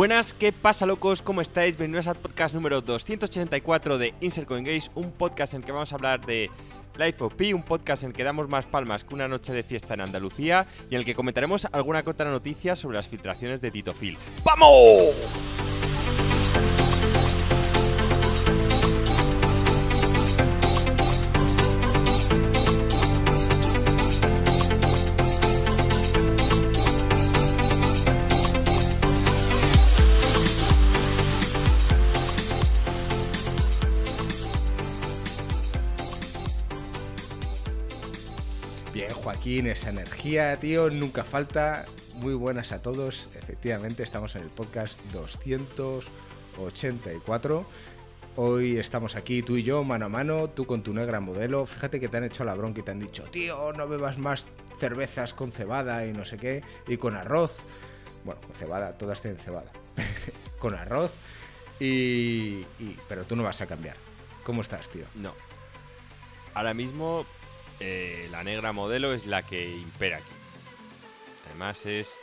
Buenas, ¿qué pasa locos? ¿Cómo estáis? Bienvenidos al podcast número 284 de Insert Coin Games, un podcast en el que vamos a hablar de Life of Pi, un podcast en el que damos más palmas que una noche de fiesta en Andalucía y en el que comentaremos alguna otra noticia sobre las filtraciones de Tito Phil. ¡Vamos! Joaquín, esa energía, tío, nunca falta. Muy buenas a todos. Efectivamente, estamos en el podcast 284. Hoy estamos aquí tú y yo, mano a mano, tú con tu negra modelo. Fíjate que te han hecho la bronca y te han dicho, tío, no bebas más cervezas con cebada y no sé qué, y con arroz. Bueno, con cebada, todas tienen cebada. con arroz. Y- Pero tú no vas a cambiar. ¿Cómo estás, tío? No. Ahora mismo eh, la negra modelo es la que impera aquí. Además es...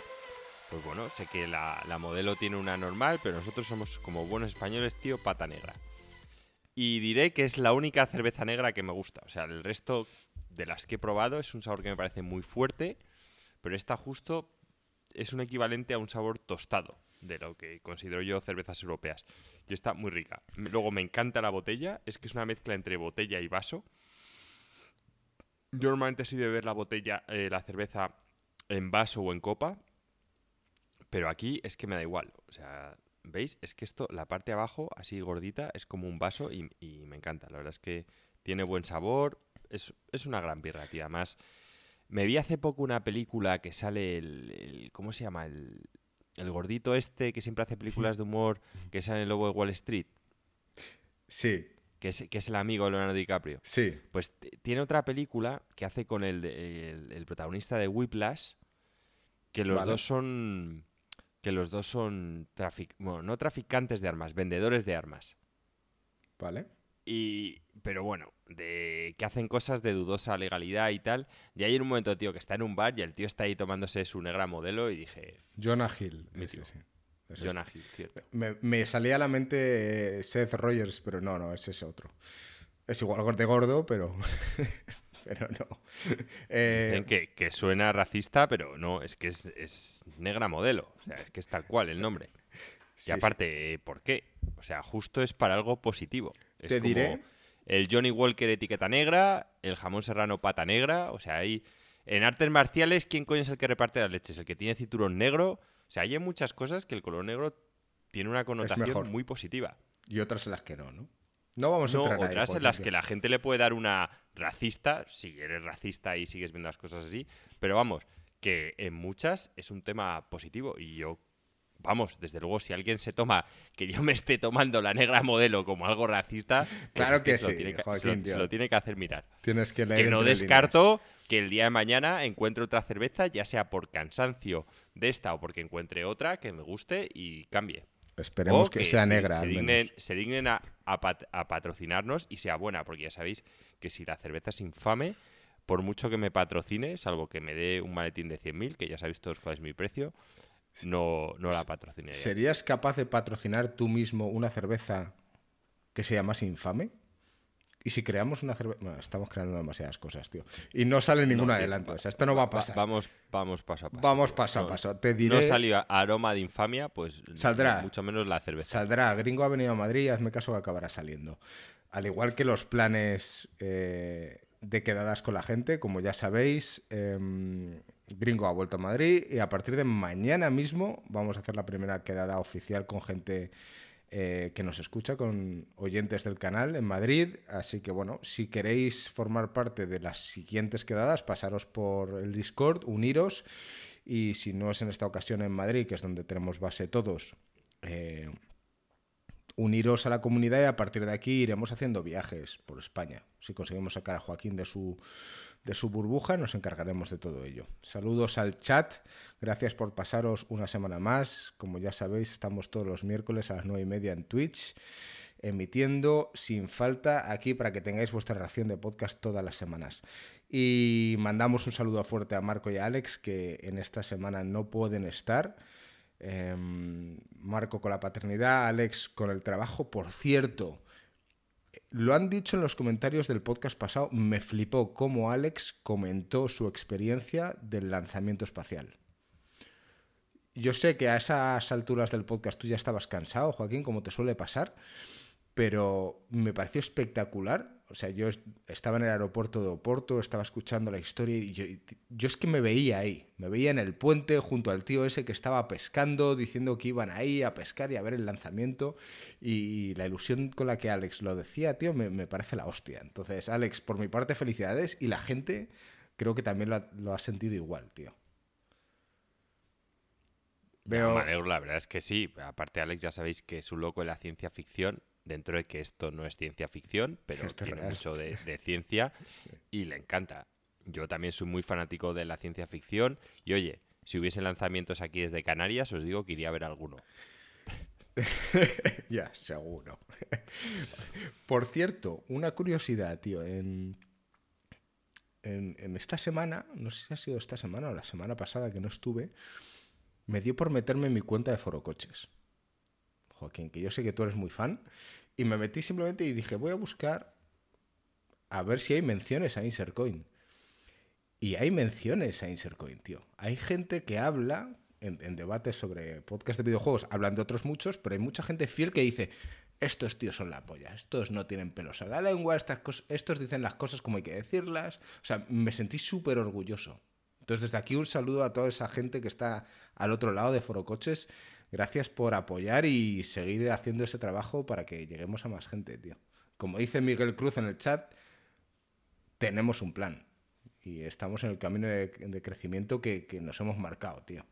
Pues bueno, sé que la, la modelo tiene una normal, pero nosotros somos como buenos españoles, tío, pata negra. Y diré que es la única cerveza negra que me gusta. O sea, el resto de las que he probado es un sabor que me parece muy fuerte, pero esta justo es un equivalente a un sabor tostado de lo que considero yo cervezas europeas. Y está muy rica. Luego me encanta la botella, es que es una mezcla entre botella y vaso. Yo normalmente soy de beber la botella, eh, la cerveza en vaso o en copa, pero aquí es que me da igual. O sea, ¿veis? Es que esto, la parte de abajo, así gordita, es como un vaso y, y me encanta. La verdad es que tiene buen sabor, es, es una gran birra, tío. Además, me vi hace poco una película que sale el, el- ¿cómo se llama? El, el gordito este que siempre hace películas de humor, que sale en el Lobo de Wall Street, Sí, que es, que es el amigo de Leonardo DiCaprio. sí. Pues tiene otra película que hace con el, el, el protagonista de Whiplash, que los Vale. dos son que los dos son trafic bueno, no traficantes de armas, vendedores de armas. Vale. Y pero bueno, de que hacen cosas de dudosa legalidad y tal. Y hay un momento, tío, que está en un bar y el tío está ahí tomándose su negra modelo y dije, Jonah Hill. Ese, sí. Es Jonah Hill, cierto. Me, me salía a la mente eh, Seth Rogers, pero no, no, es ese otro. Es igual de gordo, pero. pero no. Eh, Dicen que, que suena racista, pero no, es que es, es negra modelo. O sea, es que es tal cual el nombre. sí, Y aparte, eh, ¿por qué? O sea, justo es para algo positivo. Es Te como diré. El Johnny Walker etiqueta negra, el jamón serrano pata negra. O sea, hay. En artes marciales, ¿quién coño es el que reparte las leches? ¿El que tiene cinturón negro? O sea, hay muchas cosas que el color negro tiene una connotación muy positiva. Y otras en las que no, ¿no? No vamos a No, entrar ahí, otras en las que la gente le puede dar una racista, si eres racista y sigues viendo las cosas así, pero vamos, que en muchas es un tema positivo y yo, vamos, desde luego, si alguien se toma, que yo me esté tomando la negra modelo como algo racista, pues Claro es que se lo sí, tiene que- se lo- se tío. lo tiene que hacer mirar. Tienes que leer Que no líneas. Que el día de mañana encuentre otra cerveza, ya sea por cansancio de esta o porque encuentre otra que me guste y cambie. Esperemos que, sea se- negra. Se dignen, se dignen a, a pat- a patrocinarnos y sea buena, porque ya sabéis que si la cerveza es infame, por mucho que me patrocine, salvo que me dé un maletín de 100.000, que ya sabéis todos cuál es mi precio, no, no la patrocinaría. ¿Serías capaz de patrocinar tú mismo una cerveza que sea más infame? Y si creamos una cerveza. Bueno, estamos creando demasiadas cosas, tío. Y no sale ninguna sí, adelante. va- O sea, esto no va a Va- pasar. vamos, vamos paso a paso. Vamos tío. paso a No- paso. Te No diré. salió aroma de infamia, pues Saldrá. mucho menos la cerveza. Saldrá. Gringo ha venido a Madrid y hazme caso que acabará saliendo. Al igual que los planes eh, de quedadas con la gente, como ya sabéis, em, Gringo ha vuelto a Madrid y a partir de mañana mismo vamos a hacer la primera quedada oficial con gente eh, que nos escucha, con oyentes del canal en Madrid. Así que bueno, si queréis formar parte de las siguientes quedadas, pasaros por el Discord, uniros. Y si no es en esta ocasión en Madrid, que es donde tenemos base todos, eh, uniros a la comunidad y a partir de aquí iremos haciendo viajes por España. Si conseguimos sacar a Joaquín de su, de su burbuja, nos encargaremos de todo ello. Saludos al chat, gracias por pasaros una semana más. Como ya sabéis, estamos todos los miércoles a las nueve y media en Twitch, emitiendo sin falta aquí para que tengáis vuestra ración de podcast todas las semanas. Y mandamos un saludo fuerte a Marco y a Alex, que en esta semana no pueden estar. Em, Marco con la paternidad, Alex con el trabajo. Por cierto, lo han dicho en los comentarios del podcast pasado, me flipó cómo Alex comentó su experiencia del lanzamiento espacial. Yo sé que a esas alturas del podcast tú ya estabas cansado, Joaquín, como te suele pasar, pero me pareció espectacular o sea, yo estaba en el aeropuerto de Oporto, estaba escuchando la historia y yo, es que me veía ahí, me veía en el puente junto al tío ese que estaba pescando, diciendo que iban ahí a pescar y a ver el lanzamiento y, la ilusión con la que Alex lo decía, tío, me, parece la hostia. Entonces, Alex, por mi parte, felicidades y la gente creo que también lo ha, sentido igual, tío. Veo... la verdad es que sí. Aparte, Alex, ya sabéis que es un loco de la ciencia ficción dentro de que esto no es ciencia ficción, pero tiene mucho de, ciencia y le encanta. Yo también soy muy fanático de la ciencia ficción y oye, si hubiese lanzamientos aquí desde Canarias, os digo que iría a ver alguno. ya, seguro. Por cierto, una curiosidad, tío. En, en, en, esta semana, no sé si ha sido esta semana o la semana pasada que no estuve, me dio por meterme en mi cuenta de Forocoches. Joaquín, que yo sé que tú eres muy fan, y me metí simplemente y dije, voy a buscar a ver si hay menciones a Insercoin. Y hay menciones a Insercoin, tío. Hay gente que habla en, debates sobre podcast de videojuegos, hablan de otros muchos, pero hay mucha gente fiel que dice, estos tíos son la polla, estos no tienen pelos a la lengua, estas estos dicen las cosas como hay que decirlas. O sea, me sentí súper orgulloso. Entonces, desde aquí un saludo a toda esa gente que está al otro lado de Foro Coches Gracias por apoyar y seguir haciendo ese trabajo para que lleguemos a más gente, tío. Como dice Miguel Cruz en el chat, tenemos un plan. Y estamos en el camino de, crecimiento que, nos hemos marcado, tío.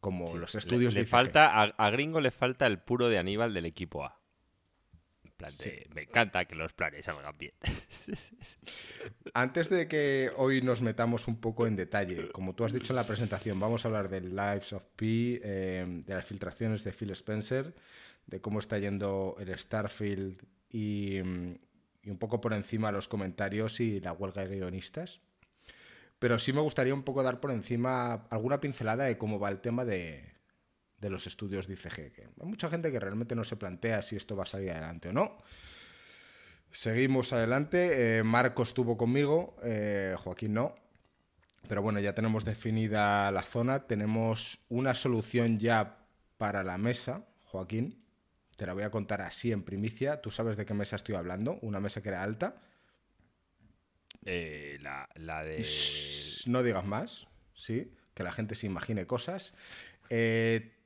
Como los estudios le, falta a, Gringo le falta el puro de Aníbal del equipo A. Me encanta que los planes salgan bien. Antes de que hoy nos metamos un poco en detalle, como tú has dicho en la presentación, vamos a hablar del Lives of P, eh, de las filtraciones de Phil Spencer, de cómo está yendo el Starfield y, y un poco por encima los comentarios y la huelga de guionistas. Pero sí me gustaría un poco dar por encima alguna pincelada de cómo va el tema de, de los estudios de ICG. Que hay mucha gente que realmente no se plantea si esto va a salir adelante o no. Seguimos adelante. Eh, Marco estuvo conmigo, eh, Joaquín no. Pero bueno, ya tenemos definida la zona. Tenemos una solución ya para la mesa, Joaquín. Te la voy a contar así en primicia. Tú sabes de qué mesa estoy hablando. Una mesa que era alta. Eh, la, la, de. No digas más, sí. Que la gente se imagine cosas. Eh,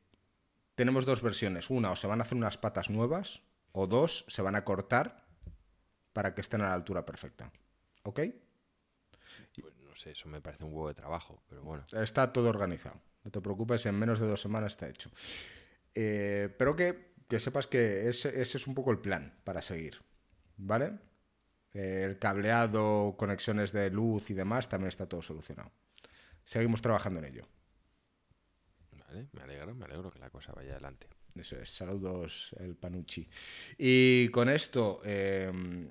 tenemos dos versiones. Una, o se van a hacer unas patas nuevas, o dos, se van a cortar para que estén a la altura perfecta. ¿Ok? Pues no sé, eso me parece un huevo de trabajo, pero bueno. Está todo organizado. No te preocupes, en menos de dos semanas está hecho. Eh, pero que, sepas que ese, es un poco el plan para seguir. ¿Vale? Eh, el cableado, conexiones de luz y demás, también está todo solucionado. Seguimos trabajando en ello me alegro, me alegro que la cosa vaya adelante. Eso es, saludos el Panucci. Y con esto, em,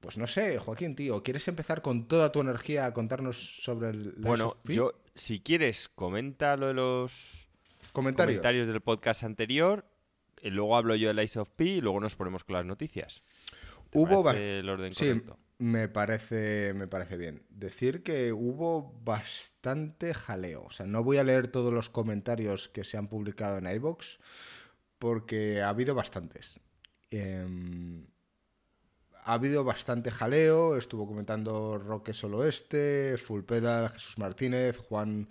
pues no sé, Joaquín, tío, ¿quieres empezar con toda tu energía a contarnos sobre el... Bueno, yo, si quieres, comenta lo de los comentarios, comentarios del podcast anterior, y luego hablo yo del Ice of P y luego nos ponemos con las noticias. Hubo el orden correcto? Me parece, me parece bien. Decir que hubo bastante jaleo. O sea, no voy a leer todos los comentarios que se han publicado en iBox porque ha habido bastantes. Em, ha habido bastante jaleo. Estuvo comentando Roque Solo Este, Full Pedal, Jesús Martínez, Juan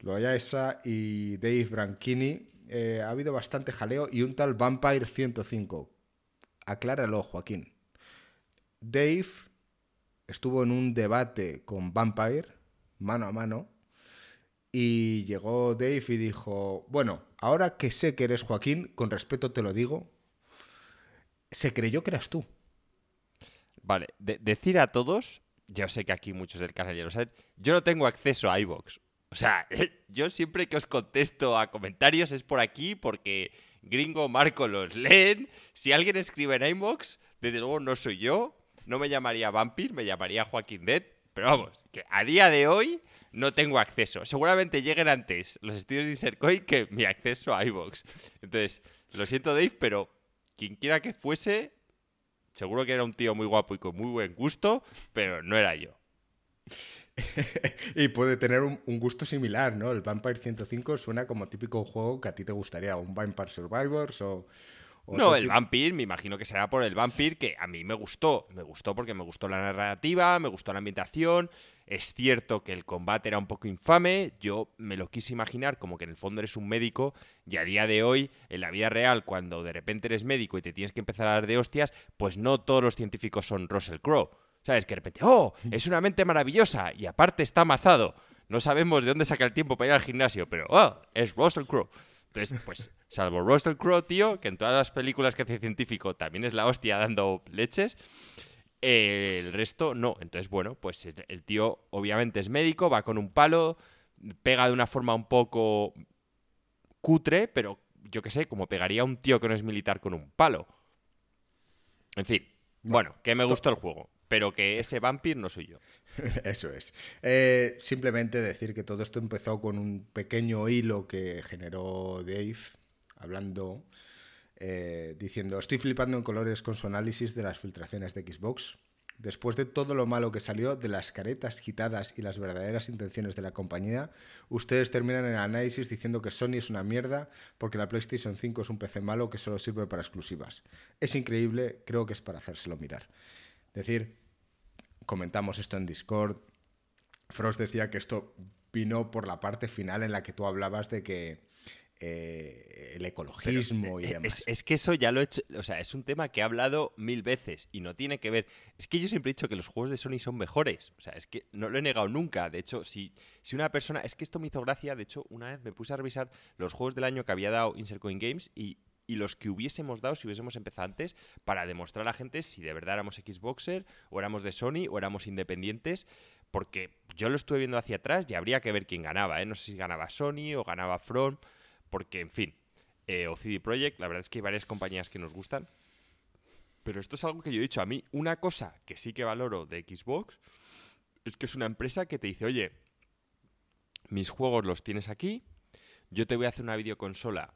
Loayesa y Dave Branchini. Eh, ha habido bastante jaleo y un tal Vampire 105. Acláralo, Joaquín. Dave estuvo en un debate con Vampire, mano a mano, y llegó Dave y dijo, bueno, ahora que sé que eres Joaquín, con respeto te lo digo, se creyó que eras tú. Vale, decir a todos, yo sé que aquí muchos del canal ya lo saben, yo no tengo acceso a iVoox. O sea, yo siempre que os contesto a comentarios es por aquí porque Gringo Marco los leen. Si alguien escribe en iVoox, desde luego no soy yo, no me llamaría Vampir, me llamaría Joaquín Dead. Pero vamos, que a día de hoy no tengo acceso. Seguramente lleguen antes los estudios de Insercoin que mi acceso a iVoox. Entonces, lo siento, Dave, pero quien quiera que fuese, seguro que era un tío muy guapo y con muy buen gusto, pero no era yo. y puede tener un, gusto similar, ¿no? El Vampire 105 suena como típico juego que a ti te gustaría, un Vampire Survivors o... no, el Vampire, me imagino que será por el Vampire que a mí me gustó. Me gustó porque me gustó la narrativa, me gustó la ambientación. Es cierto que el combate era un poco infame. Yo me lo quise imaginar como que en el fondo eres un médico y a día de hoy, en la vida real, cuando de repente eres médico y te tienes que empezar a dar de hostias, pues no todos los científicos son Russell Crowe. ¿Sabes? Que de repente, ¡oh! Es una mente maravillosa y aparte está amazado. No sabemos de dónde saca el tiempo para ir al gimnasio, pero ¡oh! Es Russell Crowe. Entonces, pues, salvo Russell Crowe, tío, que en todas las películas que hace científico también es la hostia dando leches, el resto no. Entonces, bueno, pues el tío obviamente es médico, va con un palo, pega de una forma un poco cutre, pero yo qué sé, como pegaría un tío que no es militar con un palo. En fin, bueno, que me gustó el juego pero que ese vampir no soy yo. Eso es. Eh, simplemente decir que todo esto empezó con un pequeño hilo que generó Dave, hablando, eh, diciendo, estoy flipando en colores con su análisis de las filtraciones de Xbox. Después de todo lo malo que salió, de las caretas quitadas y las verdaderas intenciones de la compañía, ustedes terminan el análisis diciendo que Sony es una mierda porque la PlayStation 5 es un PC malo que solo sirve para exclusivas. Es increíble, creo que es para hacérselo mirar. Es decir, comentamos esto en Discord. Frost decía que esto vino por la parte final en la que tú hablabas de que eh, el ecologismo y eh, demás. Es, que eso ya lo he hecho, o sea, es un tema que he hablado mil veces y no tiene que ver. Es que yo siempre he dicho que los juegos de Sony son mejores. O sea, es que no lo he negado nunca. De hecho, si, si una persona. Es que esto me hizo gracia. De hecho, una vez me puse a revisar los juegos del año que había dado Insert Coin Games y y los que hubiésemos dado si hubiésemos empezado antes para demostrar a la gente si de verdad éramos Xboxer o éramos de Sony o éramos independientes. Porque yo lo estuve viendo hacia atrás y habría que ver quién ganaba. ¿eh? No sé si ganaba Sony o ganaba From. Porque, en fin, eh, o CD Projekt, la verdad es que hay varias compañías que nos gustan. Pero esto es algo que yo he dicho. A mí, una cosa que sí que valoro de Xbox es que es una empresa que te dice, oye, mis juegos los tienes aquí, yo te voy a hacer una videoconsola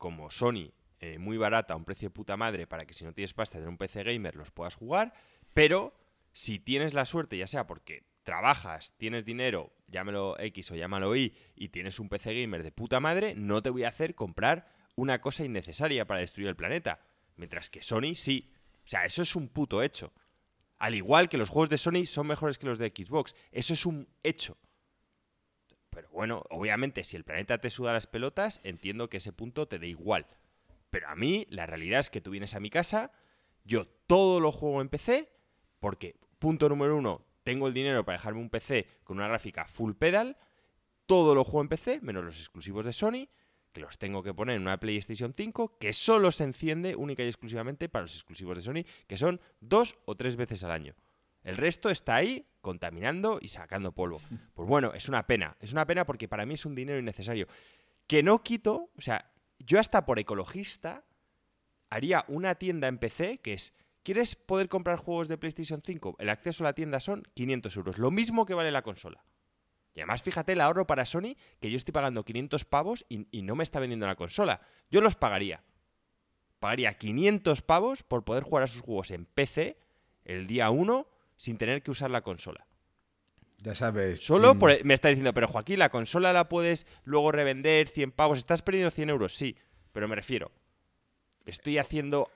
como Sony eh, muy barata, a un precio de puta madre, para que si no tienes pasta de un PC gamer los puedas jugar, pero si tienes la suerte, ya sea porque trabajas, tienes dinero, llámalo X o llámalo Y, y tienes un PC gamer de puta madre, no te voy a hacer comprar una cosa innecesaria para destruir el planeta. Mientras que Sony sí. O sea, eso es un puto hecho. Al igual que los juegos de Sony son mejores que los de Xbox. Eso es un hecho. Bueno, obviamente, si el planeta te suda las pelotas, entiendo que ese punto te dé igual. Pero a mí, la realidad es que tú vienes a mi casa, yo todo lo juego en PC, porque, punto número uno, tengo el dinero para dejarme un PC con una gráfica full pedal, todo lo juego en PC, menos los exclusivos de Sony, que los tengo que poner en una PlayStation 5, que solo se enciende única y exclusivamente para los exclusivos de Sony, que son dos o tres veces al año. El resto está ahí contaminando y sacando polvo. Pues bueno, es una pena. Es una pena porque para mí es un dinero innecesario. Que no quito, o sea, yo hasta por ecologista haría una tienda en PC que es, ¿quieres poder comprar juegos de PlayStation 5? El acceso a la tienda son 500 euros, lo mismo que vale la consola. Y además, fíjate el ahorro para Sony, que yo estoy pagando 500 pavos y, y no me está vendiendo la consola. Yo los pagaría. Pagaría 500 pavos por poder jugar a sus juegos en PC el día 1 sin tener que usar la consola. Ya sabes. Solo por, me está diciendo, pero Joaquín, la consola la puedes luego revender 100 pavos. Estás perdiendo 100 euros, sí. Pero me refiero, estoy haciendo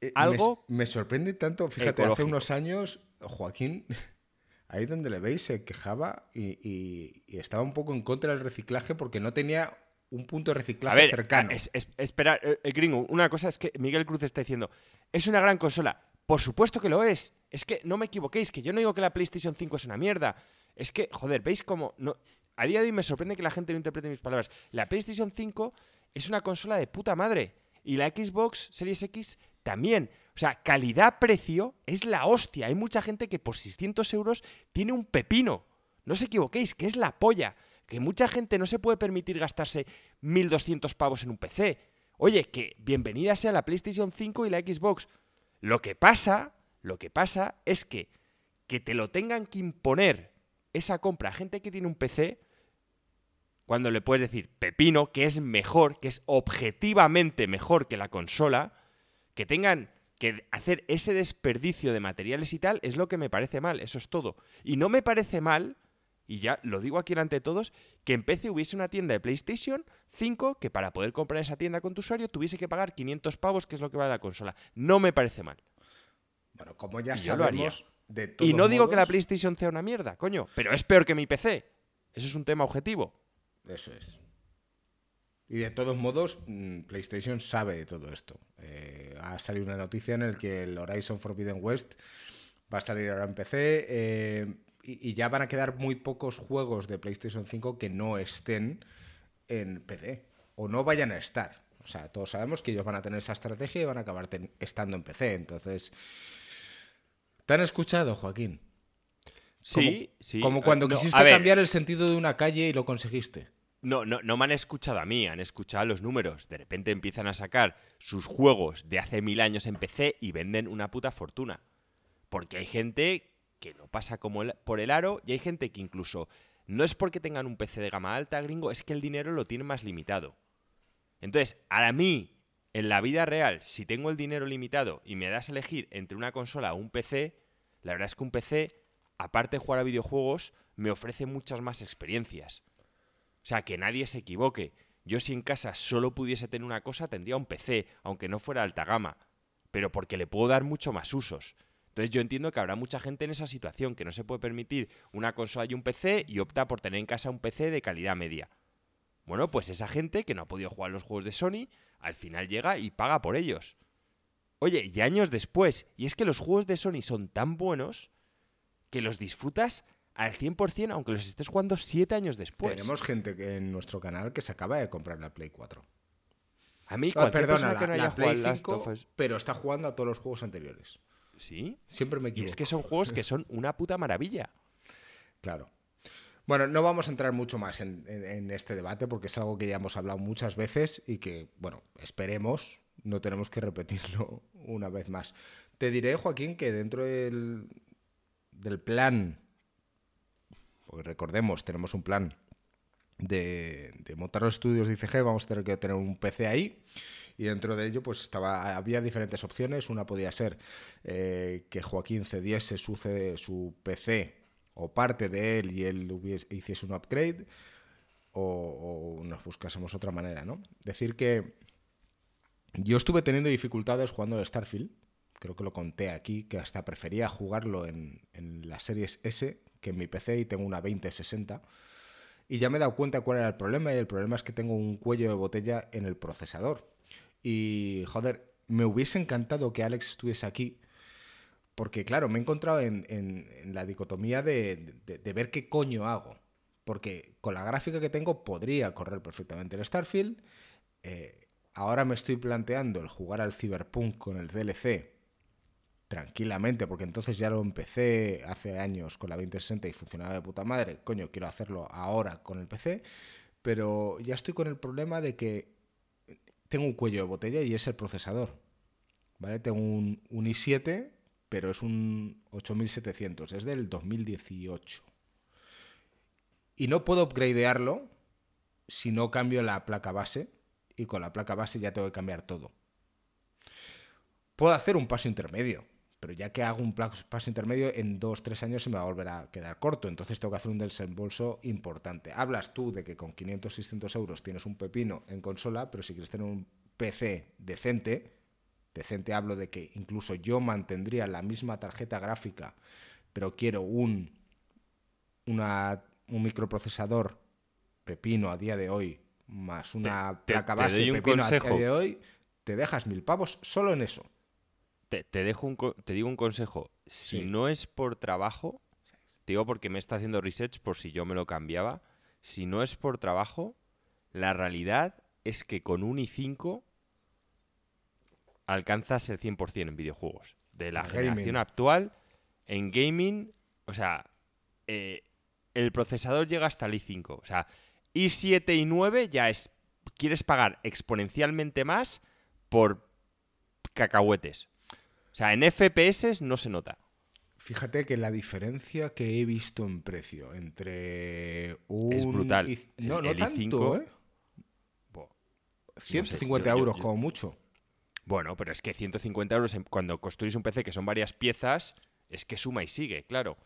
eh, algo. Me, sorprende tanto, fíjate, hace unos años, Joaquín, ahí donde le veis, se quejaba y, estaba un poco en contra del reciclaje porque no tenía un punto de reciclaje cercano. espera, eh, eh, gringo, una cosa es que Miguel Cruz está diciendo, es una gran consola. Por supuesto que lo es. Es que no me equivoquéis, que yo no digo que la PlayStation 5 es una mierda. Es que, joder, ¿veis cómo.? No... A día de hoy me sorprende que la gente no interprete mis palabras. La PlayStation 5 es una consola de puta madre. Y la Xbox Series X también. O sea, calidad-precio es la hostia. Hay mucha gente que por 600 euros tiene un pepino. No os equivoquéis, que es la polla. Que mucha gente no se puede permitir gastarse 1.200 pavos en un PC. Oye, que bienvenida sea la PlayStation 5 y la Xbox. Lo que pasa, lo que pasa es que que te lo tengan que imponer esa compra a gente que tiene un PC cuando le puedes decir pepino, que es mejor, que es objetivamente mejor que la consola, que tengan que hacer ese desperdicio de materiales y tal, es lo que me parece mal, eso es todo. Y no me parece mal, y ya lo digo aquí delante de todos, que en PC hubiese una tienda de PlayStation 5 que para poder comprar esa tienda con tu usuario tuviese que pagar 500 pavos, que es lo que vale la consola. No me parece mal. Bueno, como ya sabemos, de Y no digo que la PlayStation sea una mierda, coño, pero es peor que mi PC. Eso es un tema objetivo. Eso es. Y de todos modos, mm, PlayStation sabe de todo esto. Eh, ha salido una noticia en la que el Horizon Forbidden West va a salir ahora en PC eh, y, ya van a quedar muy pocos juegos de PlayStation 5 que no estén en PC o no vayan a estar. O sea, todos sabemos que ellos van a tener esa estrategia y van a acabar estando en PC. Entonces, ¿te han escuchado, Joaquín? Sí, sí. Como cuando quisiste cambiar el sentido de una calle y lo conseguiste. No, no, no me han escuchado a mí, han escuchado los números. De repente empiezan a sacar sus juegos de hace mil años en PC y venden una puta fortuna. Porque hay gente que no pasa como por el aro y hay gente que incluso no es porque tengan un PC de gama alta, gringo, es que el dinero lo tiene más limitado. Entonces, a mí, en la vida real, si tengo el dinero limitado y me das a elegir entre una consola o un PC, la verdad es que un PC, aparte de jugar a videojuegos, me ofrece muchas más experiencias. O sea, que nadie se equivoque. Yo si en casa solo pudiese tener una cosa, tendría un PC, aunque no fuera alta gama. Pero porque le puedo dar mucho más usos. Entonces yo entiendo que habrá mucha gente en esa situación que no se puede permitir una consola y un PC y opta por tener en casa un PC de calidad media. Bueno, pues esa gente que no ha podido jugar los juegos de Sony, al final llega y paga por ellos. Oye, y años después, y es que los juegos de Sony son tan buenos que los disfrutas al 100%, aunque los estés jugando 7 años después. Tenemos gente en nuestro canal que se acaba de comprar la Play 4. A mí, ah, perdona, que no haya Play 5, pero está jugando a todos los juegos anteriores. ¿Sí? Siempre me equivoco. Y es que son juegos que son una puta maravilla. Claro. Bueno, no vamos a entrar mucho más en, este debate porque es algo que ya hemos hablado muchas veces y que, bueno, esperemos, no tenemos que repetirlo una vez más. Te diré, Joaquín, que dentro del, del plan porque recordemos, tenemos un plan de, montar los estudios de ICG, vamos a tener que tener un PC ahí. Y dentro de ello, pues estaba, había diferentes opciones. Una podía ser eh, que Joaquín cediese su, su PC o parte de él y él hiciese un upgrade. O, o, nos buscásemos otra manera, ¿no? Decir que yo estuve teniendo dificultades jugando el Starfield. Creo que lo conté aquí, que hasta prefería jugarlo en, en las series S que en mi PC y tengo una 2060. Y ya me he dado cuenta cuál era el problema y el problema es que tengo un cuello de botella en el procesador. Y joder, me hubiese encantado que Alex estuviese aquí porque claro, me he encontrado en, la dicotomía de, ver qué coño hago. Porque con la gráfica que tengo podría correr perfectamente el Starfield. Eh, ahora me estoy planteando el jugar al Cyberpunk con el DLC tranquilamente, porque entonces ya lo empecé hace años con la 2060 y funcionaba de puta madre, coño, quiero hacerlo ahora con el PC, pero ya estoy con el problema de que tengo un cuello de botella y es el procesador. ¿Vale? Tengo un, un i7, pero es un 8700, es del 2018. Y no puedo upgradearlo si no cambio la placa base, y con la placa base ya tengo que cambiar todo. Puedo hacer un paso intermedio, pero ya que hago un paso intermedio, en dos, tres años se me va a volver a quedar corto, entonces tengo que hacer un desembolso importante. Hablas tú de que con 500, 600 euros tienes un pepino en consola, pero si quieres tener un PC decente, decente hablo de que incluso yo mantendría la misma tarjeta gráfica, pero quiero un, una, un microprocesador pepino a día de hoy, más una placa base pepino a día de hoy, te dejas mil pavos solo en eso te, dejo un, te digo un consejo. Si no es por trabajo, te digo porque me está haciendo research por si yo me lo cambiaba. Si no es por trabajo, la realidad es que con un i5 alcanzas el 100% en videojuegos. De la generación actual, en gaming, o sea, eh, el procesador llega hasta el i5. O sea, i7 y 9 ya es. Quieres pagar exponencialmente más por cacahuetes. O sea, en FPS no se nota. Fíjate que la diferencia que he visto en precio entre un... Es brutal. i- No, El- no el tanto, i5, ¿eh? Buah. 150 yo- yo- euros yo- como mucho. Bueno, pero es que 150 euros cuando construís un PC que son varias piezas, es que suma y sigue, claro.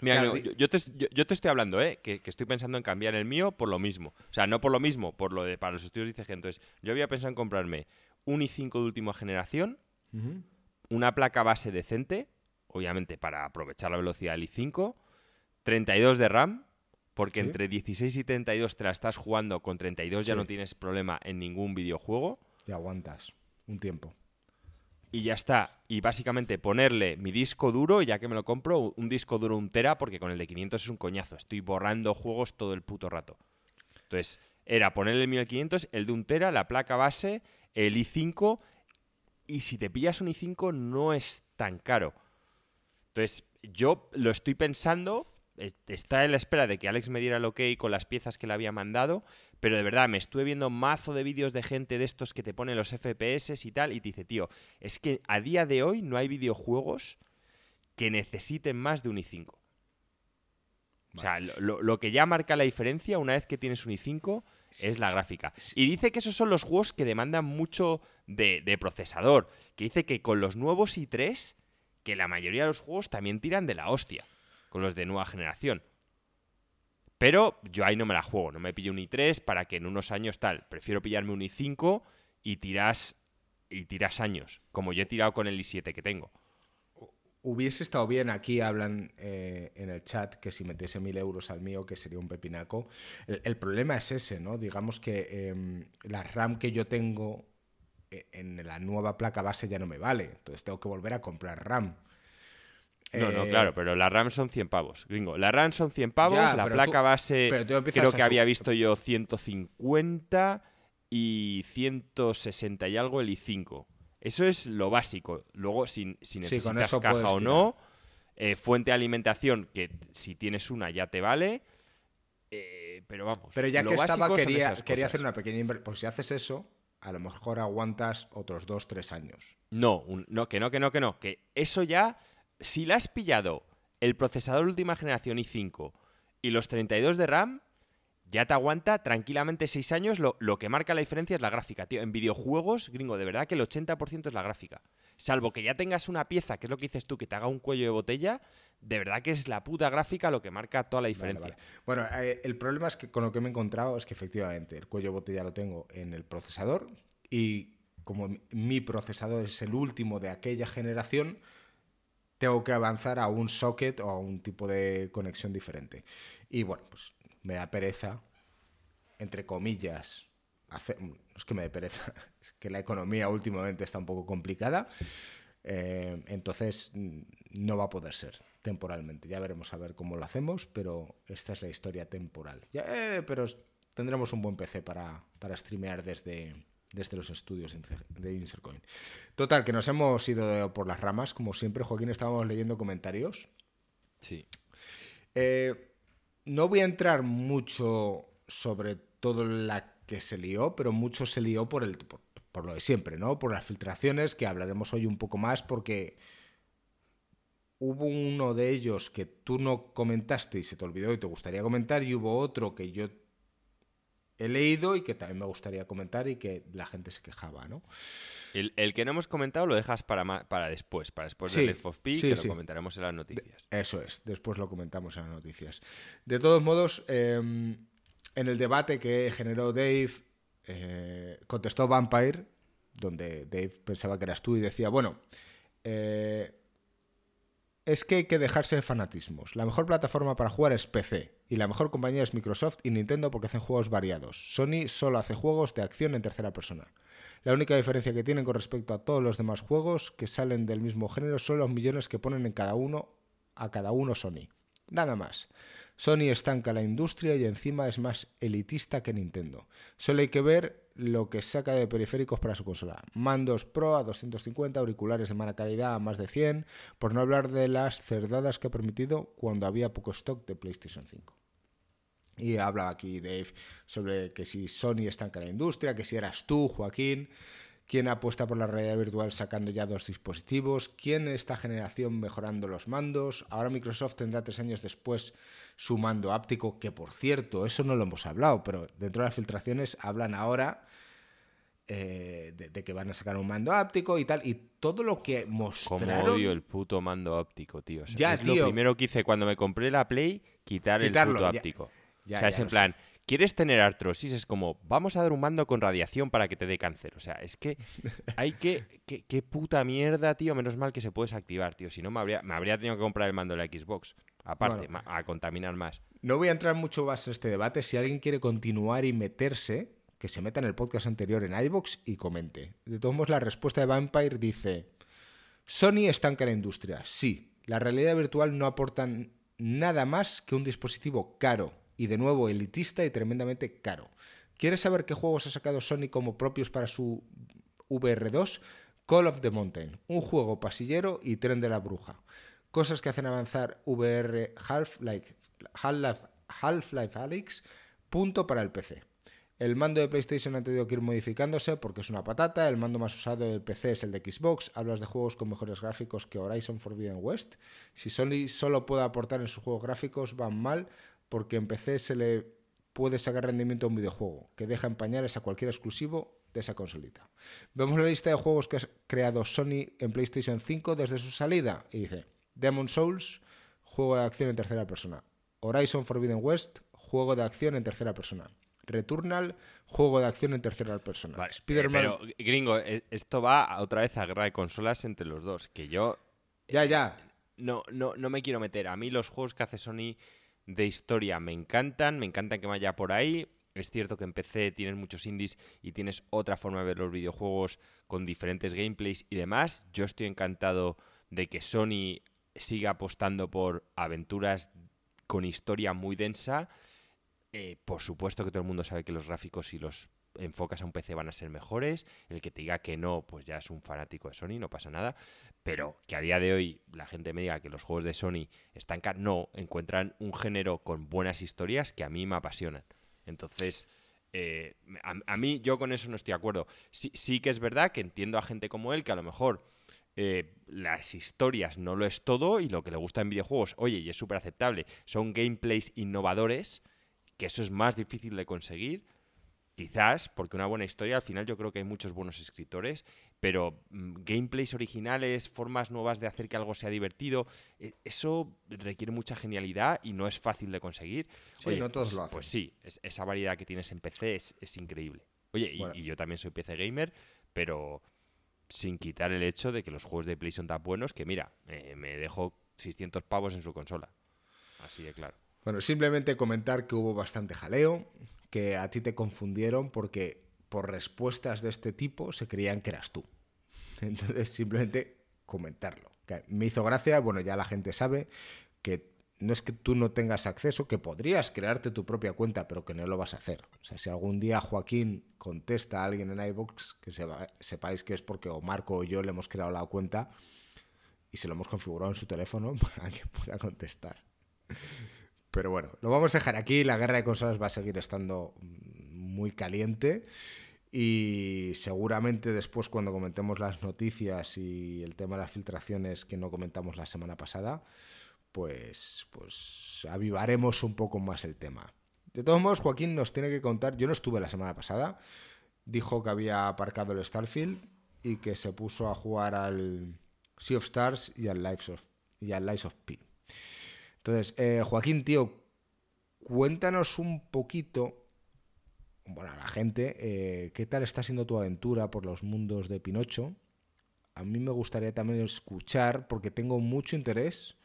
Mira, Claro, no, yo, yo te, yo- yo te estoy hablando, ¿eh? Que, que estoy pensando en cambiar el mío por lo mismo. O sea, no por lo mismo, por lo de para los estudios de ICG. Entonces, yo había pensado en comprarme un i5 de última generación. Una placa base decente, obviamente para aprovechar la velocidad del i5, 32 de RAM, porque Sí. entre 16 y 32 te la estás jugando, con 32 ya no tienes problema en ningún videojuego. Y aguantas un tiempo. y ya está. Y básicamente ponerle mi disco duro, ya que me lo compro, un disco duro un tera, porque con el de 500 es un coñazo. Estoy borrando juegos todo el puto rato. Entonces, era ponerle el 1500, el de un tera, la placa base, el i5, y si te pillas un i5 no es tan caro. Entonces, yo lo estoy pensando, eh, está en la espera de que Alex me diera el ok con las piezas que le había mandado, pero de verdad me estuve viendo mazo de vídeos de gente de estos que te ponen los FPS y tal, y te dice, tío, es que a día de hoy no hay videojuegos que necesiten más de un i5. O sea, lo, lo- lo que ya marca la diferencia una vez que tienes un i5 es la gráfica. Y dice que esos son los juegos que demandan mucho de, de procesador. Que dice que con los nuevos i3, que la mayoría de los juegos también tiran de la hostia. Con los de nueva generación. Pero yo ahí no me la juego. No me pillo un i3 para que en unos años tal. Prefiero pillarme un i5 y tiras, y tiras años. Como yo he tirado con el i7 que tengo. Hubiese estado bien, aquí hablan eh, en el chat que si metiese mil euros al mío, que sería un pepinaco. El, el problema es ese, ¿no? Digamos que em, la RAM que yo tengo eh, en la nueva placa base ya no me vale, entonces tengo que volver a comprar RAM. No, no, Eh, claro, pero la RAM son 100 pavos, gringo. La RAM son 100 pavos, Ya, la placa tú- base creo que había visto yo 150 y 160 y algo el i5. Eso es lo básico. Luego, si, si necesitas caja o no, eh, fuente de alimentación, que si tienes una ya te vale. eh, pero vamos. Pero ya lo que estaba, quería, quería hacer una pequeña inversión. Pues si haces eso, a lo mejor aguantas otros dos, tres años. No, un- no, que no, que no, que no. Que eso ya, si le has pillado el procesador última generación i5 y los 32 de RAM, ya te aguanta tranquilamente 6 años. Lo, lo que marca la diferencia es la gráfica, tío. En videojuegos, gringo, de verdad que el 80% es la gráfica. Salvo que ya tengas una pieza, que es lo que dices tú, que te haga un cuello de botella, de verdad que es la puta gráfica lo que marca toda la diferencia. vale. Bueno, eh, el problema es que con lo que me he encontrado es que efectivamente el cuello de botella lo tengo en el procesador y como mi procesador es el último de aquella generación, tengo que avanzar a un socket o a un tipo de conexión diferente. Y bueno, pues me da pereza, entre comillas, hacer- no es que me dé pereza, es que la economía últimamente está un poco complicada. Eh, entonces mm, no va a poder ser temporalmente. Ya veremos a ver cómo lo hacemos, pero esta es la historia temporal. Ya, eh, pero tendremos un buen PC para, para streamear desde, desde los estudios de Insercoin. Total, que nos hemos ido por las ramas, como siempre. Joaquín, estábamos leyendo comentarios. Sí. Eh, no voy a entrar mucho sobre todo la que se lió, pero mucho se lió por, el, por, por lo de siempre, ¿no? Por las filtraciones, que hablaremos hoy un poco más, porque hubo uno de ellos que tú no comentaste y se te olvidó y te gustaría comentar, y hubo otro que yo he leído y que también me gustaría comentar y que la gente se quejaba, ¿no? El, el que no hemos comentado lo dejas para, para después, para después Sí, del Life of Pi, sí, que sí. lo comentaremos en las noticias. Eso es, después lo comentamos en las noticias. De todos modos, eh, en el debate que generó Dave, eh, contestó Vampire, donde Dave pensaba que eras tú y decía, bueno, eh, es que hay que dejarse de fanatismos. La mejor plataforma para jugar es PC y la mejor compañía es Microsoft y Nintendo porque hacen juegos variados. Sony solo hace juegos de acción en tercera persona. La única diferencia que tienen con respecto a todos los demás juegos que salen del mismo género son los millones que ponen en cada uno a cada uno Sony. Nada más. Sony estanca la industria y encima es más elitista que Nintendo. Solo hay que ver lo que saca de periféricos para su consola. Mandos Pro a 250, auriculares de mala calidad a más de 100, por no hablar de las cerdadas que ha permitido cuando había poco stock de PlayStation 5. Y habla aquí Dave sobre que si Sony estanca la industria, que si eras tú, Joaquín, quién apuesta por la realidad virtual sacando ya dos dispositivos, quién esta generación mejorando los mandos. Ahora Microsoft tendrá tres años después su mando áptico, que por cierto, eso no lo hemos hablado, pero dentro de las filtraciones hablan ahora eh, de, que van a sacar un mando áptico y tal, y todo lo que mostraron... Como odio el puto mando óptico, tío. ya, es lo primero que hice cuando me compré la Play, quitar el puto áptico. o sea, es en plan... ¿Quieres tener artrosis? Es como, vamos a dar un mando con radiación para que te dé cáncer. O sea, es que hay que. Qué, puta mierda, tío. Menos mal que se puede desactivar, tío. Si no, me habría, me habría tenido que comprar el mando de la Xbox. Aparte, a contaminar más. No voy a entrar mucho más en este debate. Si alguien quiere continuar y meterse, que se meta en el podcast anterior en iBox y comente. De todos modos, la respuesta de Vampire dice: Sony estanca la industria. Sí, la realidad virtual no aporta nada más que un dispositivo caro y de nuevo elitista y tremendamente caro. ¿Quieres saber qué juegos ha sacado Sony como propios para su VR2? Call of the Mountain, un juego pasillero y tren de la bruja. Cosas que hacen avanzar VR Half-Life Half -Life Alyx, punto para el PC. El mando de PlayStation ha tenido que ir modificándose porque es una patata. El mando más usado del PC es el de Xbox. Hablas de juegos con mejores gráficos que Horizon Forbidden West. Si Sony solo puede aportar en sus juegos gráficos, van mal porque en PC se le puede sacar rendimiento a un videojuego, que deja empañar a cualquier exclusivo de esa consolita. Vemos la lista de juegos que ha creado Sony en PlayStation 5 desde su salida y dice Demon Souls, juego de acción en tercera persona. Horizon Forbidden West, juego de acción en tercera persona. Returnal, juego de acción en tercera persona. Vale, Pero, gringo, e, esto va otra vez a guerra de consolas entre los dos. Que yo. Ya, ya. No, no, no me quiero meter. A mí los juegos que hace Sony de historia me encantan, me encantan que vaya por ahí. Es cierto que en PC tienes muchos indies y tienes otra forma de ver los videojuegos con diferentes gameplays y demás. Yo estoy encantado de que Sony siga apostando por aventuras con historia muy densa. Eh, por supuesto que todo el mundo sabe que los gráficos y los enfocas a un PC van a ser mejores. El que te diga que no, pues ya es un fanático de Sony, no pasa nada. Pero que a día de hoy la gente me diga que los juegos de Sony están no, encuentran un género con buenas historias que a mí me apasionan. Entonces, eh, a, mí yo con eso no estoy de acuerdo. Sí, sí, que es verdad que entiendo a gente como él que a lo mejor eh, las historias no lo es todo y lo que le gusta en videojuegos, oye, y es súper aceptable, son gameplays innovadores, que eso es más difícil de conseguir Quizás, porque una buena historia, al final yo creo que hay muchos buenos escritores, pero mm, gameplays originales, formas nuevas de hacer que algo sea divertido, eh, eso requiere mucha genialidad y no es fácil de conseguir. Sí, no todos pues, lo hacen. Pues sí, esa variedad que tienes en PC es, increíble. Oye, y, yo también soy PC gamer, pero sin quitar el hecho de que los juegos de Play son tan buenos que, mira, me dejo 600 pavos en su consola. Así de claro. Bueno, simplemente comentar que hubo bastante jaleo, que a ti te confundieron porque por respuestas de este tipo se creían que eras tú. Entonces, simplemente comentarlo. me hizo gracia, bueno, ya la gente sabe que no es que tú no tengas acceso, que podrías crearte tu propia cuenta, pero que no lo vas a hacer. O sea, si algún día Joaquín contesta a alguien en iVoox, que sepáis que es porque o Marco o yo le hemos creado la cuenta y se lo hemos configurado en su teléfono para que pueda contestar. Pero bueno, lo vamos a dejar aquí. La guerra de consolas va a seguir estando muy caliente. Y seguramente después, cuando comentemos las noticias y el tema de las filtraciones que no comentamos la semana pasada, pues, pues avivaremos un poco más el tema. De todos modos, Joaquín nos tiene que contar. Yo no estuve la semana pasada. Dijo que había aparcado el Starfield y que se puso a jugar al Sea of Stars y al Lives of, y al Lives of P. Entonces, eh, Joaquín, tío, cuéntanos un poquito, bueno, a la gente, eh, qué tal está siendo tu aventura por los mundos de Pinocho. A mí me gustaría también escuchar, porque tengo mucho interés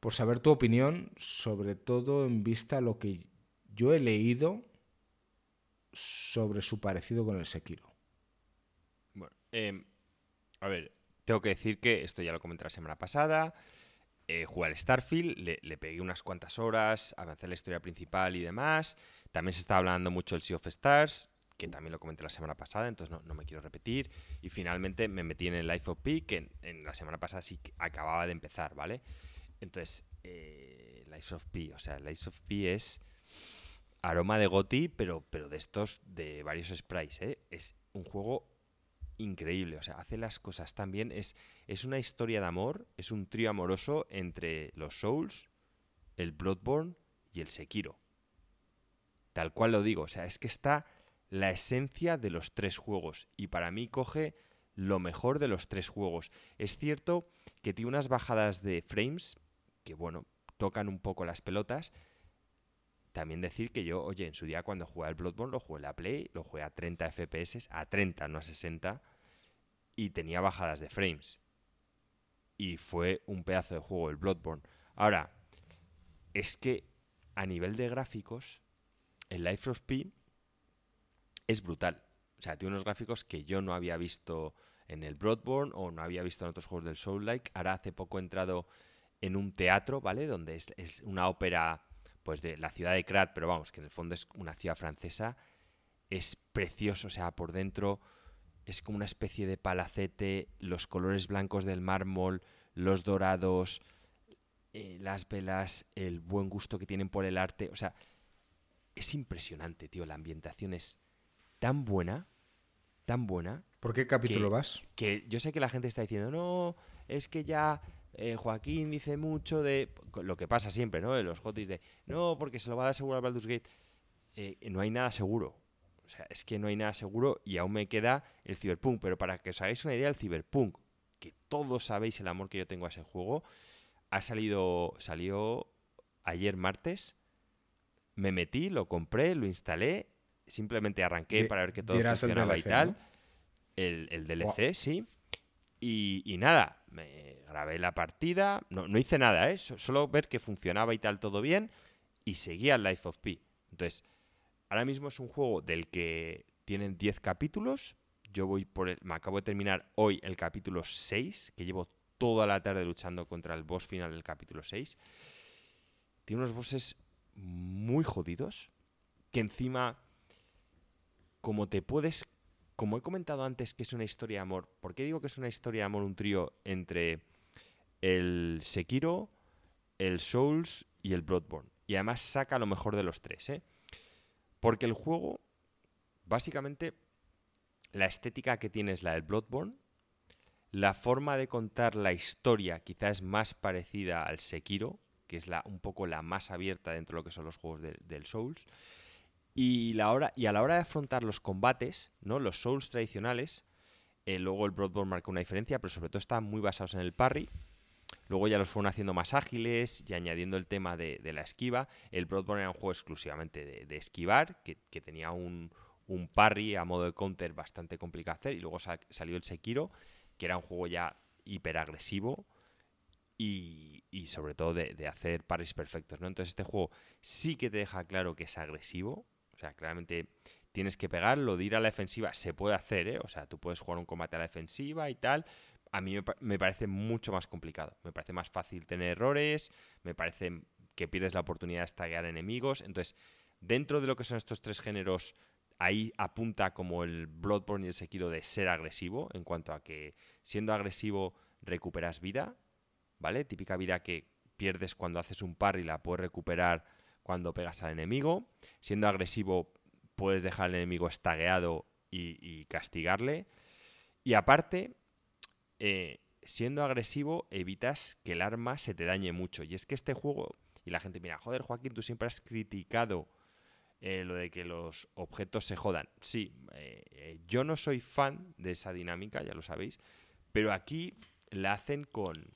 por saber tu opinión, sobre todo en vista a lo que yo he leído sobre su parecido con el Sekiro. Bueno, em, a ver, tengo que decir que esto ya lo comenté la semana pasada eh, jugué al Starfield, le, pegué unas cuantas horas, avancé la historia principal y demás. También se está hablando mucho del Sea of Stars, que también lo comenté la semana pasada, entonces no, me quiero repetir. Y finalmente me metí en el Life of P, que en, la semana pasada sí acababa de empezar, ¿vale? Entonces, eh, Life of P, o sea, Life of P es aroma de Goti, pero, pero de estos, de varios sprites, ¿eh? Es un juego increíble. O sea, hace las cosas tan bien. Es, es una historia de amor, es un trío amoroso entre los Souls, el Bloodborne y el Sekiro. Tal cual lo digo. O sea, es que está la esencia de los tres juegos. Y para mí coge lo mejor de los tres juegos. Es cierto que tiene unas bajadas de frames que, bueno, tocan un poco las pelotas. También decir que yo, oye, en su día cuando jugué al Bloodborne lo jugué en la Play, lo jugué a 30 FPS, a 30, no a 60, y tenía bajadas de frames. Y fue un pedazo de juego el Bloodborne. Ahora, es que a nivel de gráficos, el Life of P es brutal. O sea, tiene unos gráficos que yo no había visto en el Bloodborne o no había visto en otros juegos del Soul-like. Ahora hace poco he entrado en un teatro, ¿vale? Donde es, una ópera pues de la ciudad de Krat, pero vamos, que en el fondo es una ciudad francesa. Es precioso, o sea, por dentro es como una especie de palacete, los colores blancos del mármol, los dorados, eh, las velas, el buen gusto que tienen por el arte. O sea, es impresionante, tío. La ambientación es tan buena, tan buena. ¿Por qué capítulo vas? Que yo sé que la gente está diciendo, no, es que ya eh, Joaquín dice mucho de lo que pasa siempre, ¿no? De los hotis de, no, porque se lo va a dar seguro al Baldur's Gate. Eh, no hay nada seguro. O sea, es que no hay nada seguro y aún me queda el Cyberpunk. Pero para que os hagáis una idea, el Cyberpunk, que todos sabéis el amor que yo tengo a ese juego, ha salido, salió ayer martes. Me metí, lo compré, lo instalé simplemente arranqué para ver que todo funcionaba y tal. El, DLC, sí. Y, nada, me grabé la partida. No, no hice nada, ¿eh? Solo ver que funcionaba y tal todo bien. Y seguía Life of Pi. Entonces, ahora mismo es un juego del que tienen 10 capítulos. Yo voy por el, me acabo de terminar hoy el capítulo 6, que llevo toda la tarde luchando contra el boss final del capítulo 6. Tiene unos bosses muy jodidos, que encima como te puedes, como he comentado antes que es una historia de amor, ¿por qué digo que es una historia de amor un trío entre el Sekiro, el Souls y el Bloodborne? Y además saca lo mejor de los tres, ¿eh? Porque el juego, básicamente, la estética que tiene es la del Bloodborne, la forma de contar la historia quizás es más parecida al Sekiro, que es la, un poco la más abierta dentro de lo que son los juegos del Souls. Y, la hora, y a la hora de afrontar los combates, ¿no? los Souls tradicionales, eh, luego el Bloodborne marca una diferencia, pero sobre todo están muy basados en el parry. Luego ya los fueron haciendo más ágiles y añadiendo el tema de, la esquiva. El Bloodborne era un juego exclusivamente de, esquivar, que, tenía un, parry a modo de counter bastante complicado hacer. Y luego salió el Sekiro, que era un juego ya hiperagresivo y, y sobre todo de, de, hacer parries perfectos. ¿no? Entonces este juego sí que te deja claro que es agresivo, o sea, claramente tienes que pegarlo, de ir a la defensiva se puede hacer, ¿eh? O sea, tú puedes jugar un combate a la defensiva y tal. A mí me, parece mucho más complicado. Me parece más fácil tener errores, me parece que pierdes la oportunidad de estaguear enemigos. Entonces, dentro de lo que son estos tres géneros, ahí apunta como el Bloodborne y el Sekiro de ser agresivo, en cuanto a que siendo agresivo recuperas vida, ¿vale? Típica vida que pierdes cuando haces un par y la puedes recuperar cuando pegas al enemigo. Siendo agresivo, puedes dejar al enemigo estagueado y, castigarle. Y aparte, eh, siendo agresivo, evitas que el arma se te dañe mucho. Y es que este juego, y la gente mira, joder, Joaquín, tú siempre has criticado eh, lo de que los objetos se jodan. Sí, eh, yo no soy fan de esa dinámica, ya lo sabéis, pero aquí la hacen con...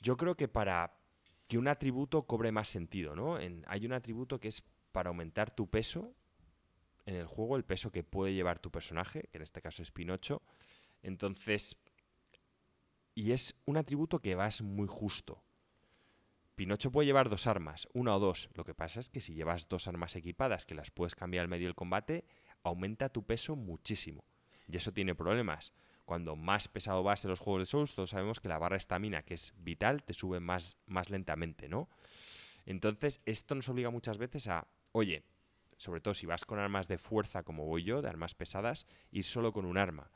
Yo creo que para que un atributo cobre más sentido, ¿no? hay un atributo que es para aumentar tu peso en el juego, el peso que puede llevar tu personaje, que en este caso es Pinocho. Entonces, y es un atributo que vas muy justo. Pinocho puede llevar dos armas, una o dos. Lo que pasa es que si llevas dos armas equipadas que las puedes cambiar al medio del combate, aumenta tu peso muchísimo. Y eso tiene problemas cuando más pesado vas en los juegos de Souls, todos sabemos que la barra estamina, que es vital, te sube más, más lentamente, ¿no? Entonces, esto nos obliga muchas veces a, oye, sobre todo si vas con armas de fuerza como voy yo, de armas pesadas, ir solo con un arma.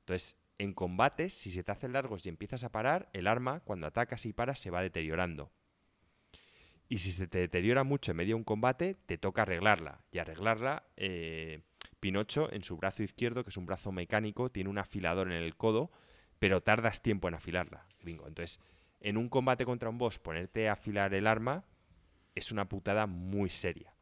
Entonces, en combates, si se te hacen largos y empiezas a parar, el arma, cuando atacas y paras, se va deteriorando. Y si se te deteriora mucho en medio de un combate, te toca arreglarla. Y arreglarla, eh, Pinocho en su brazo izquierdo, que es un brazo mecánico, tiene un afilador en el codo, pero tardas tiempo en afilarla, gringo. Entonces, en un combate contra un boss, ponerte a afilar el arma es una putada muy seria.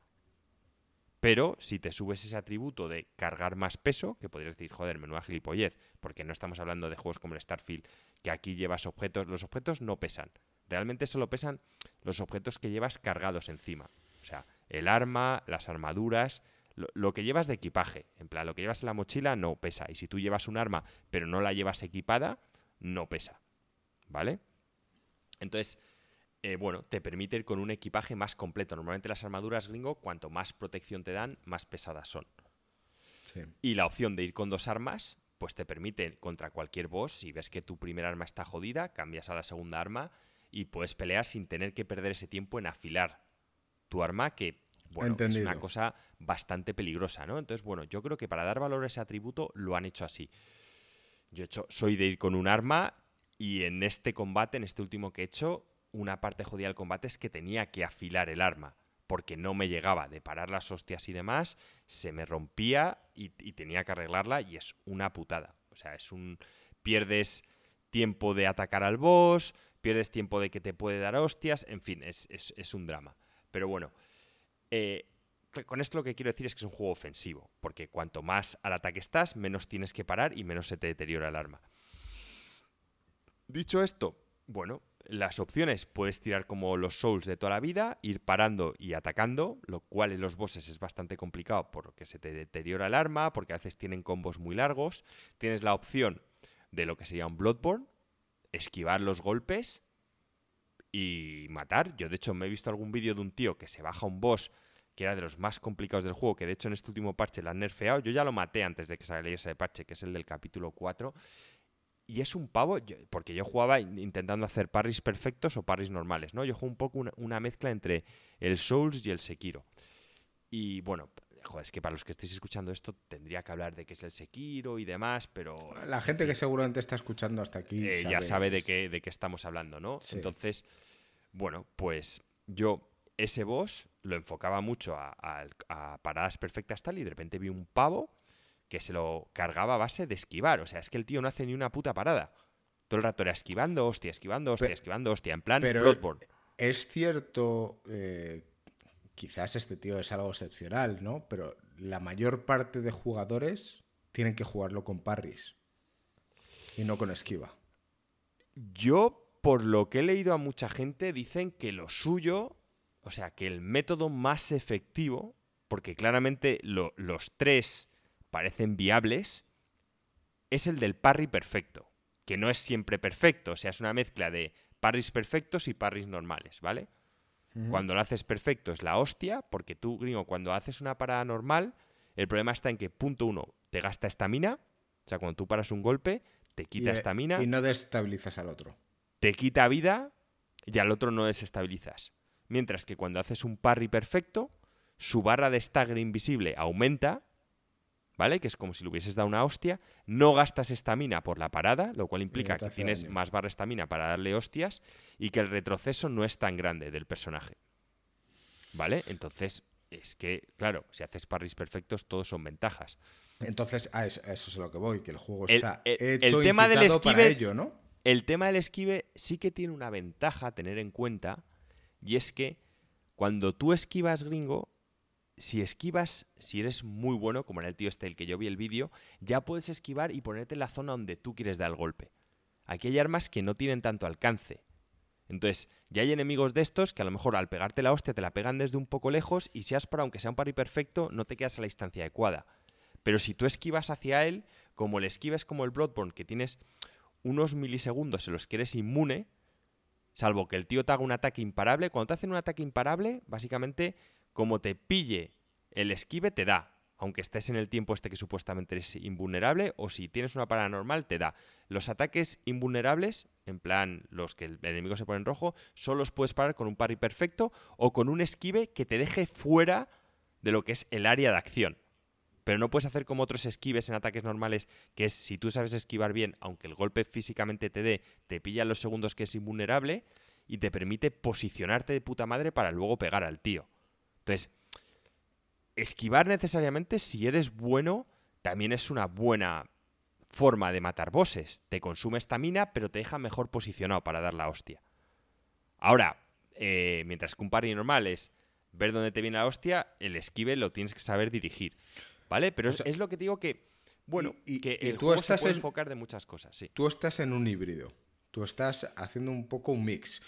Pero si te subes ese atributo de cargar más peso, que podrías decir, joder, menuda gilipollez, porque no estamos hablando de juegos como el Starfield, que aquí llevas objetos, los objetos no pesan. Realmente solo pesan los objetos que llevas cargados encima. O sea, el arma, las armaduras, lo, que llevas de equipaje. En plan, lo que llevas en la mochila no pesa. Y si tú llevas un arma pero no la llevas equipada, no pesa. ¿Vale? Entonces, eh, bueno, te permite ir con un equipaje más completo. Normalmente las armaduras gringo, cuanto más protección te dan, más pesadas son. Y la opción de ir con dos armas, pues te permite contra cualquier boss, si ves que tu primera arma está jodida, cambias a la segunda arma y puedes pelear sin tener que perder ese tiempo en afilar tu arma, que bueno, es una cosa bastante peligrosa, ¿no? Entonces, bueno, yo creo que para dar valor a ese atributo lo han hecho así. Yo he hecho, soy de ir con un arma y en este combate, en este último que he hecho, una parte jodida del combate es que tenía que afilar el arma, porque no me llegaba de parar las hostias y demás, se me rompía y, tenía que arreglarla y es una putada. O sea, es un... pierdes tiempo de atacar al boss, pierdes tiempo de que te puede dar hostias, en fin, es, un drama. Pero bueno, eh, con esto lo que quiero decir es que es un juego ofensivo, porque cuanto más al ataque estás, menos tienes que parar y menos se te deteriora el arma. Dicho esto, bueno, las opciones puedes tirar como los Souls de toda la vida, ir parando y atacando, lo cual en los bosses es bastante complicado porque se te deteriora el arma, porque a veces tienen combos muy largos. Tienes la opción de lo que sería un Bloodborne, esquivar los golpes y matar. Yo de hecho me he visto algún vídeo de un tío que se baja un boss que era de los más complicados del juego, que de hecho en este último parche lo han nerfeado. Yo ya lo maté antes de que saliera ese parche, que es el del capítulo 4 y es un pavo, porque yo jugaba intentando hacer parries perfectos o parries normales, ¿no? Yo juego un poco una, mezcla entre el Souls y el Sekiro. Y bueno, joder, es que para los que estéis escuchando esto tendría que hablar de qué es el Sekiro y demás, pero... La gente que seguramente está escuchando hasta aquí... Eh, ya sabe de qué, de qué estamos hablando, ¿no? Entonces, bueno, pues yo ese boss lo enfocaba mucho a, a paradas perfectas tal y de repente vi un pavo que se lo cargaba a base de esquivar. O sea, es que el tío no hace ni una puta parada. Todo el rato era esquivando, hostia, esquivando, hostia, esquivando, hostia, en plan pero Bloodborne. Es cierto, eh, quizás este tío es algo excepcional, ¿no? Pero la mayor parte de jugadores tienen que jugarlo con parries y no con esquiva. Yo, por lo que he leído a mucha gente, dicen que lo suyo, o sea, que el método más efectivo, porque claramente los tres parecen viables es el del parry perfecto, que no es siempre perfecto, o sea, es una mezcla de parries perfectos y parries normales, ¿vale? Cuando lo haces perfecto es la hostia, porque tú, gringo, cuando haces una parada normal, el problema está en que, punto uno, te gasta estamina, o sea, cuando tú paras un golpe, te quita estamina. Y, no destabilizas al otro. Te quita vida y al otro no desestabilizas. Mientras que cuando haces un parry perfecto, su barra de stagger invisible aumenta ¿vale? Que es como si le hubieses dado una hostia. No gastas estamina por la parada, lo cual implica que tienes más barra estamina para darle hostias y que el retroceso no es tan grande del personaje. ¿Vale? Entonces, es que, claro, si haces parries perfectos, todos son ventajas. Entonces, a eso, es a lo que voy, que el juego está hecho el tema del esquive, para ello, ¿no? El tema del esquive sí que tiene una ventaja a tener en cuenta, y es que cuando tú esquivas gringo, si esquivas, si eres muy bueno, como en el tío este el que yo vi el vídeo, ya puedes esquivar y ponerte en la zona donde tú quieres dar el golpe. Aquí hay armas que no tienen tanto alcance. Entonces, ya hay enemigos de estos que a lo mejor al pegarte la hostia te la pegan desde un poco lejos y si has para, aunque sea un pari perfecto, no te quedas a la distancia adecuada. Pero si tú esquivas hacia él, como el esquives como el Bloodborne, que tienes unos milisegundos en los que eres inmune, salvo que el tío te haga un ataque imparable, cuando te hacen un ataque imparable, básicamente como te pille el esquive, te da. Aunque estés en el tiempo este que supuestamente es invulnerable, o si tienes una parada normal, te da. Los ataques invulnerables, en plan los que el enemigo se pone en rojo, solo los puedes parar con un parry perfecto o con un esquive que te deje fuera de lo que es el área de acción. Pero no puedes hacer como otros esquives en ataques normales, que es si tú sabes esquivar bien, aunque el golpe físicamente te dé, te pilla los segundos que es invulnerable y te permite posicionarte de puta madre para luego pegar al tío. Entonces, esquivar necesariamente, si eres bueno, también es una buena forma de matar bosses. Te consume estamina, pero te deja mejor posicionado para dar la hostia. Ahora, eh, mientras que un parry normal es ver dónde te viene la hostia, el esquive lo tienes que saber dirigir. ¿Vale? Pero es, lo que te digo que. Bueno, y, que el tú juego estás se puede enfocar de muchas cosas, sí. Tú estás en un híbrido. Tú estás haciendo un poco un mix.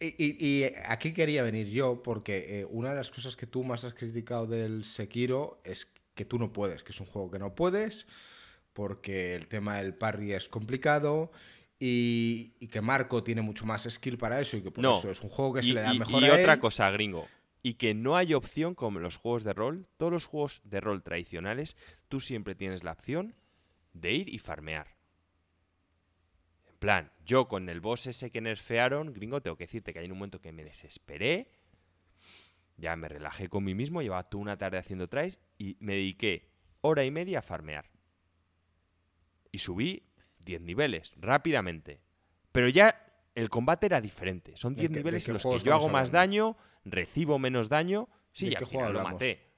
Y, aquí quería venir yo porque eh, una de las cosas que tú más has criticado del Sekiro es que tú no puedes, que es un juego que no puedes, porque el tema del parry es complicado y, que Marco tiene mucho más skill para eso y que por eso es un juego que se le da mejor y otra cosa, gringo, y que no hay opción como en los juegos de rol, todos los juegos de rol tradicionales, tú siempre tienes la opción de ir y farmear. En plan, yo con el boss ese que nerfearon, gringo, tengo que decirte que hay un momento que me desesperé, ya me relajé con mí mismo, llevaba toda una tarde haciendo tries y me dediqué hora y media a farmear. Y subí 10 niveles, rápidamente. Pero ya el combate era diferente. Son 10 niveles en los que yo hago más daño, recibo menos daño. Sí, ya lo maté.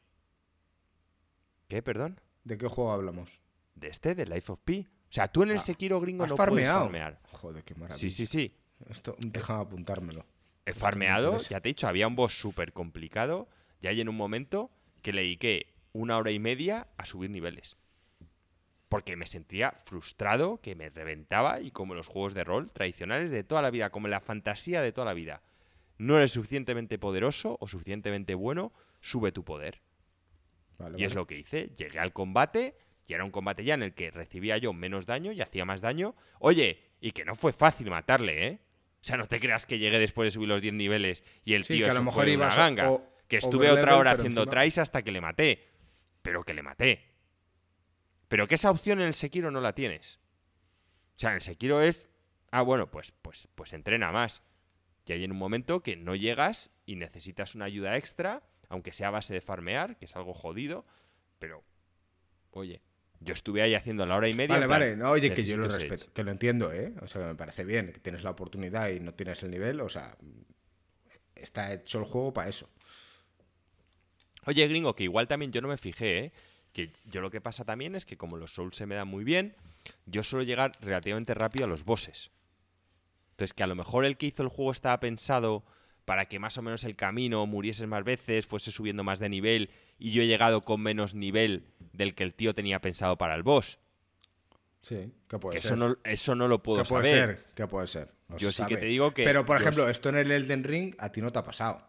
¿Qué, perdón? ¿De qué juego hablamos? De este, de Life of Pi. O sea, tú en el ah, Sekiro gringo no puedes farmear. Joder, qué maravilla. Sí, sí, sí. Esto, déjame apuntármelo. He farmeado, ya te he dicho, había un boss súper complicado. Ya hay en un momento que le dediqué una hora y media a subir niveles porque me sentía frustrado, que me reventaba y como los juegos de rol tradicionales de toda la vida, como la fantasía de toda la vida, no eres suficientemente poderoso o suficientemente bueno, sube tu poder. y es lo que hice, llegué al combate y era un combate ya en el que recibía yo menos daño y hacía más daño. Oye, y que no fue fácil matarle, ¿eh? O sea, no te creas que llegué después de subir los 10 niveles y el tío que a lo mejor iba una ganga. que estuve otra hora haciendo tries hasta que le maté. Pero que le maté. Pero que esa opción en el Sekiro no la tienes. O sea, en el Sekiro es, ah, bueno, pues, pues, pues entrena más. Y hay en un momento que no llegas y necesitas una ayuda extra, aunque sea a base de farmear, que es algo jodido, pero, oye, yo estuve ahí haciendo la hora y media. Vale, vale, no, oye, que yo lo respeto, que lo entiendo, ¿eh? O sea, que me parece bien, que tienes la oportunidad y no tienes el nivel, o sea, está hecho el juego para eso. Oye, gringo, que igual también yo no me fijé, ¿eh? Que yo lo que pasa también es que como los Souls se me dan muy bien, yo suelo llegar relativamente rápido a los bosses. Entonces, que a lo mejor el que hizo el juego estaba pensado para que más o menos el camino murieses más veces, fuese subiendo más de nivel y yo he llegado con menos nivel del que el tío tenía pensado para el boss. Sí, que puede ser. Eso no, eso no lo puedo ¿Qué puede ser? ¿Qué puede ser? yo sí que te digo que. Pero, por ejemplo, esto en el Elden Ring a ti no te ha pasado.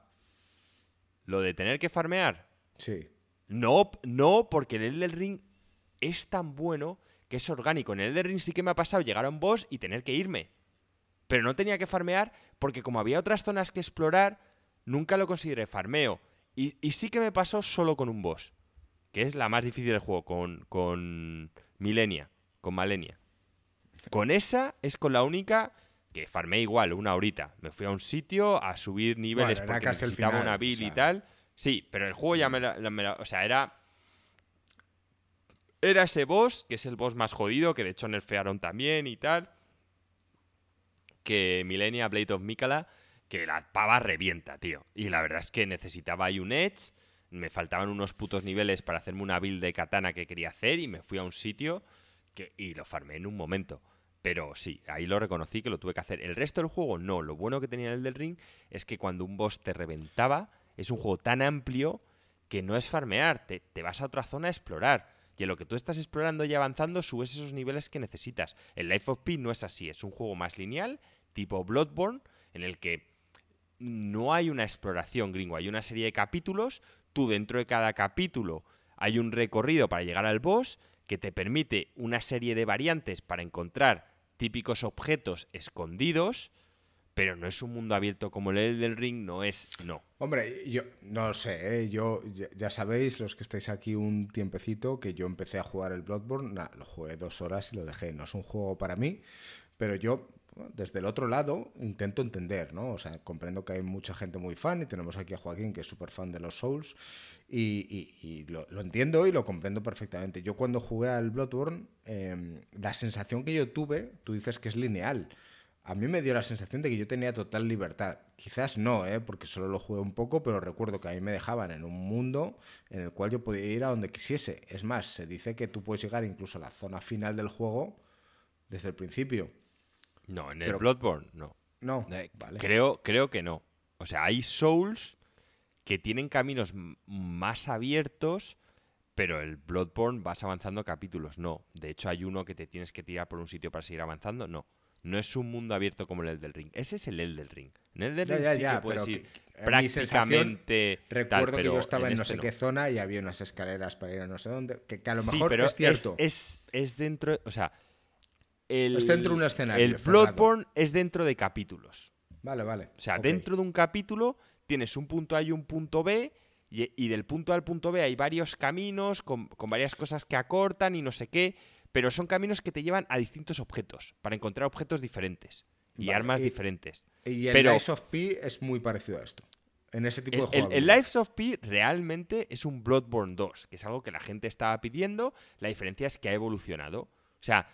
¿Lo de tener que farmear? Sí. No, no, porque el Elden Ring es tan bueno que es orgánico. En el Elden Ring sí que me ha pasado llegar a un boss y tener que irme. Pero no tenía que farmear porque como había otras zonas que explorar, nunca lo consideré farmeo. Y, sí que me pasó solo con un boss, que es la más difícil del juego, con, con Milenia, con Malenia. Con esa es con la única que farmé igual, una horita. Me fui a un sitio a subir niveles porque necesitaba una build y tal. Sí, pero el juego ya me la, O sea, era. Era ese boss, que es el boss más jodido, que de hecho nerfearon también y tal. Que Millennia Blade of Mikala, que la pava revienta, tío. Y la verdad es que necesitaba ahí un edge. Me faltaban unos putos niveles para hacerme una build de katana que quería hacer y me fui a un sitio que, y lo farmé en un momento. Pero sí, ahí lo reconocí que lo tuve que hacer. El resto del juego no. Lo bueno que tenía el del ring es que cuando un boss te reventaba, es un juego tan amplio que no es farmear, te, vas a otra zona a explorar. Y en lo que tú estás explorando y avanzando, subes esos niveles que necesitas. El Life of Pi no es así, es un juego más lineal, tipo Bloodborne, en el que no hay una exploración gringo, hay una serie de capítulos, tú dentro de cada capítulo hay un recorrido para llegar al boss que te permite una serie de variantes para encontrar típicos objetos escondidos pero no es un mundo abierto como el del ring, no es, no. Hombre, yo no sé, ¿eh? yo ya, sabéis, los que estáis aquí un tiempecito, que yo empecé a jugar el Bloodborne, lo jugué dos horas y lo dejé, no es un juego para mí, pero yo desde el otro lado intento entender, ¿no? O sea, comprendo que hay mucha gente muy fan y tenemos aquí a Joaquín que es súper fan de los Souls y, lo, entiendo y lo comprendo perfectamente. Yo cuando jugué al Bloodborne, em, la sensación que yo tuve, tú dices que es lineal, a mí me dio la sensación de que yo tenía total libertad. Quizás no, ¿eh? porque solo lo jugué un poco, pero recuerdo que a mí me dejaban en un mundo en el cual yo podía ir a donde quisiese. Es más, se dice que tú puedes llegar incluso a la zona final del juego desde el principio. No, en el Bloodborne no. No, eh, creo, creo que no. O sea, hay Souls que tienen caminos más abiertos, pero el Bloodborne vas avanzando capítulos. No. De hecho, hay uno que te tienes que tirar por un sitio para seguir avanzando. No. No es un mundo abierto como el del Ring. Ese es el Elden Ring. En el del Ring sí que puedes ir prácticamente. Recuerdo que yo estaba en no sé este qué zona y había unas escaleras para ir a no sé dónde. Que, a lo mejor pero es cierto. Es, es, dentro. O sea. El, es dentro de un escenario. El Bloodborne es dentro de capítulos. Vale, vale. O sea, dentro de un capítulo tienes un punto A y un punto B. Y, del punto A al punto B hay varios caminos con, con varias cosas que acortan y no sé qué pero son caminos que te llevan a distintos objetos, para encontrar objetos diferentes y armas diferentes. Y el Lives of P es muy parecido a esto. En ese tipo de juegos. El, Lives of P realmente es un Bloodborne 2, que es algo que la gente estaba pidiendo. La diferencia es que ha evolucionado. O sea,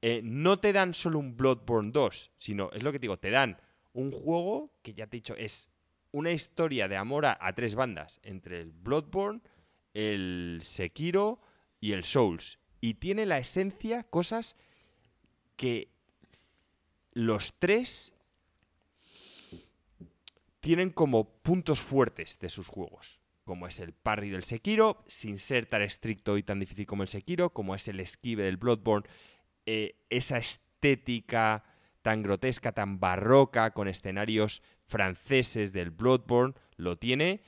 eh, no te dan solo un Bloodborne 2, sino, es lo que te digo, te dan un juego que ya te he dicho, es una historia de amor a tres bandas, entre el Bloodborne, el Sekiro y el Souls y tiene la esencia, cosas que los tres tienen como puntos fuertes de sus juegos. Como es el parry del Sekiro, sin ser tan estricto y tan difícil como el Sekiro, como es el esquive del Bloodborne, eh, esa estética tan grotesca, tan barroca, con escenarios franceses del Bloodborne, lo tiene.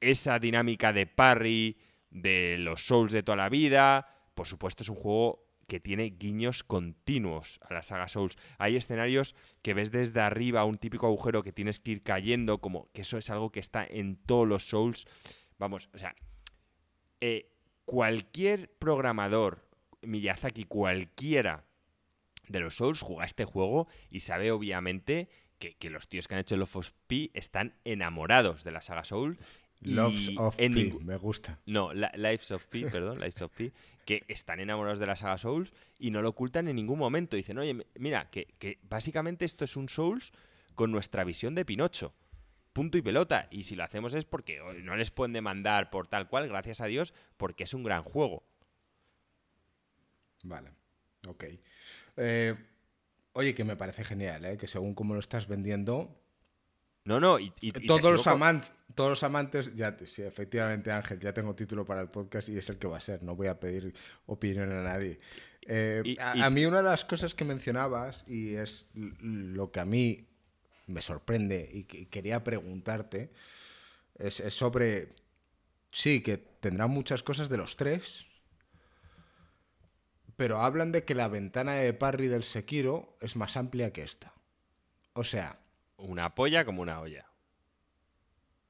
Esa dinámica de parry de los Souls de toda la vida, por supuesto, es un juego que tiene guiños continuos a la saga Souls. Hay escenarios que ves desde arriba, un típico agujero que tienes que ir cayendo, como que eso es algo que está en todos los Souls. Vamos, o sea, eh, cualquier programador, Miyazaki, cualquiera de los Souls juega este juego y sabe obviamente que, los tíos que han hecho el of P están enamorados de la saga Souls Loves of P, me gusta. No, Lives of P, perdón, Lives of P, que están enamorados de la saga Souls y no lo ocultan en ningún momento. Dicen, oye, mira, que, básicamente esto es un Souls con nuestra visión de Pinocho. Punto y pelota. Y si lo hacemos es porque no les pueden demandar por tal cual, gracias a Dios, porque es un gran juego. Vale, ok. Eh, oye, que me parece genial, ¿eh? que según cómo lo estás vendiendo, no, no, y, todos, los amantes, todos los amantes, ya, sí, efectivamente Ángel, ya tengo título para el podcast y es el que va a ser, no voy a pedir opinión a nadie. Eh, a, mí una de las cosas que mencionabas y es lo que a mí me sorprende y que quería preguntarte es, sobre, sí, que tendrán muchas cosas de los tres, pero hablan de que la ventana de parry del Sekiro es más amplia que esta. O sea, una polla como una olla.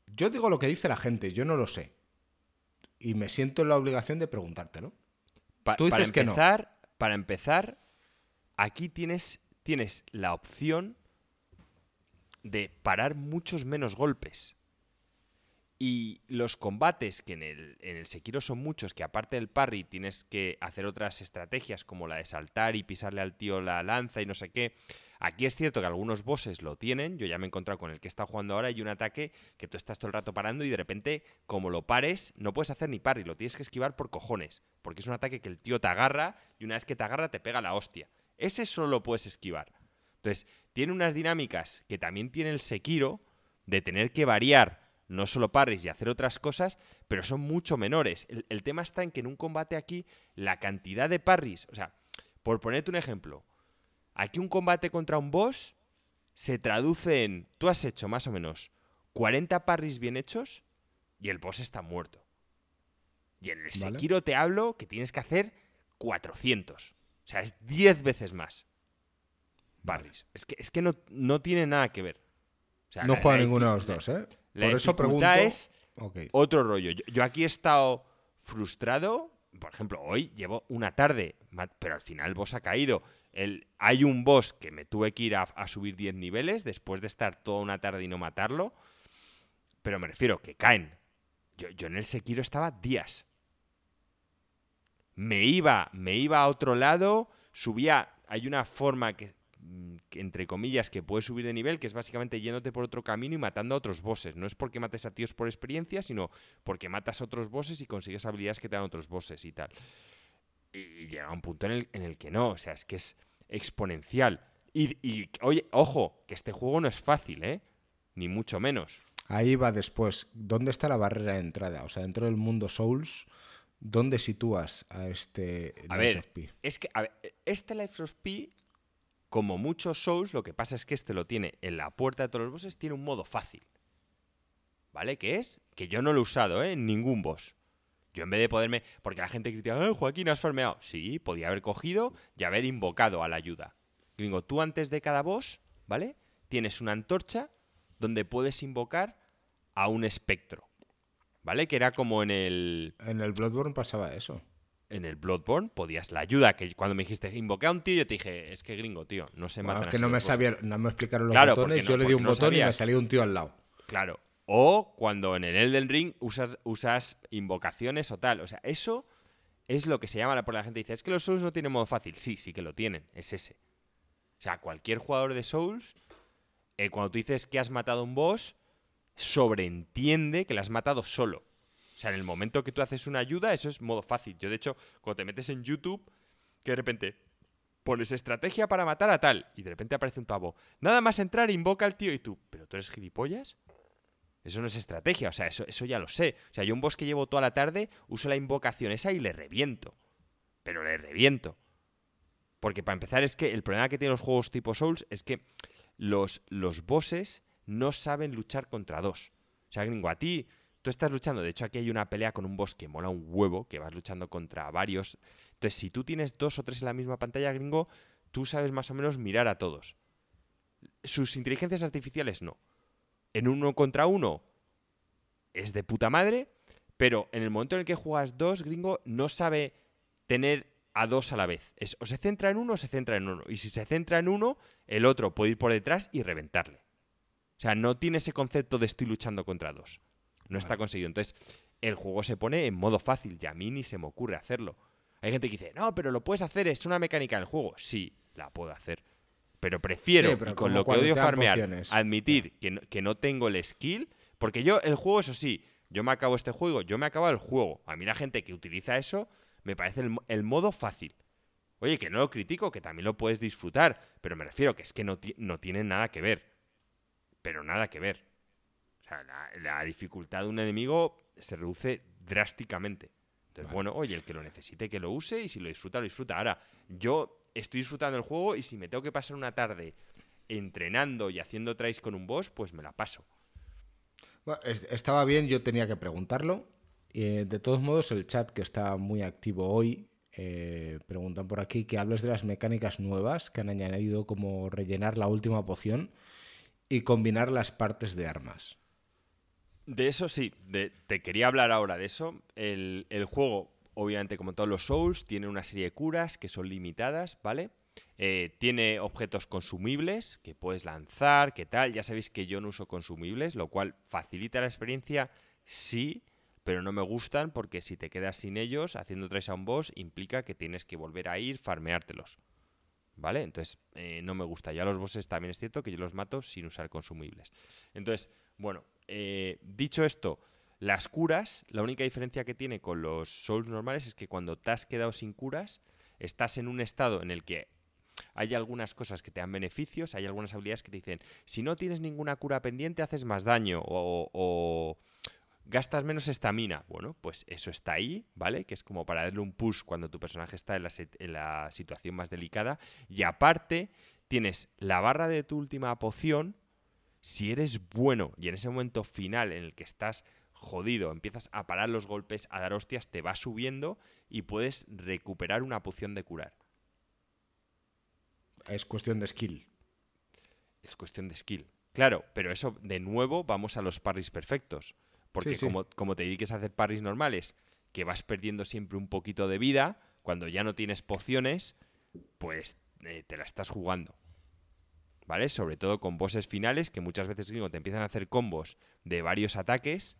Yo digo lo que dice la gente, yo no lo sé. Y me siento en la obligación de preguntártelo. Tú dices para empezar, que no. Para empezar, aquí tienes, tienes la opción de parar muchos menos golpes. Y los combates, que en el, en el Sekiro son muchos, que aparte del parry tienes que hacer otras estrategias como la de saltar y pisarle al tío la lanza y no sé qué. Aquí es cierto que algunos bosses lo tienen, yo ya me he encontrado con el que está jugando ahora y un ataque que tú estás todo el rato parando y de repente, como lo pares, no puedes hacer ni parry, lo tienes que esquivar por cojones, porque es un ataque que el tío te agarra y una vez que te agarra te pega la hostia. Ese solo lo puedes esquivar. Entonces, tiene unas dinámicas que también tiene el Sekiro de tener que variar no solo parries y hacer otras cosas, pero son mucho menores. El, el, tema está en que en un combate aquí la cantidad de parries, o sea, por ponerte un ejemplo, Aquí un combate contra un boss se traduce en, tú has hecho más o menos 40 parries bien hechos y el boss está muerto. Y en el Sekiro te hablo que tienes que hacer 400. O sea, es 10 veces más. Parries. Es que, es que no, no tiene nada que ver. no juega ninguno de los dos, ¿eh? Por eso pregunto... es otro rollo. yo aquí he estado frustrado. Por ejemplo, hoy llevo una tarde, pero al final el boss ha caído hay un boss que me tuve que ir a, subir 10 niveles después de estar toda una tarde y no matarlo. Pero me refiero que caen. Yo, en el Sekiro estaba días. Me iba, me iba a otro lado, subía. Hay una forma que, mm, entre comillas, que puedes subir de nivel, que es básicamente yéndote por otro camino y matando a otros bosses. No es porque mates a tíos por experiencia, sino porque matas a otros bosses y consigues habilidades que te dan otros bosses y tal. Y llega un punto en el, en el que no, o sea, es que es exponencial. Y, y, oye, ojo, que este juego no es fácil, ¿eh? Ni mucho menos. Ahí va después. ¿Dónde está la barrera de entrada? O sea, dentro del mundo Souls, ¿dónde sitúas a este a ver, of P? Es que, a ver, este Life of P como muchos Souls, lo que pasa es que este lo tiene en la puerta de todos los bosses, tiene un modo fácil. ¿Vale? Que es que yo no lo he usado, ¿eh? En ningún boss. Yo en vez de poderme... Porque la gente critica, ¡Ah, Joaquín, has farmeado! Sí, podía haber cogido y haber invocado a la ayuda. Gringo, tú antes de cada boss, ¿vale? Tienes una antorcha donde puedes invocar a un espectro. ¿Vale? Que era como en el... En el Bloodborne pasaba eso en el Bloodborne podías la ayuda, que cuando me dijiste invoqué a un tío, yo te dije, es que gringo, tío, no se mata. Es que no me, sabía, no me explicaron los botones, yo le di un botón y me salió un tío al lado. Claro. O cuando en el Elden Ring usas, invocaciones o tal. O sea, eso es lo que se llama por la gente. Dice, es que los Souls no tienen modo fácil. Sí, sí que lo tienen. Es ese. O sea, cualquier jugador de Souls, eh, cuando tú dices que has matado a un boss, sobreentiende que lo has matado solo. O sea, en el momento que tú haces una ayuda, eso es modo fácil. Yo, de hecho, cuando te metes en YouTube, que de repente pones estrategia para matar a tal, y de repente aparece un pavo. Nada más entrar, invoca al tío y tú, ¿pero tú eres gilipollas? Eso no es estrategia, o sea, eso, eso ya lo sé. O sea, yo un boss que llevo toda la tarde, uso la invocación esa y le reviento. Pero le reviento. Porque para empezar es que el problema que tienen los juegos tipo Souls es que los, los bosses no saben luchar contra dos. O sea, gringo, a ti tú estás luchando, de hecho aquí hay una pelea con un boss que mola un huevo, que vas luchando contra varios. Entonces, si tú tienes dos o tres en la misma pantalla, gringo, tú sabes más o menos mirar a todos. Sus inteligencias artificiales no. En uno contra uno es de puta madre, pero en el momento en el que juegas dos, gringo, no sabe tener a dos a la vez. Es, o se centra en uno o se centra en uno. Y si se centra en uno, el otro puede ir por detrás y reventarle. O sea, no tiene ese concepto de estoy luchando contra dos. No está conseguido. Entonces, el juego se pone en modo fácil y a mí ni se me ocurre hacerlo. Hay gente que dice, no, pero lo puedes hacer, es una mecánica del juego. Sí, la puedo hacer. Pero prefiero, con lo que odio farmear, admitir que no, que no tengo el skill. Porque yo, el juego, eso sí, yo me acabo este juego, yo me acabo el juego. A mí la gente que utiliza eso me parece el, modo fácil. Oye, que no lo critico, que también lo puedes disfrutar, pero me refiero que es que no, no tiene nada que ver. Pero nada que ver la, dificultad de un enemigo se reduce drásticamente. Entonces, bueno, oye, el que lo necesite, que lo use y si lo disfruta, lo disfruta. Ahora, yo estoy disfrutando el juego y si me tengo que pasar una tarde entrenando y haciendo tries con un boss, pues me la paso. estaba bien, yo tenía que preguntarlo. Y, de todos modos, el chat que está muy activo hoy, eh, preguntan por aquí que hables de las mecánicas nuevas que han añadido como rellenar la última poción y combinar las partes de armas. De eso sí, te quería hablar ahora de eso. El, juego, obviamente, como todos los Souls, tiene una serie de curas que son limitadas, ¿vale? Eh, tiene objetos consumibles que puedes lanzar, ¿qué tal? Ya sabéis que yo no uso consumibles, lo cual facilita la experiencia, sí, pero no me gustan porque si te quedas sin ellos haciendo tres a un boss implica que tienes que volver a ir, farmeártelos. ¿Vale? Entonces, eh, no me gusta. Ya los bosses también es cierto que yo los mato sin usar consumibles. Entonces, bueno, eh, dicho esto, las curas, la única diferencia que tiene con los souls normales es que cuando te has quedado sin curas, estás en un estado en el que hay algunas cosas que te dan beneficios, hay algunas habilidades que te dicen, si no tienes ninguna cura pendiente, haces más daño o, gastas menos estamina. Bueno, pues eso está ahí, ¿vale? Que es como para darle un push cuando tu personaje está en la, en la situación más delicada. Y aparte, tienes la barra de tu última poción si eres bueno y en ese momento final en el que estás jodido, empiezas a parar los golpes, a dar hostias, te va subiendo y puedes recuperar una poción de curar. Es cuestión de skill. Es cuestión de skill. Claro, pero eso, de nuevo, vamos a los parries perfectos. Porque Como, como, te dediques a hacer parries normales, que vas perdiendo siempre un poquito de vida, cuando ya no tienes pociones, pues eh, te la estás jugando. ¿vale? Sobre todo con bosses finales que muchas veces te empiezan a hacer combos de varios ataques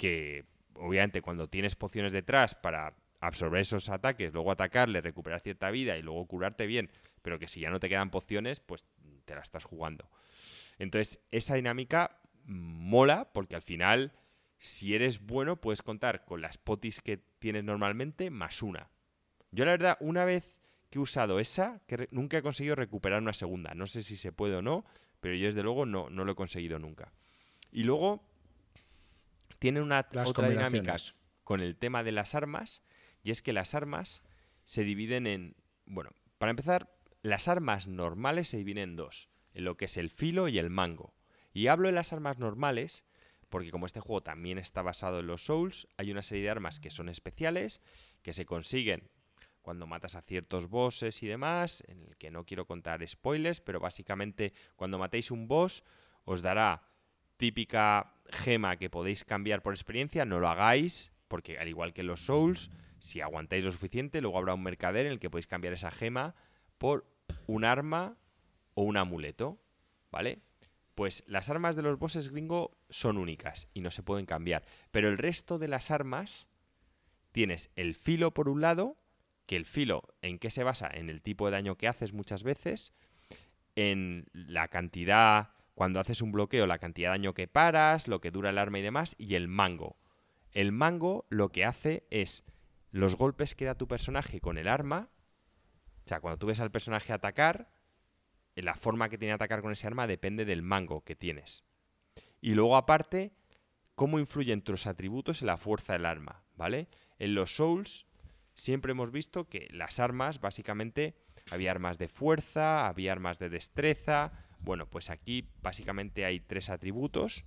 que obviamente cuando tienes pociones detrás para absorber esos ataques, luego atacarle, recuperar cierta vida y luego curarte bien, pero que si ya no te quedan pociones, pues te la estás jugando. Entonces, esa dinámica mola porque al final, si eres bueno, puedes contar con las potis que tienes normalmente más una. Yo la verdad, una vez que he usado esa, que nunca he conseguido recuperar una segunda. No sé si se puede o no, pero yo desde luego no, no lo he conseguido nunca. Y luego tiene una otra dinámica con el tema de las armas, y es que las armas se dividen en, bueno, para empezar, las armas normales se dividen en dos, en lo que es el filo y el mango. Y hablo de las armas normales porque como este juego también está basado en los Souls, hay una serie de armas que son especiales, que se consiguen cuando matas a ciertos bosses y demás, en el que no quiero contar spoilers, pero básicamente cuando matéis un boss os dará típica gema que podéis cambiar por experiencia, no lo hagáis, porque al igual que los Souls, si aguantáis lo suficiente, luego habrá un mercader en el que podéis cambiar esa gema por un arma o un amuleto, ¿vale? Pues las armas de los bosses gringo son únicas y no se pueden cambiar, pero el resto de las armas tienes el filo por un lado, que el filo en qué se basa en el tipo de daño que haces muchas veces, en la cantidad cuando haces un bloqueo, la cantidad de daño que paras, lo que dura el arma y demás, y el mango. El mango lo que hace es los golpes que da tu personaje con el arma. O sea, cuando tú ves al personaje atacar, la forma que tiene atacar con ese arma depende del mango que tienes. Y luego, aparte, cómo influyen tus atributos en la fuerza del arma, ¿vale? En los Souls siempre hemos visto que las armas, básicamente, había armas de fuerza, había armas de destreza. Bueno, pues aquí básicamente hay tres atributos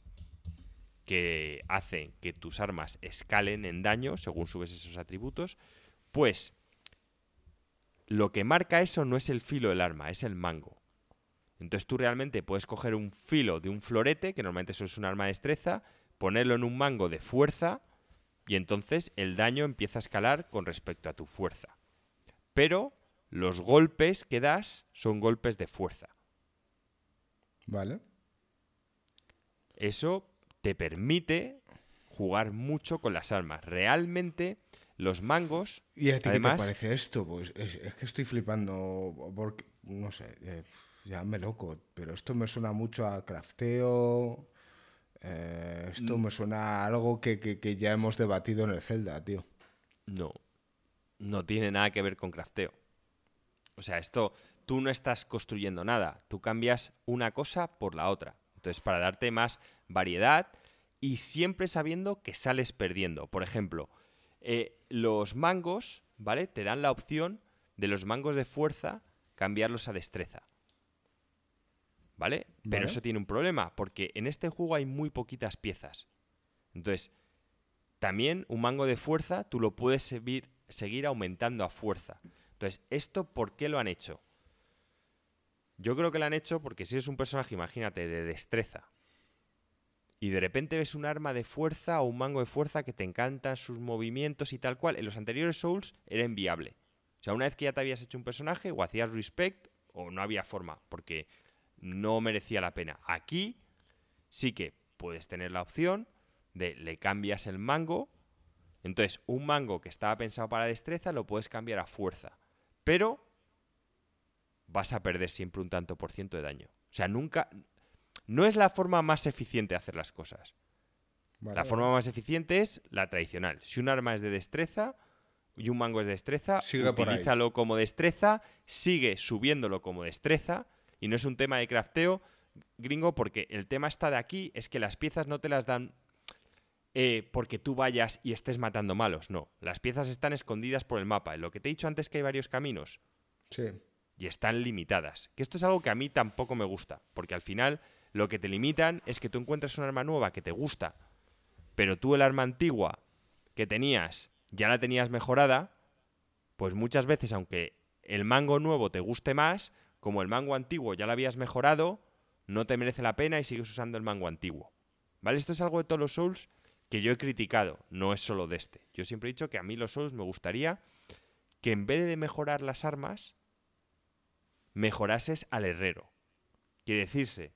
que hacen que tus armas escalen en daño según subes esos atributos, pues lo que marca eso no es el filo del arma, es el mango. Entonces tú realmente puedes coger un filo de un florete, que normalmente eso es un arma de destreza, ponerlo en un mango de fuerza y entonces el daño empieza a escalar con respecto a tu fuerza. Pero los golpes que das son golpes de fuerza. Vale. Eso te permite jugar mucho con las armas. Realmente, los mangos. ¿Y a ti qué te parece esto? Pues es, que estoy flipando. Porque, no sé, eh, ya me loco. Pero esto me suena mucho a crafteo. Eh, esto mm. me suena a algo que, que ya hemos debatido en el Zelda, tío. No. No tiene nada que ver con crafteo. O sea, esto. Tú no estás construyendo nada. Tú cambias una cosa por la otra. Entonces, para darte más variedad y siempre sabiendo que sales perdiendo. Por ejemplo, eh, los mangos, ¿vale? Te dan la opción de los mangos de fuerza cambiarlos a destreza. ¿Vale? Pero eso tiene un problema, porque en este juego hay muy poquitas piezas. Entonces, también un mango de fuerza tú lo puedes seguir, seguir aumentando a fuerza. Entonces, ¿esto por qué lo han hecho? Yo creo que lo han hecho porque si eres un personaje, imagínate, de destreza, y de repente ves un arma de fuerza o un mango de fuerza que te encantan sus movimientos y tal cual, en los anteriores Souls era inviable. O sea, una vez que ya te habías hecho un personaje, o hacías respect o no había forma, porque no merecía la pena. Aquí sí que puedes tener la opción de le cambias el mango. Entonces, un mango que estaba pensado para destreza lo puedes cambiar a fuerza. Pero vas a perder siempre un tanto por ciento de daño. O sea, nunca. No es la forma más eficiente de hacer las cosas. la forma más eficiente es la tradicional. Si un arma es de destreza y un mango es de destreza, utilízalo como destreza, sigue subiéndolo como destreza y no es un tema de crafteo gringo porque el tema está de aquí, es que las piezas no te las dan eh, porque tú vayas y estés matando malos, no. Las piezas están escondidas por el mapa. En lo que te he dicho antes que hay varios caminos. Sí. Y están limitadas. Que esto es algo que a mí tampoco me gusta, porque al final lo que te limitan es que tú encuentres un arma nueva que te gusta, pero tú el arma antigua que tenías ya la tenías mejorada, pues muchas veces, aunque el mango nuevo te guste más, como el mango antiguo ya lo habías mejorado, no te merece la pena y sigues usando el mango antiguo. ¿Vale? Esto es algo de todos los Souls que yo he criticado, no es solo de este. Yo siempre he dicho que a mí los Souls me gustaría que en vez de mejorar las armas, mejorases al herrero. Quiere decirse,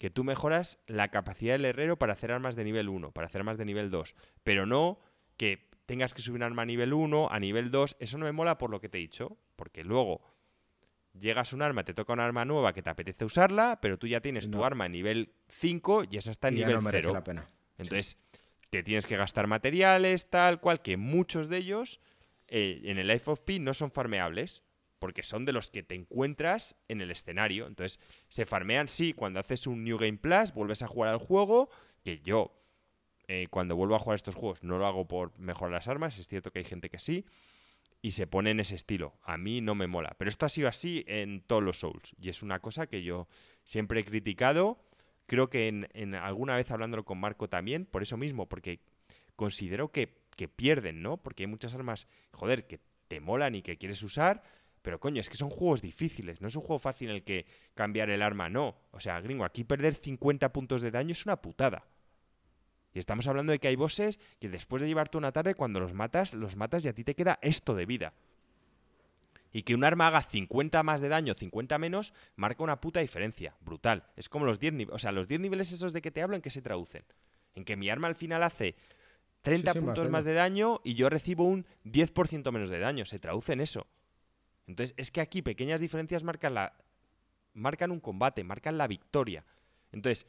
que tú mejoras la capacidad del herrero para hacer armas de nivel 1, para hacer armas de nivel 2, pero no que tengas que subir un arma a nivel 1, a nivel 2, eso no me mola por lo que te he dicho, porque luego llegas a un arma, te toca un arma nueva que te apetece usarla, pero tú ya tienes tu arma a nivel 5 y esa está en Y ya nivel no merece 0. la pena. Entonces, te tienes que gastar materiales, tal cual, que muchos de ellos eh, en el Life of Pi no son farmeables, porque son de los que te encuentras en el escenario. Entonces, se farmean, sí, cuando haces un New Game Plus, vuelves a jugar al juego, que yo, eh, cuando vuelvo a jugar estos juegos, no lo hago por mejorar las armas, es cierto que hay gente que sí, y se pone en ese estilo. A mí no me mola. Pero esto ha sido así en todos los Souls, y es una cosa que yo siempre he criticado creo que en, alguna vez hablándolo con Marco también, por eso mismo, porque considero que, que pierden, ¿no? Porque hay muchas armas, joder, que te molan y que quieres usar, pero coño, es que son juegos difíciles, no es un juego fácil en el que cambiar el arma, no. O sea, gringo, aquí perder 50 puntos de daño es una putada. Y estamos hablando de que hay bosses que después de llevarte una tarde, cuando los matas, los matas y a ti te queda esto de vida. Y que un arma haga 50 más de daño, 50 menos, marca una puta diferencia. Brutal. Es como los 10 niveles. O sea, los 10 niveles esos de que te hablo, ¿en qué se traducen? En que mi arma al final hace 30 Sí, sí, más puntos más de daño y yo recibo un 10% menos de daño. Se traduce en eso. Entonces, es que aquí pequeñas diferencias marcan, la, marcan un combate, marcan la victoria. Entonces,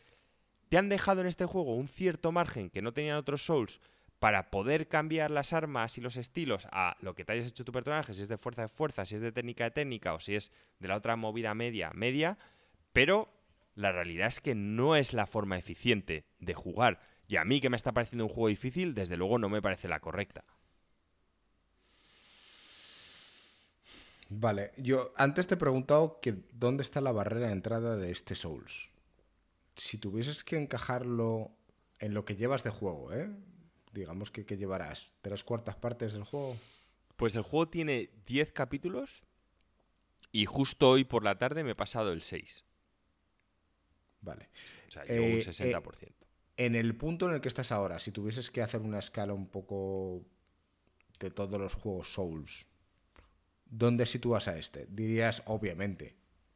te han dejado en este juego un cierto margen que no tenían otros Souls para poder cambiar las armas y los estilos a lo que te hayas hecho tu personaje, si es de fuerza de fuerza, si es de técnica de técnica o si es de la otra movida media, media, pero la realidad es que no es la forma eficiente de jugar. Y a mí que me está pareciendo un juego difícil, desde luego no me parece la correcta. Vale, yo antes te he preguntado que dónde está la barrera de entrada de este Souls. Si tuvieses que encajarlo en lo que llevas de juego, ¿eh? Digamos que, que llevarás tres cuartas partes del juego. Pues el juego tiene 10 capítulos y justo hoy por la tarde me he pasado el 6. Vale. O sea, llevo un Eh, eh, 60%. En el punto en el que estás ahora, si tuvieses que hacer una escala un poco de todos los juegos Souls, ¿dónde sitúas a este? Dirías, obviamente,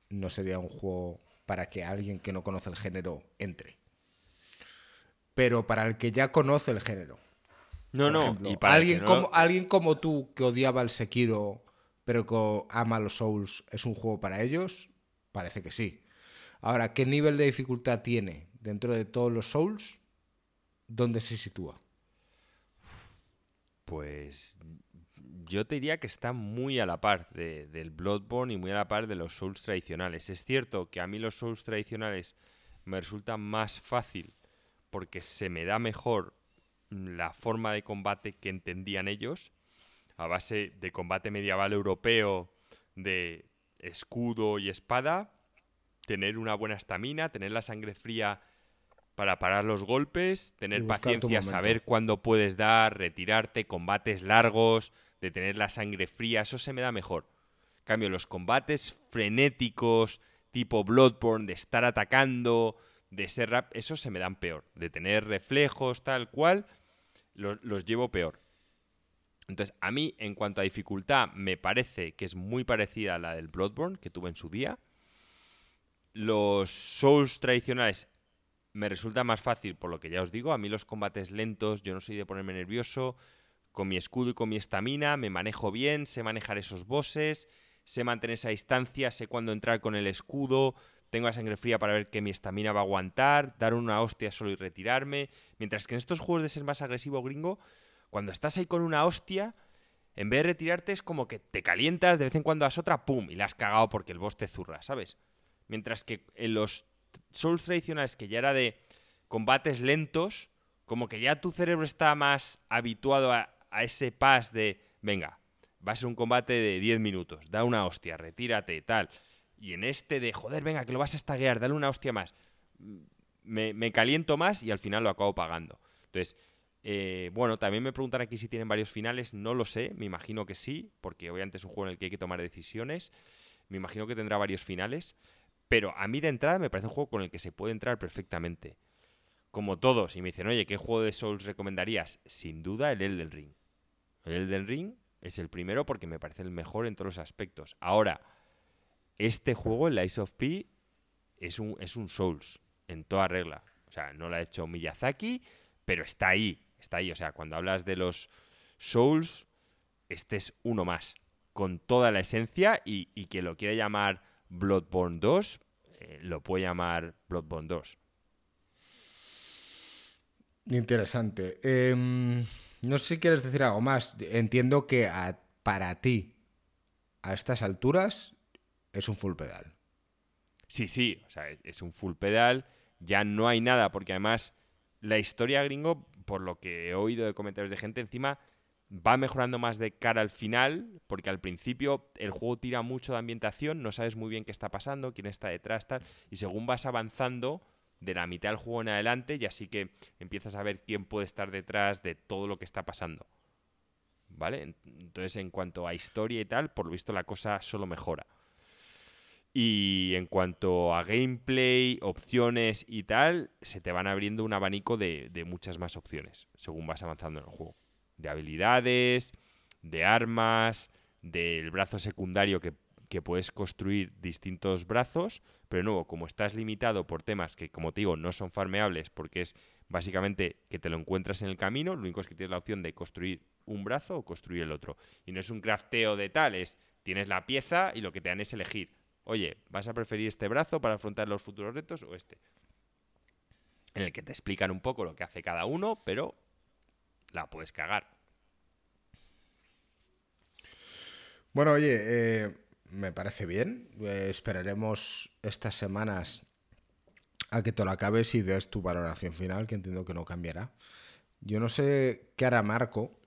no sería un juego para que alguien que no conoce el género entre. Pero para el que ya conoce el género. No, no, ejemplo, y para alguien, no- como, alguien como tú que odiaba el Sekiro, pero que ama los Souls, ¿es un juego para ellos? Parece que sí. Ahora, ¿qué nivel de dificultad tiene dentro de todos los Souls? ¿Dónde se sitúa? Pues yo te diría que está muy a la par de- del Bloodborne y muy a la par de los Souls tradicionales. Es cierto que a mí los Souls tradicionales me resultan más fácil porque se me da mejor la forma de combate que entendían ellos, a base de combate medieval europeo, de escudo y espada, tener una buena estamina, tener la sangre fría para parar los golpes, tener paciencia, saber cuándo puedes dar, retirarte, combates largos, de tener la sangre fría, eso se me da mejor. Cambio, los combates frenéticos, tipo Bloodborne, de estar atacando, de ser rap, esos se me dan peor. De tener reflejos, tal cual, lo- los llevo peor. Entonces, a mí, en cuanto a dificultad, me parece que es muy parecida a la del Bloodborne que tuve en su día. Los Souls tradicionales me resulta más fácil, por lo que ya os digo. A mí los combates lentos, yo no soy de ponerme nervioso. Con mi escudo y con mi estamina me manejo bien, sé manejar esos bosses, sé mantener esa distancia, sé cuándo entrar con el escudo, tengo la sangre fría para ver que mi estamina va a aguantar, dar una hostia solo y retirarme. Mientras que en estos juegos de ser más agresivo gringo, cuando estás ahí con una hostia, en vez de retirarte es como que te calientas, de vez en cuando das otra, pum, y la has cagado porque el boss te zurra, ¿sabes? Mientras que en los Souls tradicionales, que ya era de combates lentos, como que ya tu cerebro está más habituado a, a ese pas de, venga, va a ser un combate de 10 minutos, da una hostia, retírate, tal. Y en este de, joder, venga, que lo vas a estaguear, dale una hostia más. Me, caliento más y al final lo acabo pagando. Entonces, eh, bueno, también me preguntan aquí si tienen varios finales. No lo sé, me imagino que sí, porque obviamente es un juego en el que hay que tomar decisiones. Me imagino que tendrá varios finales. Pero a mí de entrada me parece un juego con el que se puede entrar perfectamente. Como todos, y me dicen, oye, ¿qué juego de Souls recomendarías? Sin duda el Elden Ring. El Elden Ring es el primero porque me parece el mejor en todos los aspectos. Ahora, este juego, el Ice of P, es un, es un Souls, en toda regla. O sea, no lo ha hecho Miyazaki, pero está ahí, está ahí. O sea, cuando hablas de los Souls, este es uno más. con toda la esencia y, y que lo quiere llamar Bloodborne 2, eh, lo puede llamar Bloodborne 2. Interesante. Em, no sé si quieres decir algo más. Entiendo que para ti, a estas alturas, es un full pedal. Sí, sí, o sea, es un full pedal. Ya no hay nada, porque además la historia gringo, por lo que he oído de comentarios de gente, encima va mejorando más de cara al final, porque al principio el juego tira mucho de ambientación, no sabes muy bien qué está pasando, quién está detrás, tal, y según vas avanzando de la mitad del juego en adelante, y así que empiezas a ver quién puede estar detrás de todo lo que está pasando. ¿Vale? Entonces, en cuanto a historia y tal, por lo visto la cosa solo mejora. Y en cuanto a gameplay, opciones y tal, se te van abriendo un abanico de, de muchas más opciones según vas avanzando en el juego de habilidades, de armas, del brazo secundario que, puedes construir distintos brazos, pero de nuevo, como estás limitado por temas que, como te digo, no son farmeables, porque es básicamente que te lo encuentras en el camino, lo único es que tienes la opción de construir un brazo o construir el otro. Y no es un crafteo de tales, tienes la pieza y lo que te dan es elegir. Oye, ¿vas a preferir este brazo para afrontar los futuros retos o este? En el que te explican un poco lo que hace cada uno, pero la puedes cagar. Bueno, oye, eh, me parece bien. Eh, esperaremos estas semanas a que te lo acabes y des tu valoración final, que entiendo que no cambiará. Yo no sé qué hará Marco.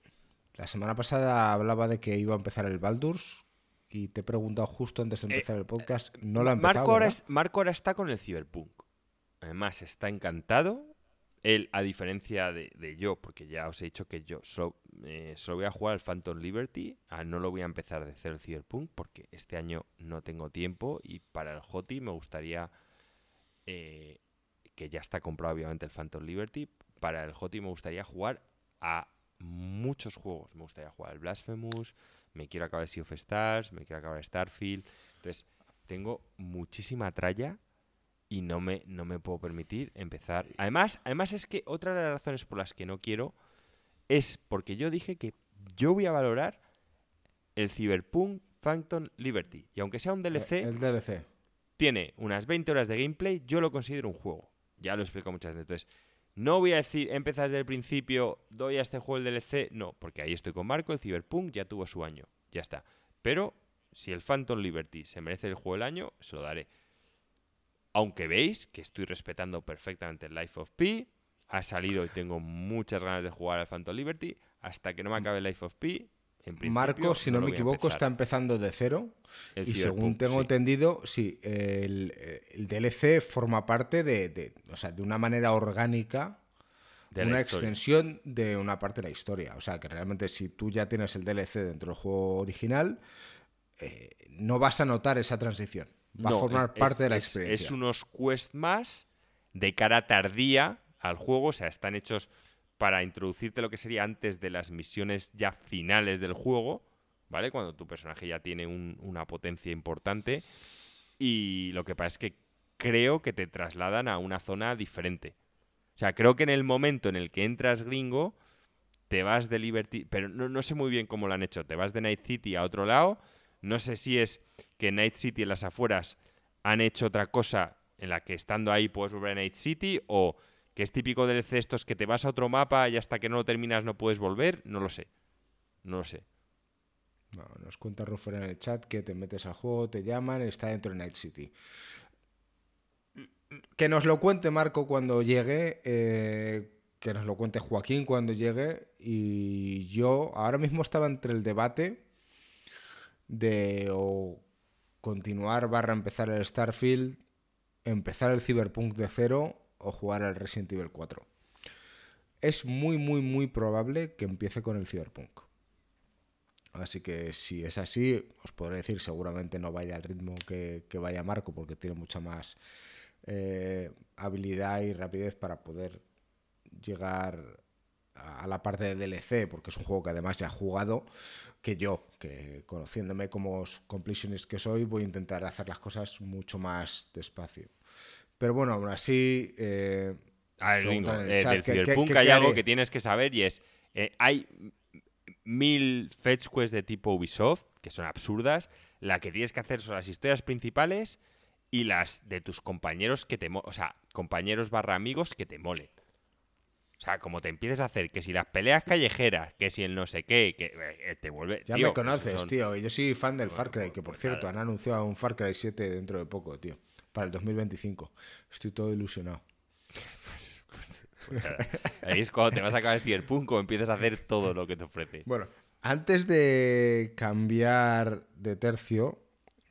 La semana pasada hablaba de que iba a empezar el Baldur's y te he preguntado justo antes de eh, empezar el podcast. No lo ha empezado. Marco ahora, Marco ahora está con el Cyberpunk. Además, está encantado él, a diferencia de, yo, porque ya os he dicho que yo eh, solo, voy a jugar al Phantom Liberty, ah, no lo voy a empezar de cero el Cyberpunk, porque este año no tengo tiempo y para el HOTI me gustaría, eh, que ya está comprado obviamente el Phantom Liberty, para el HOTI me gustaría jugar a muchos juegos. Me gustaría jugar al Blasphemous, me quiero acabar Sea of Stars, me quiero acabar Starfield. Entonces, tengo muchísima tralla y no me, no me puedo permitir empezar. Además, además es que otra de las razones por las que no quiero es porque yo dije que yo voy a valorar el Cyberpunk Phantom Liberty. Y aunque sea un DLC, eh, el DLC. tiene unas 20 horas de gameplay, yo lo considero un juego. Ya lo he explicado muchas veces. Entonces, no voy a decir, empezar desde el principio, doy a este juego el DLC. No, porque ahí estoy con Marco, el Cyberpunk ya tuvo su año. Ya está. Pero si el Phantom Liberty se merece el juego del año, se lo daré. Aunque veis que estoy respetando perfectamente el Life of Pi, ha salido y tengo muchas ganas de jugar al Phantom Liberty, hasta que no me acabe el Life of Pi. En Marco, si no, me equivoco, está empezando de cero. y según tengo entendido, sí, el, DLC forma parte de, o sea, de una manera orgánica de una extensión de una parte de la historia. O sea, que realmente si tú ya tienes el DLC dentro del juego original, eh, no vas a notar esa transición va a formar parte de la experiencia. Es unos quest más de cara tardía al juego, o sea, están hechos para introducirte lo que sería antes de las misiones ya finales del juego, ¿vale? Cuando tu personaje ya tiene una potencia importante. Y lo que pasa es que creo que te trasladan a una zona diferente. O sea, creo que en el momento en el que entras gringo, te vas de Liberty, pero no, no sé muy bien cómo lo han hecho, te vas de Night City a otro lado no sé si es que Night City en las afueras han hecho otra cosa en la que estando ahí puedes volver a Night City o que es típico del estos que te vas a otro mapa y hasta que no lo terminas no puedes volver. No lo sé. No lo sé. nos cuenta Ruffer en el chat que te metes al juego, te llaman, está dentro de Night City. Que nos lo cuente Marco cuando llegue, eh, que nos lo cuente Joaquín cuando llegue. Y yo ahora mismo estaba entre el debate de continuar barra empezar el Starfield, empezar el Cyberpunk de cero o jugar al Resident Evil 4. Es muy, muy, muy probable que empiece con el Cyberpunk. Así que si es así, os podré decir, seguramente no vaya al ritmo que, vaya Marco, porque tiene mucha más eh, habilidad y rapidez para poder llegar a la parte de DLC, porque es un juego que además ya ha jugado, que yo, que conociéndome como completionist que soy, voy a intentar hacer las cosas mucho más despacio. Pero bueno, aún así... Eh, a ver, Ringo, eh, del Cyberpunk hay algo que tienes que saber y es, eh, hay mil fetch quests de tipo Ubisoft, que son absurdas. La que tienes que hacer son las historias principales y las de tus compañeros que te... O sea, compañeros barra amigos que te molen. O sea, como te empieces a hacer que si las peleas callejeras, que si el no sé qué, que eh, te vuelve. Ya tío, me conoces, son- tío. y Yo soy fan del Bueno, Far Cry, pues- que por pues cierto han anunciado un Far Cry 7 dentro de poco, tío. Para el 2025. Estoy todo ilusionado. Ahí es cuando te vas a acabar el Cyberpunk o empiezas a hacer todo lo que te ofrece. Bueno, antes de cambiar de tercio,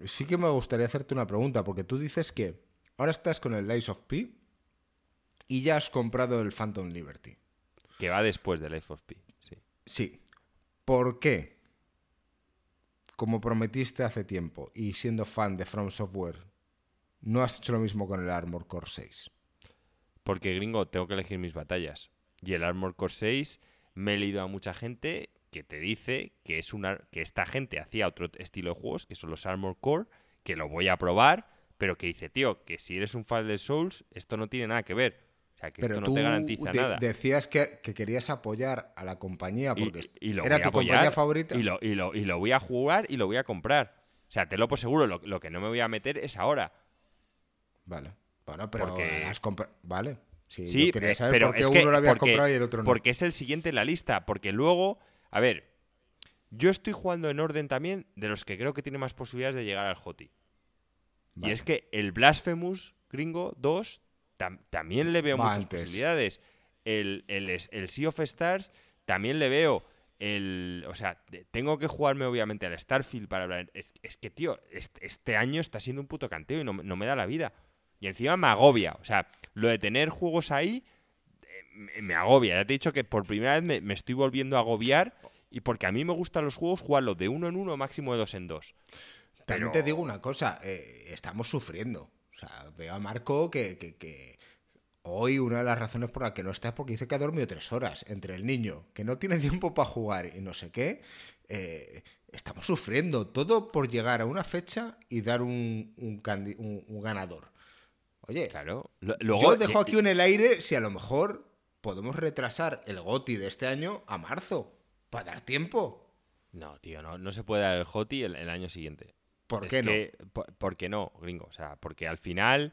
sí que me gustaría hacerte una pregunta, porque tú dices que ahora estás con el Lies of P y ya has comprado el Phantom Liberty. Que va después del Life of P. Sí. Sí. ¿Por qué? Como prometiste hace tiempo y siendo fan de From Software, no has hecho lo mismo con el Armor Core 6. Porque, gringo, tengo que elegir mis batallas. Y el Armor Core 6 me he leído a mucha gente que te dice que es una que esta gente hacía otro estilo de juegos, que son los Armor Core, que lo voy a probar, pero que dice, tío, que si eres un fan de Souls, esto no tiene nada que ver. O sea, que Pero esto tú no te garantiza de- nada. decías que, que querías apoyar a la compañía porque y lo era tu apoyar, compañía favorita. Y lo, y, lo, y lo voy a jugar y lo voy a comprar. O sea, te lo por seguro, lo, lo que no me voy a meter es ahora. Vale. Bueno, pero Porque- has comprado. Vale. Sí, Sí, yo quería eh, saber pero por qué es uno que lo había porque- comprado y el otro no. Porque es el siguiente en la lista. Porque luego, a ver, yo estoy jugando en orden también de los que creo que tiene más posibilidades de llegar al JOTI. Vale. Y es que el Blasphemous Gringo 2 tam- también le veo Va muchas antes. posibilidades. El, el, el Sea of Stars también le veo. El, o sea, tengo que jugarme obviamente al Starfield para hablar. Es, es que, tío, este, este año está siendo un puto canteo y no, me- no me da la vida. Y encima me agobia. O sea, lo de tener juegos ahí eh, me, agobia. Ya te he dicho que por primera vez me, me estoy volviendo a agobiar. Y porque a mí me gustan los juegos jugarlos de uno en uno, máximo de dos en dos. También te digo una cosa, eh, estamos sufriendo. O sea, veo a Marco que, que- que hoy una de las razones por la que no está es porque dice que ha dormido tres horas. Entre el niño, que no tiene tiempo para jugar y no sé qué, eh, estamos sufriendo. Todo por llegar a una fecha y dar un, un candi- un- un ganador. Oye, Claro. Luego, yo dejo aquí en el aire si a lo mejor podemos retrasar el GOTI de este año a marzo, para dar tiempo. No, tío, no, no se puede dar el HOTI el, el año siguiente. ¿Por Es qué no? que- por, ¿Por qué no, gringo? O sea, porque al final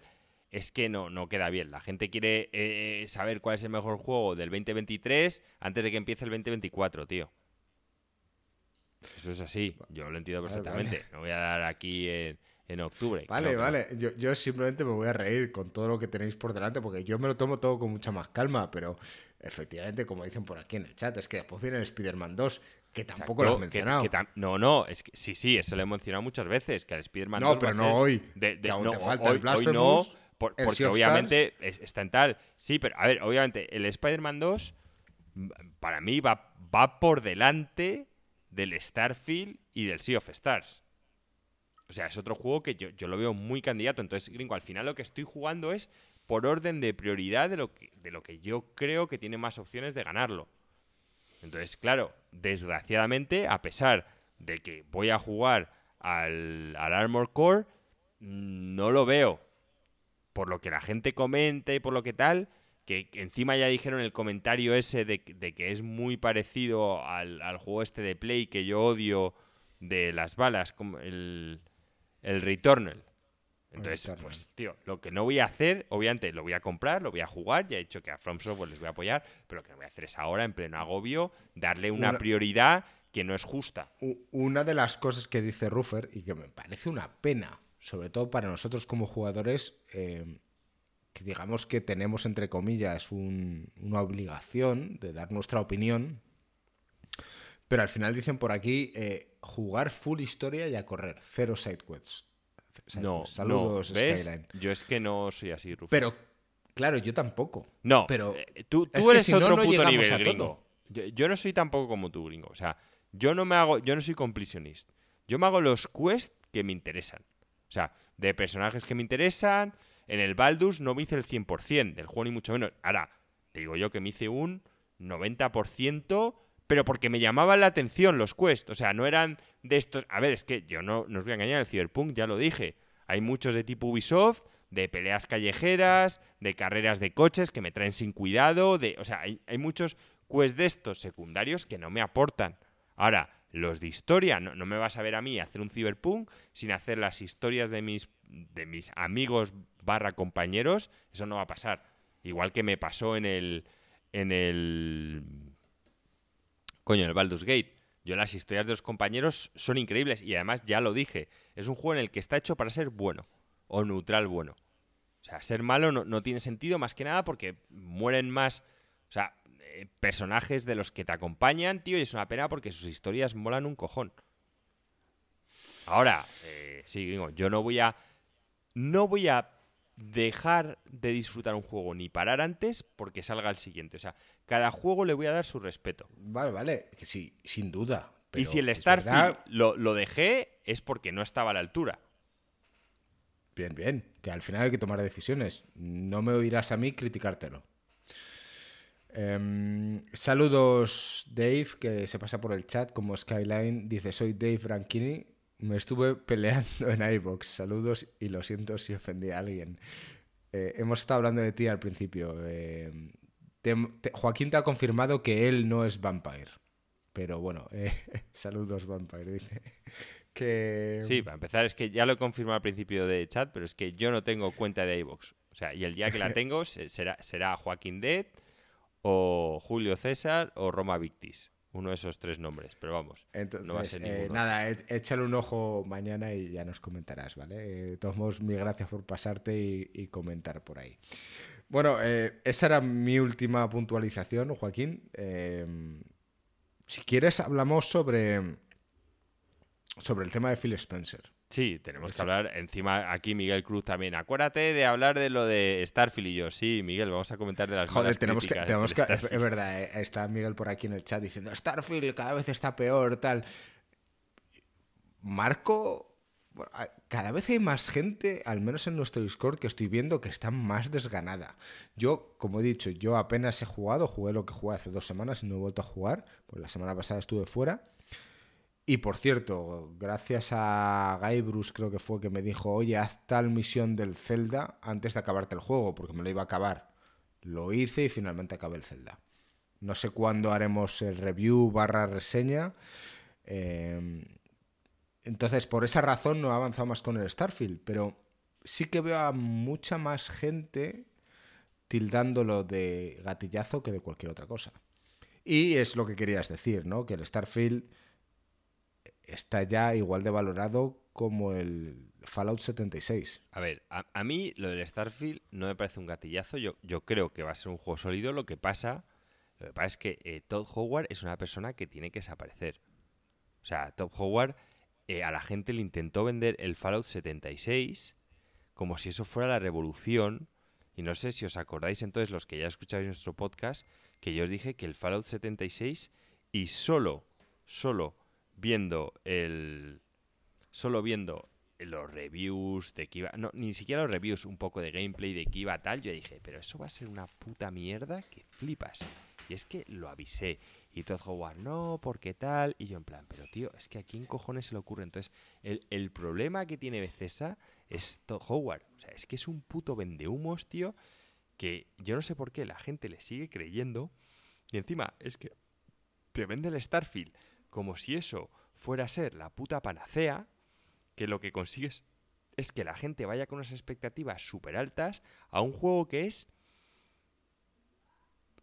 es que no, no queda bien. La gente quiere eh, saber cuál es el mejor juego del 2023 antes de que empiece el 2024, tío. Eso es así. Yo lo entiendo Vale, perfectamente. No voy a dar aquí en, en octubre. Vale, Claro vale. Yo, yo simplemente me voy a reír con todo lo que tenéis por delante porque yo me lo tomo todo con mucha más calma, pero efectivamente, como dicen por aquí en el chat, es que después viene el Spider-Man 2, que tampoco lo has que- mencionado. que no, no, es que sí, sí, eso lo he mencionado muchas veces, que al Spider-Man No, 2 va pero no hoy, de- de- que aún no, te falta hoy, el hoy no, por- el porque obviamente es- está en tal. Sí, pero a ver, obviamente el Spider-Man 2 mm, para mí va, va por delante del Starfield y del Sea of Stars. O sea, es otro juego que yo, yo lo veo muy candidato. Entonces, gringo, al final lo que estoy jugando es por orden de prioridad de lo que, de lo que yo creo que tiene más opciones de ganarlo. Entonces, claro, desgraciadamente, a pesar de que voy a jugar al, Armor Core, no lo veo. Por lo que la gente comenta y por lo que tal, que encima ya dijeron el comentario ese de, de que es muy parecido al, al juego este de Play que yo odio de las balas, como el, el Returnal. Entonces, pues, tío, lo que no voy a hacer, obviamente lo voy a comprar, lo voy a jugar, ya he dicho que a From Software les voy a apoyar, pero lo que no voy a hacer es ahora, en pleno agobio, darle una, Una- prioridad que no es justa. Una de las cosas que dice Ruffer y que me parece una pena, sobre todo para nosotros como jugadores, eh, que digamos que tenemos entre comillas un- una obligación de dar nuestra opinión, pero al final dicen por aquí eh, jugar full historia y a correr, cero sidequests. No. Saludos, no, ¿ves? Skyline. Yo es que no soy así, Rufo. Pero, claro, yo tampoco. No, pero eh, tú, tú eres si otro no puto nivel, gringo. yo no soy tampoco como tú, gringo. O sea, yo no me hago, yo no soy completionist. Yo me hago los quests que me interesan. O sea, de personajes que me interesan. En el Baldus no me hice el 100% del juego, ni mucho menos. Ahora, te digo yo que me hice un 90%, pero porque me llamaban la atención los quests. O sea, no eran de estos. A ver, es que yo no, no os voy a engañar, el Cyberpunk ya lo dije. Hay muchos de tipo Ubisoft, de peleas callejeras, de carreras de coches que me traen sin cuidado. De, o sea, hay, hay muchos quests de estos secundarios que no me aportan Ahora, los de historia, no, no me vas a ver a mí hacer un Cyberpunk sin hacer las historias de mis, de mis amigos barra compañeros, eso no va a pasar. Igual que me pasó en el. en el. Coño, el Baldur's Gate. Yo las historias de los compañeros son increíbles y además ya lo dije, es un juego en el que está hecho para ser bueno o neutral bueno. O sea, ser malo no, no tiene sentido más que nada porque mueren más, o sea, eh, personajes de los que te acompañan, tío, y es una pena porque sus historias molan un cojón. Ahora, eh, sí, digo, yo no voy a, no voy a dejar de disfrutar un juego ni parar antes porque salga el siguiente. O sea, cada juego le voy a dar su respeto. Vale, vale, que sí, sin duda. y si el Starfield lo, lo dejé es porque no estaba a la altura. Bien, bien, que al final hay que tomar decisiones. No me oirás a mí criticártelo. Em, saludos, Dave, que se pasa por el chat como Skyline. Dice: Soy Dave Ranchini. Me estuve peleando en iBox. Saludos y lo siento si ofendí a alguien. Eh, hemos estado hablando de ti al principio. Eh, te- te- Joaquín te ha confirmado que él no es Vampire. Pero bueno, eh, saludos, Vampire. Dice que. Sí, para empezar, es que ya lo he confirmado al principio de chat, pero es que yo no tengo cuenta de iVoox. O sea, y el día que la tengo se- será, será Joaquín Dead o Julio César o Roma Victis. Uno de esos tres nombres, pero vamos. Entonces, no va a ser eh, nada, e- échale un ojo mañana y ya nos comentarás, ¿vale? Eh, De todos modos, mil gracias por pasarte y, y comentar por ahí. Bueno, eh, esa era mi última puntualización, Joaquín. Eh, si quieres, hablamos sobre, sobre el tema de Phil Spencer. Sí, tenemos que hablar. Encima, aquí Miguel Cruz también. Acuérdate de hablar de lo de Starfield y yo. Sí, Miguel, vamos a comentar de las Joder, tenemos que, tenemos que, es, verdad, eh, está Miguel por aquí en el chat diciendo Starfield cada vez está peor, tal. Marco, cada vez hay más gente, al menos en nuestro Discord, que estoy viendo que está más desganada. Yo, como he dicho, yo apenas he jugado, jugué lo que jugué hace dos semanas y no he vuelto a jugar, pues la semana pasada estuve fuera. Y por cierto, gracias a Guybrush creo que fue que me dijo, oye, haz tal misión del Zelda antes de acabarte el juego, porque me lo iba a acabar. Lo hice y finalmente acabé el Zelda. No sé cuándo haremos el review barra reseña. eh, entonces, por esa razón no he avanzado más con el Starfield, pero sí que veo a mucha más gente tildándolo de gatillazo que de cualquier otra cosa. Y es lo que querías decir, ¿no? Que el Starfield está ya igual de valorado como el Fallout 76. A ver, a, mí lo del Starfield no me parece un gatillazo. Yo, yo creo que va a ser un juego sólido. Lo que pasa, lo que pasa es que eh, Todd Howard es una persona que tiene que desaparecer. O sea, Todd Howard eh, a la gente le intentó vender el Fallout 76 como si eso fuera la revolución. Y no sé si os acordáis entonces, los que ya escucháis nuestro podcast, que yo os dije que el Fallout 76 y solo, solo viendo el... Solo viendo los reviews de que iba... No, ni siquiera los reviews, un poco de gameplay de que iba tal, yo dije, pero eso va a ser una puta mierda que flipas. Y es que lo avisé. Y Todd Howard, no, porque tal. Y yo en plan, pero tío, es que a quién cojones se le ocurre. Entonces, el, el problema que tiene Bethesda es Todd Howard. O sea, es que es un puto vendehumos, tío, que yo no sé por qué la gente le sigue creyendo. Y encima, es que te vende el Starfield como si eso fuera a ser la puta panacea, que lo que consigues es que la gente vaya con unas expectativas súper altas a un juego que es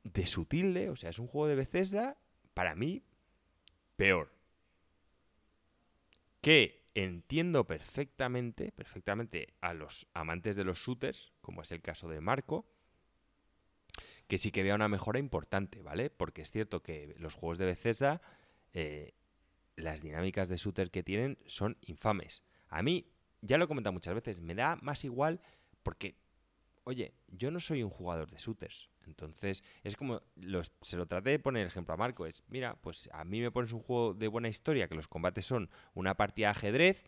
de su tilde, o sea, es un juego de Bethesda, para mí, peor. Que entiendo perfectamente, perfectamente a los amantes de los shooters, como es el caso de Marco, que sí que vea una mejora importante, ¿vale? Porque es cierto que los juegos de Bethesda, eh, las dinámicas de shooter que tienen son infames. A mí, ya lo he comentado muchas veces, me da más igual porque, oye, yo no soy un jugador de shooters. Entonces, es como, se lo traté de poner ejemplo a Marco, es, mira, pues a mí me pones un juego de buena historia, que los combates son una partida de ajedrez,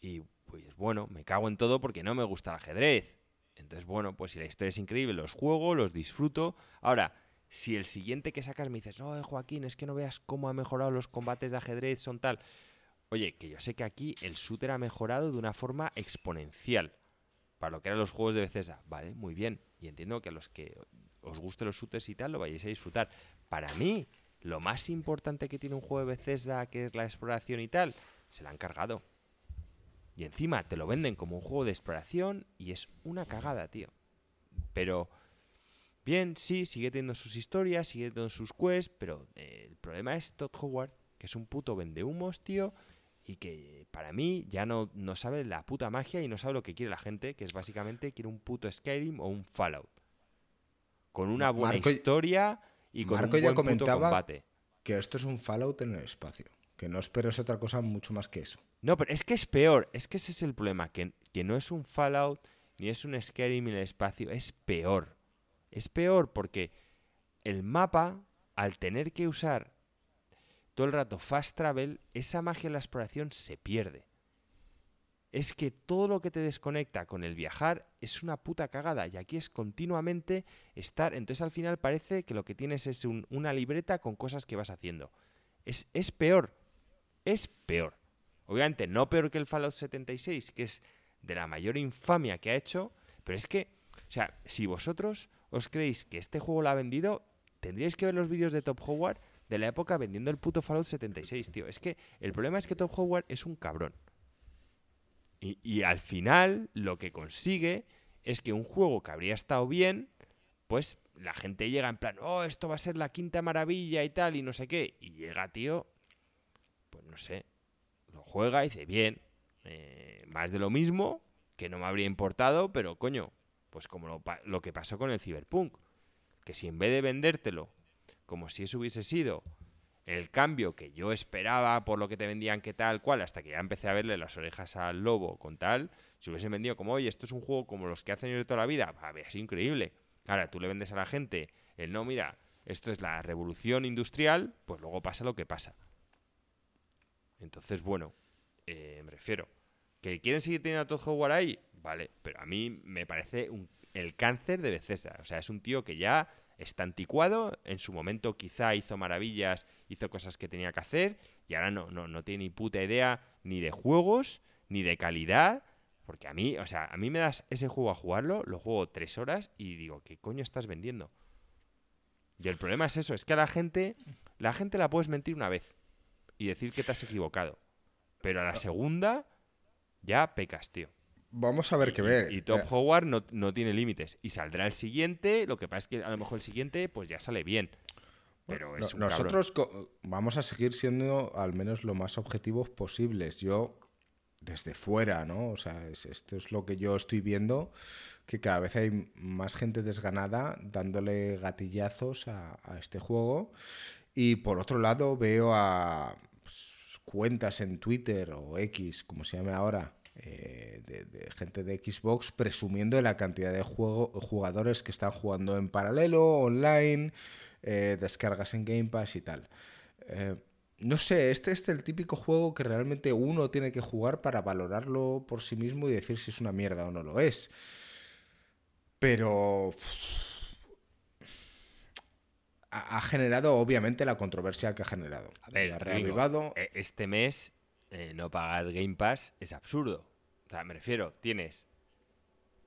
y pues bueno, me cago en todo porque no me gusta el ajedrez. Entonces, bueno, pues si la historia es increíble, los juego, los disfruto. Ahora, si el siguiente que sacas me dices, no, eh, Joaquín, es que no veas cómo ha mejorado los combates de ajedrez, son tal. Oye, que yo sé que aquí el shooter ha mejorado de una forma exponencial para lo que eran los juegos de Bethesda. Vale, muy bien. Y entiendo que a los que os gusten los shooters y tal lo vayáis a disfrutar. Para mí, lo más importante que tiene un juego de Bethesda, que es la exploración y tal, se la han cargado. Y encima te lo venden como un juego de exploración y es una cagada, tío. Pero, bien, sí, sigue teniendo sus historias, sigue teniendo sus quests, pero eh, el problema es Todd Howard, que es un puto vendehumos, tío, y que para mí ya no, no sabe la puta magia y no sabe lo que quiere la gente, que es básicamente quiere un puto Skyrim o un Fallout. Con una buena Marco- historia y con Marco un ya buen puto comentaba- combate. Que esto es un Fallout en el espacio. Que no esperes otra cosa mucho más que eso. No, pero es que es peor. Es que ese es el problema. Que, que no es un Fallout ni es un Skyrim en el espacio. Es peor. Es peor porque el mapa, al tener que usar todo el rato fast travel, esa magia de la exploración se pierde. Es que todo lo que te desconecta con el viajar es una puta cagada. Y aquí es continuamente estar. Entonces al final parece que lo que tienes es un- una libreta con cosas que vas haciendo. Es, es peor. Es peor. Obviamente, no peor que el Fallout 76, que es de la mayor infamia que ha hecho, pero es que, o sea, si vosotros os creéis que este juego lo ha vendido, tendríais que ver los vídeos de Top Howard de la época vendiendo el puto Fallout 76, tío. Es que el problema es que Top Howard es un cabrón. Y, al final, lo que consigue es que un juego que habría estado bien, pues la gente llega en plan, oh, esto va a ser la quinta maravilla y tal, y no sé qué. Y llega, tío, pues no sé, lo juega y dice, bien, eh, más de lo mismo, que no me habría importado, pero coño, pues como lo, que pasó con el Cyberpunk, que si en vez de vendértelo como si eso hubiese sido el cambio que yo esperaba por lo que te vendían que tal cual, hasta que ya empecé a verle las orejas al lobo con tal, si hubiesen vendido como, oye, esto es un juego como los que hacen de toda la vida, sido increíble. Ahora tú le vendes a la gente el no, mira, esto es la revolución industrial, pues luego pasa lo que pasa. Entonces, bueno, eh, me refiero. ¿Que quieren seguir teniendo a Todd Howard ahí? Vale, pero a mí me parece un- el cáncer de Bethesda. O sea, es un tío que ya está anticuado, en su momento quizá hizo maravillas, hizo cosas que tenía que hacer, y ahora no, no, no tiene ni puta idea ni de juegos, ni de calidad, porque a mí, o sea, a mí me das ese juego a jugarlo, lo juego tres horas y digo, ¿qué coño estás vendiendo? Y el problema es eso, es que a la gente, la gente la puedes mentir una vez y decir que te has equivocado. Pero a la segunda, ya pecas, tío. Vamos a ver qué ver. Y, Top Eh, Howard no, no tiene límites. Y saldrá el siguiente, lo que pasa es que a lo mejor el siguiente, pues ya sale bien. Pero es no- un cabrón. nosotros vamos a seguir siendo al menos lo más objetivos posibles. Yo, desde fuera, ¿no? O sea, es- esto es lo que yo estoy viendo, que cada vez hay más gente desganada dándole gatillazos a, a este juego. Y por otro lado, veo a cuentas en Twitter o X, como se llame ahora, eh, de, gente de Xbox presumiendo de la cantidad de juego, jugadores que están jugando en paralelo, online, eh, descargas en Game Pass y tal. Eh, no sé, este es el típico juego que realmente uno tiene que jugar para valorarlo por sí mismo y decir si es una mierda o no lo es. Pero ha generado obviamente la controversia que ha generado. A ver, ha reavivado. eh, este mes eh, no pagar Game Pass es absurdo. O sea, me refiero, tienes.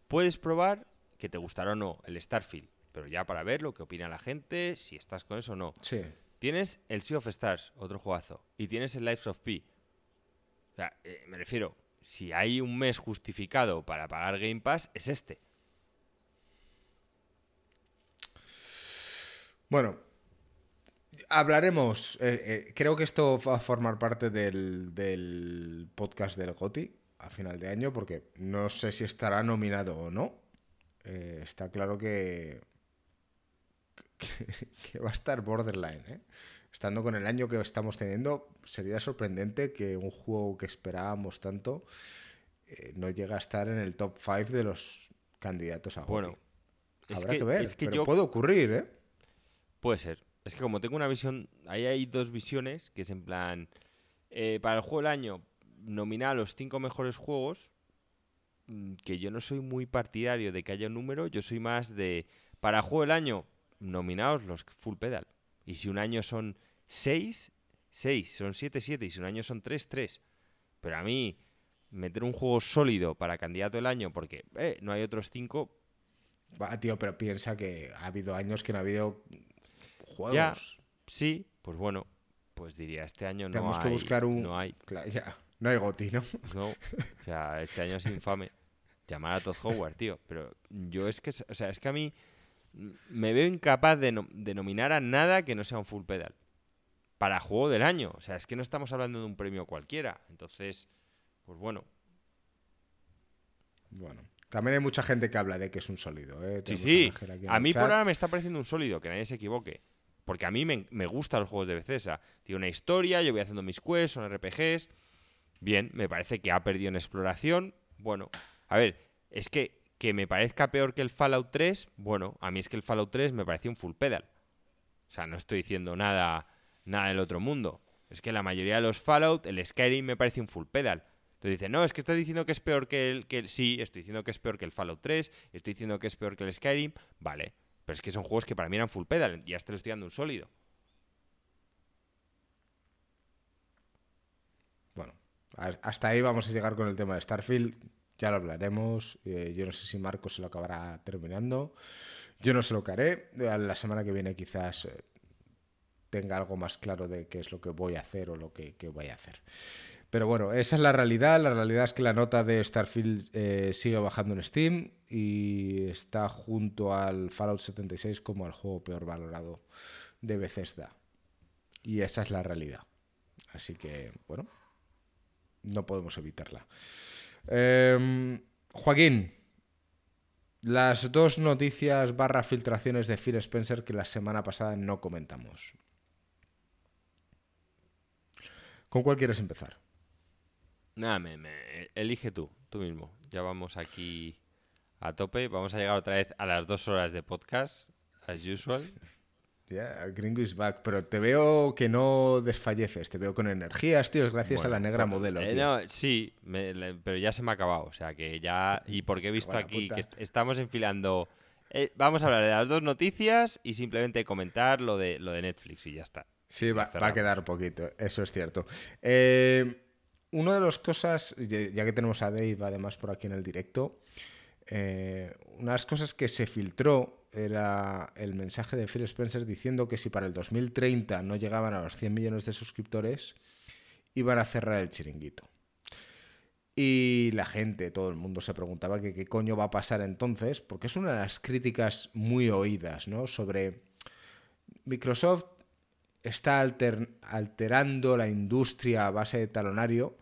Puedes probar que te gustará o no el Starfield, pero ya para ver lo que opina la gente, si estás con eso o no. Sí. Tienes el Sea of Stars, otro juegazo, y tienes el Life of Pi. O sea, eh, me refiero, si hay un mes justificado para pagar Game Pass, es este. Bueno, hablaremos. eh, eh, creo que esto va a formar parte del, del podcast del GOTI a final de año, porque no sé si estará nominado o no. Eh, está claro que, que, que va a estar borderline. ¿eh? Estando con el año que estamos teniendo, sería sorprendente que un juego que esperábamos tanto no llegue a estar en el top 5 de los candidatos a GOTI. Bueno, es Habrá que, que, ver, es pero yo puede ocurrir, ¿eh? Puede ser. Es que como tengo una visión, ahí hay dos visiones, que es en plan, eh, para el juego del año, nominar los cinco mejores juegos, mm, que yo no soy muy partidario de que haya un número, yo soy más de, para el juego del año, nominaos los full pedal. Y si un año son seis, seis, son siete, siete, y si un año son tres, tres. Pero a mí, meter un juego sólido para candidato del año, porque eh, no hay otros cinco, Va, tío, pero piensa que ha habido años que no ha habido juegos. Ya, sí, pues bueno, pues diría, este año no Tenemos hay. que buscar un. No hay. Claro, ya. No hay goti, ¿no? No, o sea, este año es infame. Llamar a Todd Howard, tío. Pero yo es que, o sea, es que a mí me veo incapaz de, no- de nominar a nada que no sea un full pedal. Para juego del año. O sea, es que no estamos hablando de un premio cualquiera. Entonces, pues bueno. Bueno. También hay mucha gente que habla de que es un sólido, ¿eh? Sí, sí. A mí por ahora me está pareciendo un sólido, que nadie se equivoque. Porque a mí me, me gustan los juegos de Bethesda. Tiene una historia, yo voy haciendo mis quests, son RPGs. Bien, me parece que ha perdido en exploración. Bueno, a ver, es que que me parezca peor que el Fallout 3, bueno, a mí es que el Fallout 3 me pareció un full pedal. O sea, no estoy diciendo nada, nada del otro mundo. Es que la mayoría de los Fallout, el Skyrim me parece un full pedal. Entonces dicen, no, es que estás diciendo que es peor que el, que el... Sí, estoy diciendo que es peor que el Fallout 3, estoy diciendo que es peor que el Skyrim, vale. Pero es que son juegos que para mí eran full pedal, ya estoy dando un sólido. Bueno, hasta ahí vamos a llegar con el tema de Starfield. Ya lo hablaremos. eh, yo no sé si Marcos se lo acabará terminando. Yo no sé lo que haré. Eh, La semana que viene quizás eh, tenga algo más claro de qué es lo que voy a hacer o lo que voy a hacer. Pero bueno, esa es la realidad. La realidad es que la nota de Starfield eh, sigue bajando en Steam y está junto al Fallout 76 como el juego peor valorado de Bethesda. Y esa es la realidad. Así que, bueno, no podemos evitarla. Em, Joaquín, las dos noticias barra filtraciones de Phil Spencer que la semana pasada no comentamos. ¿Con cuál quieres empezar? Nada, me, me- elige tú, tú mismo. Ya vamos aquí a tope. Vamos a llegar otra vez a las dos horas de podcast, as usual. Ya, Gringo is back, pero te veo que no desfalleces, te veo con energías, tío, gracias a la negra modelo. Eh, tío. no, sí, me- le- pero ya se me ha acabado. O sea que ya. Y porque he visto aquí puta. que est- estamos enfilando. eh, vamos a hablar de las dos noticias y simplemente comentar lo de, lo de Netflix y ya está. Sí, va, va a quedar poquito, eso es cierto. Eh, una de las cosas, ya que tenemos a Dave además por aquí en el directo, eh, una de las cosas que se filtró era el mensaje de Phil Spencer diciendo que si para el 2030 no llegaban a los 100 millones de suscriptores, iban a cerrar el chiringuito. Y la gente, todo el mundo se preguntaba que qué coño va a pasar entonces, porque es una de las críticas muy oídas, ¿no? Sobre Microsoft está alter- alterando la industria a base de talonario,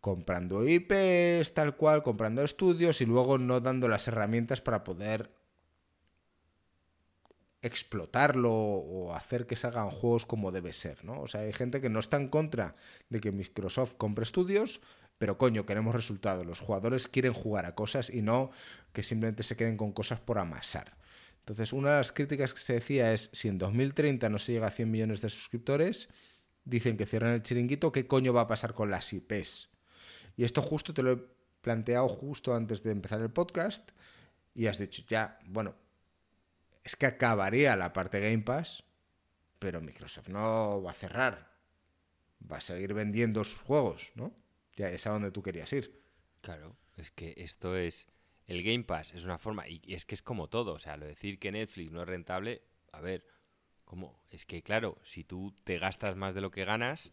comprando IPs, tal cual, comprando estudios y luego no dando las herramientas para poder explotarlo o hacer que salgan juegos como debe ser, ¿no? O sea, hay gente que no está en contra de que Microsoft compre estudios, pero coño, queremos resultados. Los jugadores quieren jugar a cosas y no que simplemente se queden con cosas por amasar. Entonces, una de las críticas que se decía es, si en 2030 no se llega a 100 millones de suscriptores, dicen que cierran el chiringuito, ¿qué coño va a pasar con las IPs? Y esto justo te lo he planteado justo antes de empezar el podcast y has dicho, ya, bueno, es que acabaría la parte Game Pass, pero Microsoft no va a cerrar. Va a seguir vendiendo sus juegos, ¿no? Ya es a donde tú querías ir. Claro, es que esto es. El Game Pass es una forma. Y es que es como todo. O sea, lo de decir que Netflix no es rentable. A ver, ¿cómo? Es que, claro, si tú te gastas más de lo que ganas,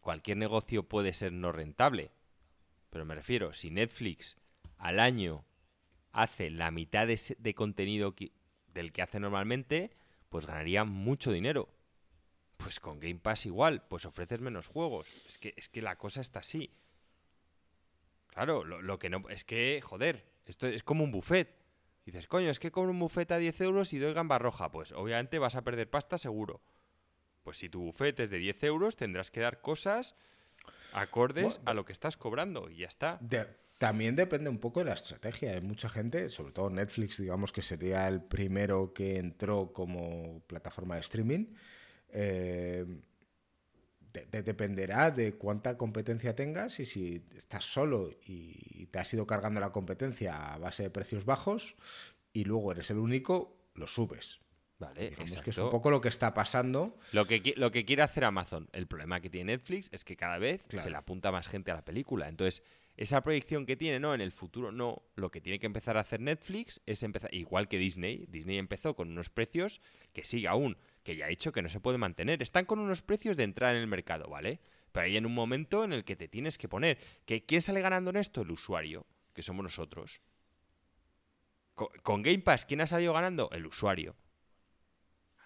cualquier negocio puede ser no rentable. Pero me refiero, si Netflix al año hace la mitad de, contenido del que hace normalmente, pues ganaría mucho dinero. Pues con Game Pass igual, pues ofreces menos juegos. Es que, es que la cosa está así. Claro, lo que no. Es que, joder, esto es como un buffet. Dices, coño, es que con un buffet a 10 euros y doy gamba roja. Pues obviamente vas a perder pasta seguro. Pues si tu buffet es de 10 euros, tendrás que dar cosas acordes Bueno, a lo que estás cobrando y ya está. De- también depende un poco de la estrategia. Hay mucha gente, sobre todo Netflix, digamos que sería el primero que entró como plataforma de streaming. eh, de- de- dependerá de cuánta competencia tengas y si estás solo y te has ido cargando la competencia a base de precios bajos y luego eres el único, lo subes. Vale, Digamos que es un poco lo que está pasando. Lo que, lo que quiere hacer Amazon, el problema que tiene Netflix es que cada vez Claro. se le apunta más gente a la película. Entonces, esa proyección que tiene, no, en el futuro no. Lo que tiene que empezar a hacer Netflix es empezar, igual que Disney. Disney empezó con unos precios que sigue aún que ya ha dicho que no se puede mantener. Están con unos precios de entrada en el mercado, ¿vale? Pero hay en un momento en el que te tienes que poner. ¿Que ¿Quién sale ganando en esto? El usuario, que somos nosotros. Con, Game Pass, ¿quién ha salido ganando? El usuario.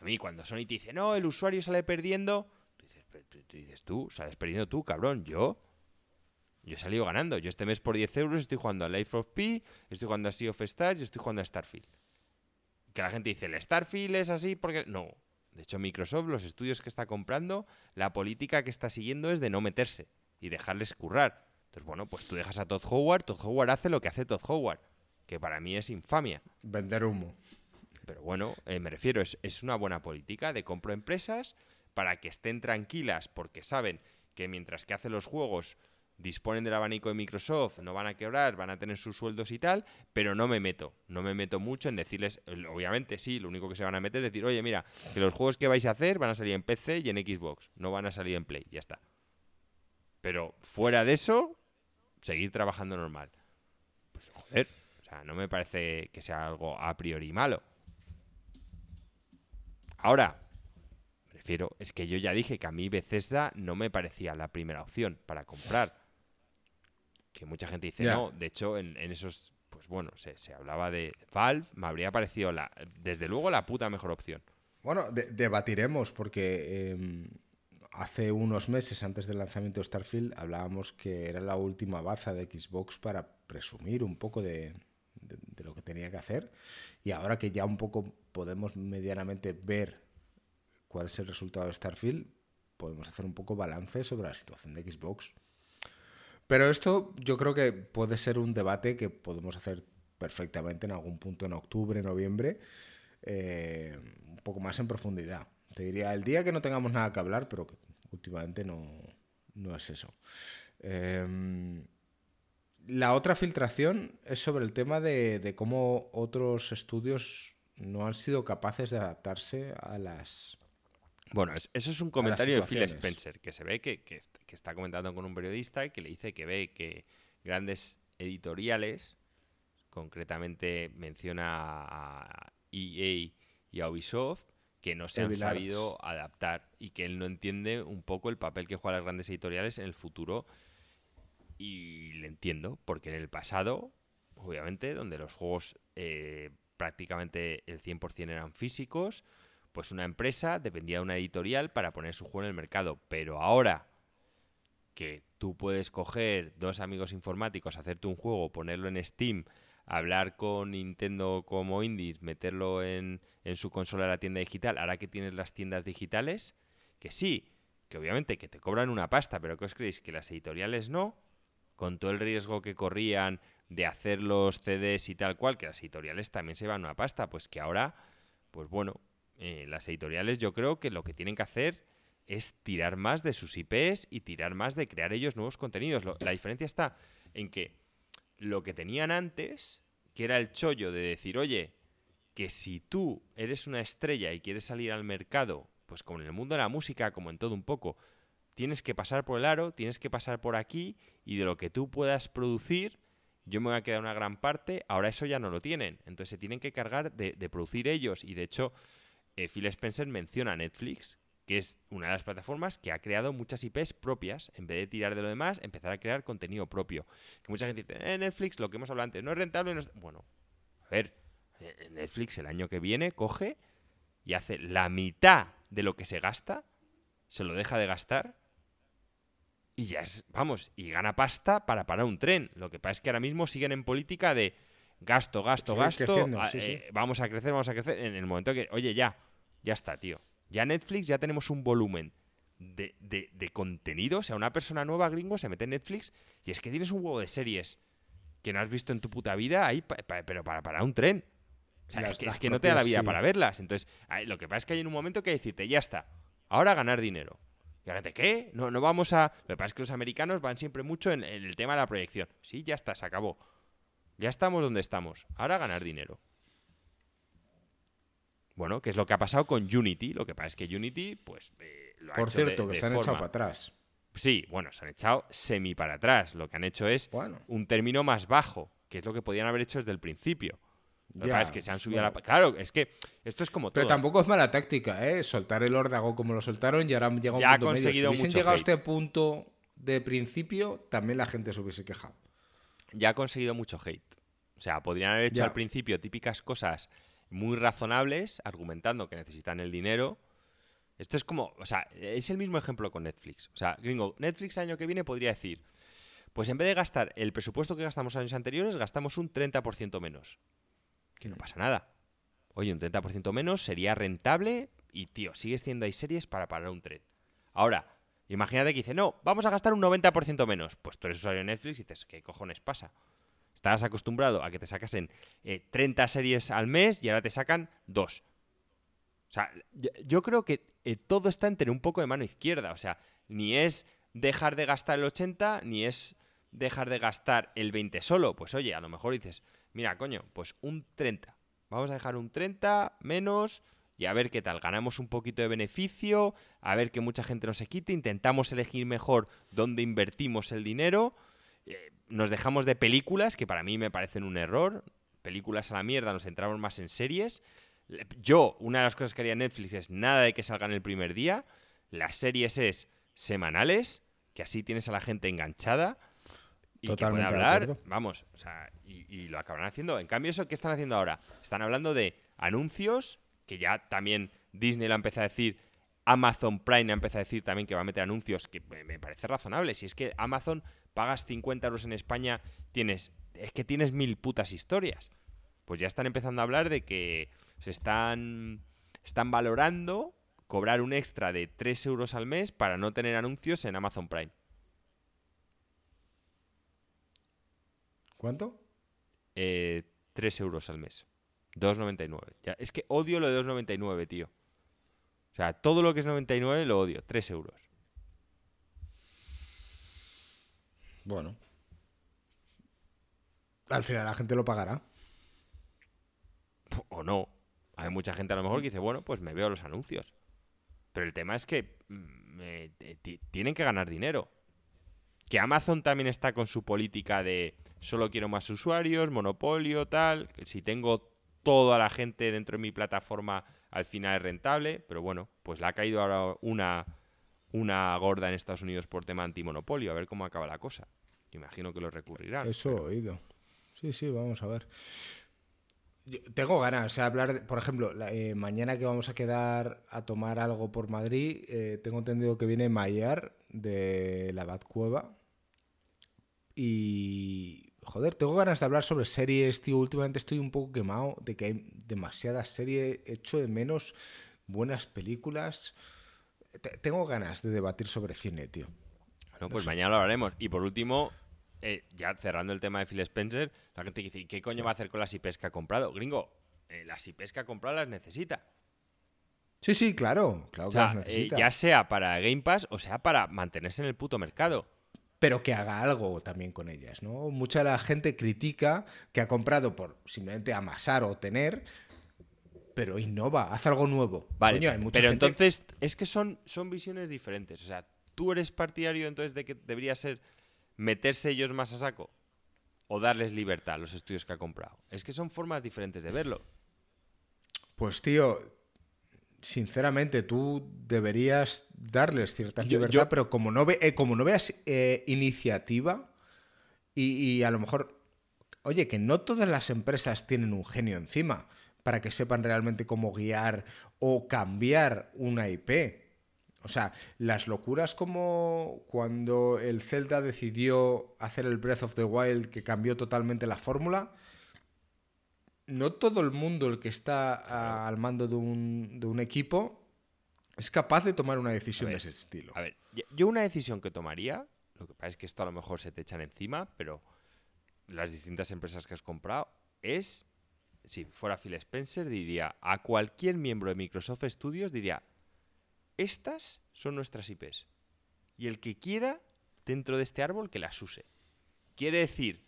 A mí, cuando Sony te dice, no, el usuario sale perdiendo, tú dices, tú, dices, tú sales perdiendo tú, cabrón, yo. Yo he salido ganando. Yo este mes por 10 euros estoy jugando a Life of P, estoy jugando a Sea of Stars y estoy jugando a Starfield. Que la gente dice, el Starfield es así porque... No. De hecho, Microsoft, los estudios que está comprando, la política que está siguiendo es de no meterse y dejarles currar. Entonces, bueno, pues tú dejas a Todd Howard, Todd Howard hace lo que hace Todd Howard, que para mí es infamia. Vender humo. Pero bueno, eh, me refiero, es, es una buena política de compro empresas para que estén tranquilas porque saben que mientras que hace los juegos disponen del abanico de Microsoft, no van a quebrar, van a tener sus sueldos y tal, pero no me meto, no me meto mucho en decirles, obviamente sí, lo único que se van a meter es decir, oye, mira, que los juegos que vais a hacer van a salir en PC y en Xbox, no van a salir en Play, ya está. Pero fuera de eso, seguir trabajando normal. Pues joder, o sea, no me parece que sea algo a priori malo. Ahora, prefiero, es que yo ya dije que a mí Bethesda no me parecía la primera opción para comprar que mucha gente dice no. De hecho, en, esos, pues bueno, se, hablaba de Valve, me habría parecido la, desde luego la puta mejor opción. Bueno, debatiremos porque em, hace unos meses antes del lanzamiento de Starfield hablábamos que era la última baza de Xbox para presumir un poco de, de lo que tenía que hacer y ahora que ya un poco podemos medianamente ver cuál es el resultado de Starfield, podemos hacer un poco balance sobre la situación de Xbox. Pero esto yo creo que puede ser un debate que podemos hacer perfectamente en algún punto en octubre, noviembre, eh, un poco más en profundidad. Te diría el día que no tengamos nada que hablar, pero que últimamente no, es eso. Em, la otra filtración es sobre el tema de, cómo otros estudios no han sido capaces de adaptarse a las bueno, eso es un comentario de Phil Spencer, que se ve que, está comentando con un periodista y que le dice que ve que grandes editoriales, concretamente menciona a EA y a Ubisoft, que no se han sabido adaptar y que él no entiende un poco el papel que juegan las grandes editoriales en el futuro. Y le entiendo, porque en el pasado, obviamente, donde los juegos eh, prácticamente el 100% eran físicos, pues una empresa dependía de una editorial para poner su juego en el mercado. Pero ahora que tú puedes coger dos amigos informáticos, hacerte un juego, ponerlo en Steam, hablar con Nintendo como indies, meterlo en, en su consola de la tienda digital, ahora que tienes las tiendas digitales, que sí, que obviamente que te cobran una pasta, pero ¿qué os creéis? Que las editoriales no, con todo el riesgo que corrían de hacer los CDs y tal cual, que las editoriales también se llevan una pasta, pues que ahora, pues bueno, eh, las editoriales yo creo que lo que tienen que hacer es tirar más de sus IPs y tirar más de crear ellos nuevos contenidos. la diferencia está en que lo que tenían antes, que era el chollo de decir, oye, que si tú eres una estrella y quieres salir al mercado, pues como en el mundo de la música, como en todo un poco, tienes que pasar por el aro, tienes que pasar por aquí y de lo que tú puedas producir, yo me voy a quedar una gran parte, ahora eso ya no lo tienen. Entonces se tienen que cargar de, de producir ellos y de hecho eh, Phil Spencer menciona Netflix, que es una de las plataformas que ha creado muchas IPs propias. En vez de tirar de lo demás, empezar a crear contenido propio. Que mucha gente dice, eh, Netflix, lo que hemos hablado antes, no es rentable. No Bueno, a ver, eh, Netflix el año que viene coge y hace la mitad de lo que se gasta, se lo deja de gastar y ya es, vamos, y gana pasta para parar un tren. Lo que pasa es que ahora mismo siguen en política de gasto, gasto, gasto, ah, vamos a crecer, vamos a crecer, en el momento que, oye, ya, ya está, tío. Ya Netflix ya tenemos un volumen de, de, contenido. O sea, una persona nueva gringo se mete en Netflix y es que tienes un huevo de series que no has visto en tu puta vida ahí, pero para parar un tren. O sea, es, que, no te da la vida para verlas. Entonces, lo que pasa es que hay en un momento que decirte, ya está, ahora ganar dinero. Y la gente, ¿qué? No, no vamos a. Lo que pasa es que los americanos van siempre mucho en, en el tema de la proyección. Sí, ya está, se acabó. Ya estamos donde estamos. Ahora ganar dinero. Bueno, que es lo que ha pasado con Unity. Lo que pasa es que Unity, pues. Eh, lo Por cierto, que se han echado para atrás. Sí, bueno, se han echado semi para atrás. Lo que han hecho es un término más bajo, que es lo que podían haber hecho desde el principio. Ya, es que se han subido a la... Claro, es que esto es como todo. Pero tampoco es mala táctica, ¿eh? Soltar el órdago como lo soltaron y ahora han llegado Ya a un punto medio. Si conseguido hubiesen mucho llegado a este punto de principio, también la gente se hubiese quejado. ya ha conseguido mucho hate. O sea, podrían haber hecho Ya. al principio típicas cosas muy razonables, argumentando que necesitan el dinero. Esto es como, o sea, es el mismo ejemplo con Netflix. O sea, gringo, Netflix el año que viene podría decir, pues en vez de gastar el presupuesto que gastamos años anteriores, gastamos un 30% menos. Que no pasa nada. Oye, un 30% menos sería rentable y, tío, sigues teniendo ahí series para parar un tren. Ahora, imagínate que dice, no, vamos a gastar un 90% menos. Pues tú eres usuario de Netflix y dices, ¿qué cojones pasa? Estabas acostumbrado a que te sacasen eh, 30 series al mes y ahora te sacan dos. O sea, yo, creo que eh, todo está en tener un poco de mano izquierda. O sea, ni es dejar de gastar el 80, ni es dejar de gastar el 20 solo. Pues oye, a lo mejor dices, mira, coño, pues un 30. Vamos a dejar un 30 menos y a ver qué tal. Ganamos un poquito de beneficio, a ver que mucha gente no se quite, intentamos elegir mejor dónde invertimos el dinero. Eh, nos dejamos de películas, que para mí me parecen un error. Películas a la mierda, nos centramos más en series. Yo, una de las cosas que haría Netflix es nada de que salgan el primer día. Las series es semanales, que así tienes a la gente enganchada y Totalmente que de puede hablar. Vamos, o sea, y, y lo acabarán haciendo. En cambio, ¿eso qué están haciendo ahora? Están hablando de anuncios, que ya también Disney lo ha empezado a decir. Amazon Prime ha empezado a decir también que va a meter anuncios, que me parece razonable. Si es que Amazon pagas 50 euros en España, tienes. Es que tienes mil putas historias. Pues ya están empezando a hablar de que se están. Están valorando cobrar un extra de 3 euros al mes para no tener anuncios en Amazon Prime. ¿Cuánto? Eh, 3 euros al mes. 2,99. Ya, es que odio lo de 2,99, tío. O sea, todo lo que es 99 lo odio. 3 euros. Bueno. Al final la gente lo pagará. O no. Hay mucha gente a lo mejor que dice, bueno, pues me veo los anuncios. Pero el tema es que mm, me- t- ti- tienen que ganar dinero. Que Amazon también está con su política de solo quiero más usuarios, monopolio, tal. que si tengo toda la gente dentro de mi plataforma, al final es rentable. Pero bueno, pues le ha caído ahora una, una gorda en Estados Unidos por tema antimonopolio. A ver cómo acaba la cosa. Imagino que lo recurrirán. Eso he oído. Sí, sí, vamos a ver. Yo tengo ganas de hablar, de- por ejemplo, la- eh, mañana que vamos a quedar a tomar algo por Madrid, eh, tengo entendido que viene Mayar de la Batcueva. Y, joder, tengo ganas de hablar sobre series, tío. Últimamente estoy un poco quemado de que hay demasiadas series, echo de menos buenas películas. Te- tengo ganas de debatir sobre cine, tío. Bueno, pues mañana lo hablaremos. Y por último, eh, ya cerrando el tema de Phil Spencer, la gente dice, ¿y qué coño va a hacer con las IPs que ha comprado? Gringo, eh, las IPs que ha comprado las necesita. Sí, sí, claro, claro O que las eh, necesita. ya sea para Game Pass o sea para mantenerse en el puto mercado. pero que haga algo también con ellas, ¿no? Mucha de la gente critica que ha comprado por simplemente amasar o tener, pero innova, haz algo nuevo. Vale, Coño, hay mucha pero gente- entonces es que son, son visiones diferentes. O sea, ¿tú eres partidario entonces de que debería ser meterse ellos más a saco? ¿O darles libertad a los estudios que ha comprado? Es que son formas diferentes de verlo. Pues tío, sinceramente tú deberías darles cierta Yo- libertad, yo- pero como no, ve, eh, como no veas eh, iniciativa y, y a lo mejor, oye, que no todas las empresas tienen un genio encima para que sepan realmente cómo guiar o cambiar una IP. O sea, las locuras como cuando el Zelda decidió hacer el Breath of the Wild que cambió totalmente la fórmula, no todo el mundo el que está al mando de un, de un equipo es capaz de tomar una decisión de ese estilo. A ver, yo una decisión que tomaría, lo que pasa es que esto a lo mejor se te echan encima, pero las distintas empresas que has comprado es, si fuera Phil Spencer, diría a cualquier miembro de Microsoft Studios, diría, estas son nuestras IPs. Y el que quiera, dentro de este árbol, que las use. Quiere decir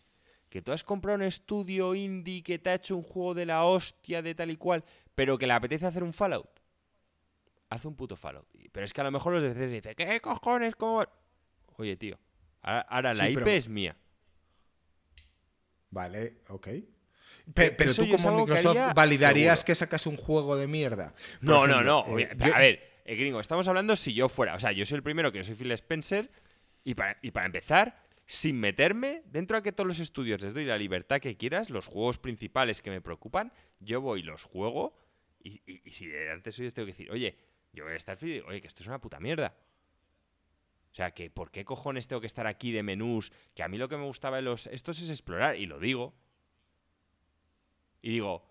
que tú has comprado un estudio indie que te ha hecho un juego de la hostia de tal y cual, pero que le apetece hacer un Fallout haz un puto Fallout. Pero es que a lo mejor los de veces dicen, ¿qué cojones? ¿Cómo? Oye, tío, ahora, ahora la Sí, IP pero- es mía. Vale, ok. Pero tú como Microsoft validarías que sacas un juego de mierda. no, no, no, eh, A ver, eh, gringo, estamos hablando si yo fuera. O sea, yo soy el primero que yo soy Phil Spencer. Y para, y para empezar, sin meterme, dentro de que todos los estudios les doy la libertad que quieras, los juegos principales que me preocupan, yo voy y los juego. Y, si de antes hoy tengo que decir, oye, yo voy a estar oye, que esto es una puta mierda. O sea, que ¿por qué cojones tengo que estar aquí de menús? Que a mí lo que me gustaba de los estos es explorar, y lo digo. Y digo,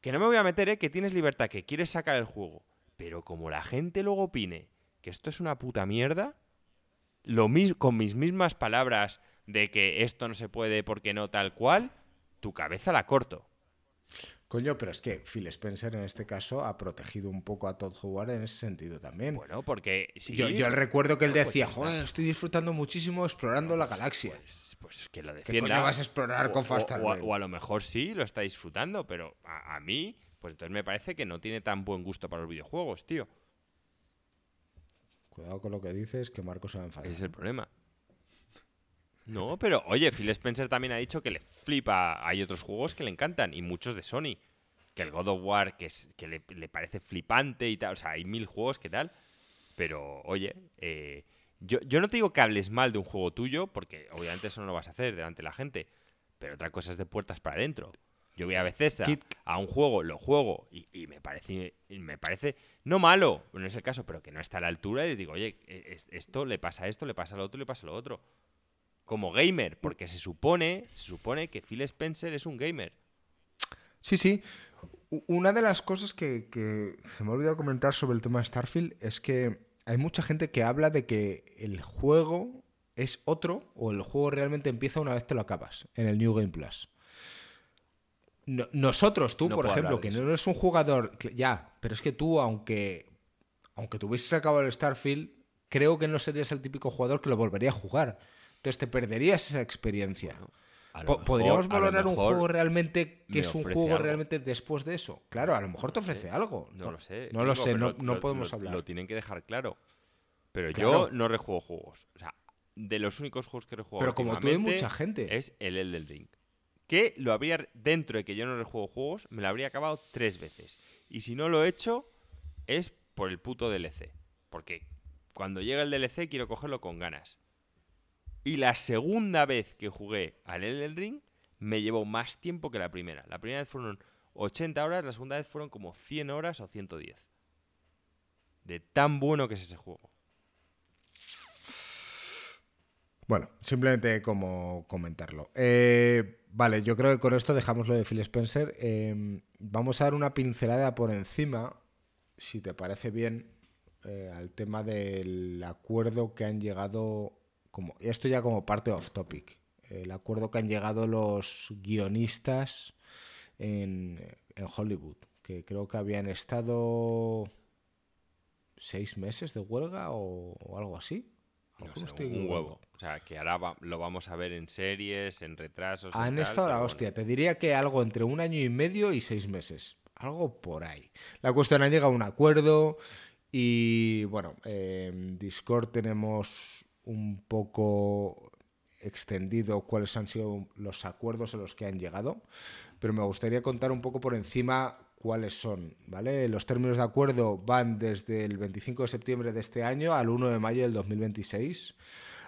que no me voy a meter, ¿eh? Que tienes libertad, que quieres sacar el juego. Pero como la gente luego opine que esto es una puta mierda, lo con mis mismas palabras de que esto no se puede porque no tal cual, tu cabeza la corto. Coño, pero es que Phil Spencer en este caso ha protegido un poco a Todd Howard en ese sentido también. Bueno, porque yo, yo, recuerdo que él pues decía, joder, estoy disfrutando muchísimo explorando la galaxia. Pues, pues que lo defienda. ¿Qué vas a explorar con Fast o, o, a lo mejor sí lo está disfrutando, pero a, mí, pues entonces me parece que no tiene tan buen gusto para los videojuegos, tío. Cuidado con lo que dices, que Marco se va a enfadar. Ese es el problema. No, pero oye, Phil Spencer también ha dicho que le flipa. Hay otros juegos que le encantan y muchos de Sony. Que el God of War, que, es, que le, parece flipante y tal. O sea, hay mil juegos que tal. Pero, oye, eh, yo, yo no te digo que hables mal de un juego tuyo, porque obviamente eso no lo vas a hacer delante de la gente. Pero otra cosa es de puertas para adentro. Yo voy a veces a, un juego, lo juego y, me parece me parece no malo, no es el caso, pero que no está a la altura y les digo, oye, e, esto le pasa a esto, le pasa a lo otro, le pasa a lo otro como gamer, porque se supone, se supone que Phil Spencer es un gamer. Sí, sí. Una de las cosas que, se me ha olvidado comentar sobre el tema de Starfield es que hay mucha gente que habla de que el juego es otro o el juego realmente empieza una vez te lo acabas en el New Game Plus. nosotros, tú, por ejemplo, que no eres un jugador, ya, pero es que tú, aunque, aunque te hubieses acabado el Starfield, creo que no serías el típico jugador que lo volvería a jugar. Entonces te perderías esa experiencia. ¿Podríamos valorar un juego realmente que es un juego realmente después de eso? Claro, a lo mejor te ofrece algo. No, lo sé. No lo sé, no, podemos hablar. Lo tienen que dejar claro. Pero yo no rejuego juegos. O sea, de los únicos juegos que rejuego Pero como tú hay mucha gente. Es el Elden Ring. Que lo habría, dentro de que yo no rejuego juegos, me lo habría acabado tres veces. Y si no lo he hecho, es por el puto DLC. Porque cuando llega el DLC quiero cogerlo con ganas. Y la segunda vez que jugué al Elden Ring me llevó más tiempo que la primera. La primera vez fueron 80 horas, la segunda vez fueron como 100 horas o 110. De tan bueno que es ese juego. Bueno, simplemente como comentarlo. Eh, vale, yo creo que con esto dejamos lo de Phil Spencer. Em, vamos a dar una pincelada por encima, si te parece bien, eh, al tema del acuerdo que han llegado como, esto ya como parte off topic, el acuerdo que han llegado los guionistas en, Hollywood, que creo que habían estado seis meses de huelga o, algo así. un huevo. O sea, que ahora lo vamos a ver en series, en retrasos. Han estado la hostia. Te diría que algo entre un año y medio y seis meses. Algo por ahí. La cuestión ha llegado a un acuerdo y bueno, en Discord tenemos un poco extendido cuáles han sido los acuerdos a los que han llegado, pero me gustaría contar un poco por encima cuáles son, ¿vale? Los términos de acuerdo van desde el 25 de septiembre de este año al 1 de mayo del 2026.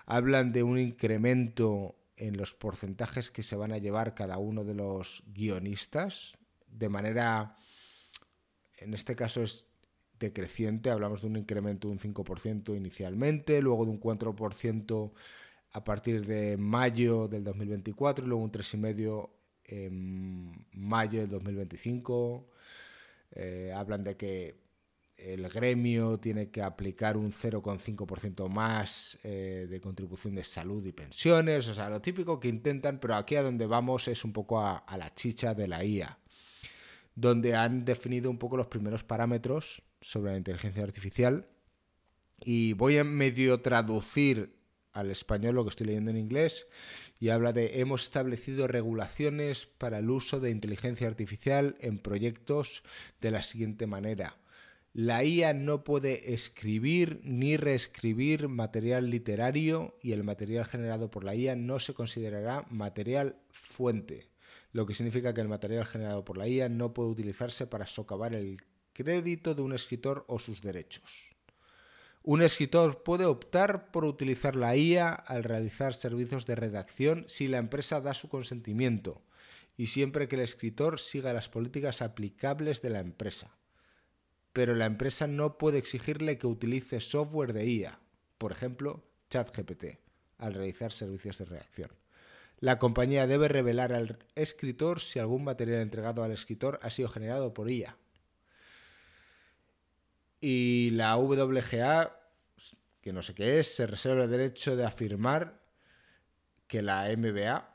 Hablan de un incremento en los porcentajes que se van a llevar cada uno de los guionistas, de manera, en este caso es decreciente, hablamos de un incremento de un 5% inicialmente, luego de un 4% a partir de mayo del 2024 y luego un 3,5% en mayo del 2025. Eh, hablan de que el gremio tiene que aplicar un 0,5% más eh, de contribución de salud y pensiones, o sea, lo típico que intentan, pero aquí a donde vamos es un poco a la chicha de la IA, donde han definido un poco los primeros parámetros sobre la inteligencia artificial y voy a medio traducir al español lo que estoy leyendo en inglés y habla de hemos establecido regulaciones para el uso de inteligencia artificial en proyectos de la siguiente manera. La IA no puede escribir ni reescribir material literario y el material generado por la IA no se considerará material fuente. lo que significa que el material generado por la IA no puede utilizarse para socavar el crédito de un escritor o sus derechos. Un escritor puede optar por utilizar la IA al realizar servicios de redacción si la empresa da su consentimiento y siempre que el escritor siga las políticas aplicables de la empresa. Pero la empresa no puede exigirle que utilice software de IA, por ejemplo, ChatGPT, al realizar servicios de redacción. La compañía debe revelar al escritor si algún material entregado al escritor ha sido generado por IA. Y la WGA, que no sé qué es, se reserva el derecho de afirmar que la MBA,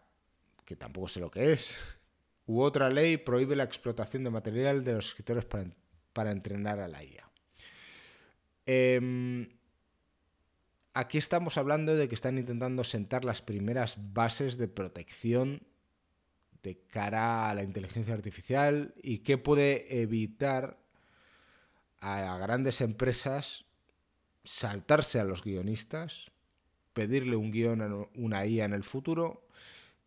que tampoco sé lo que es, u otra ley prohíbe la explotación de material de los escritores para, entrenar a la IA. Em, aquí estamos hablando de que están intentando sentar las primeras bases de protección de cara a la inteligencia artificial y qué puede evitar a grandes empresas saltarse a los guionistas, pedirle un guion a una IA en el futuro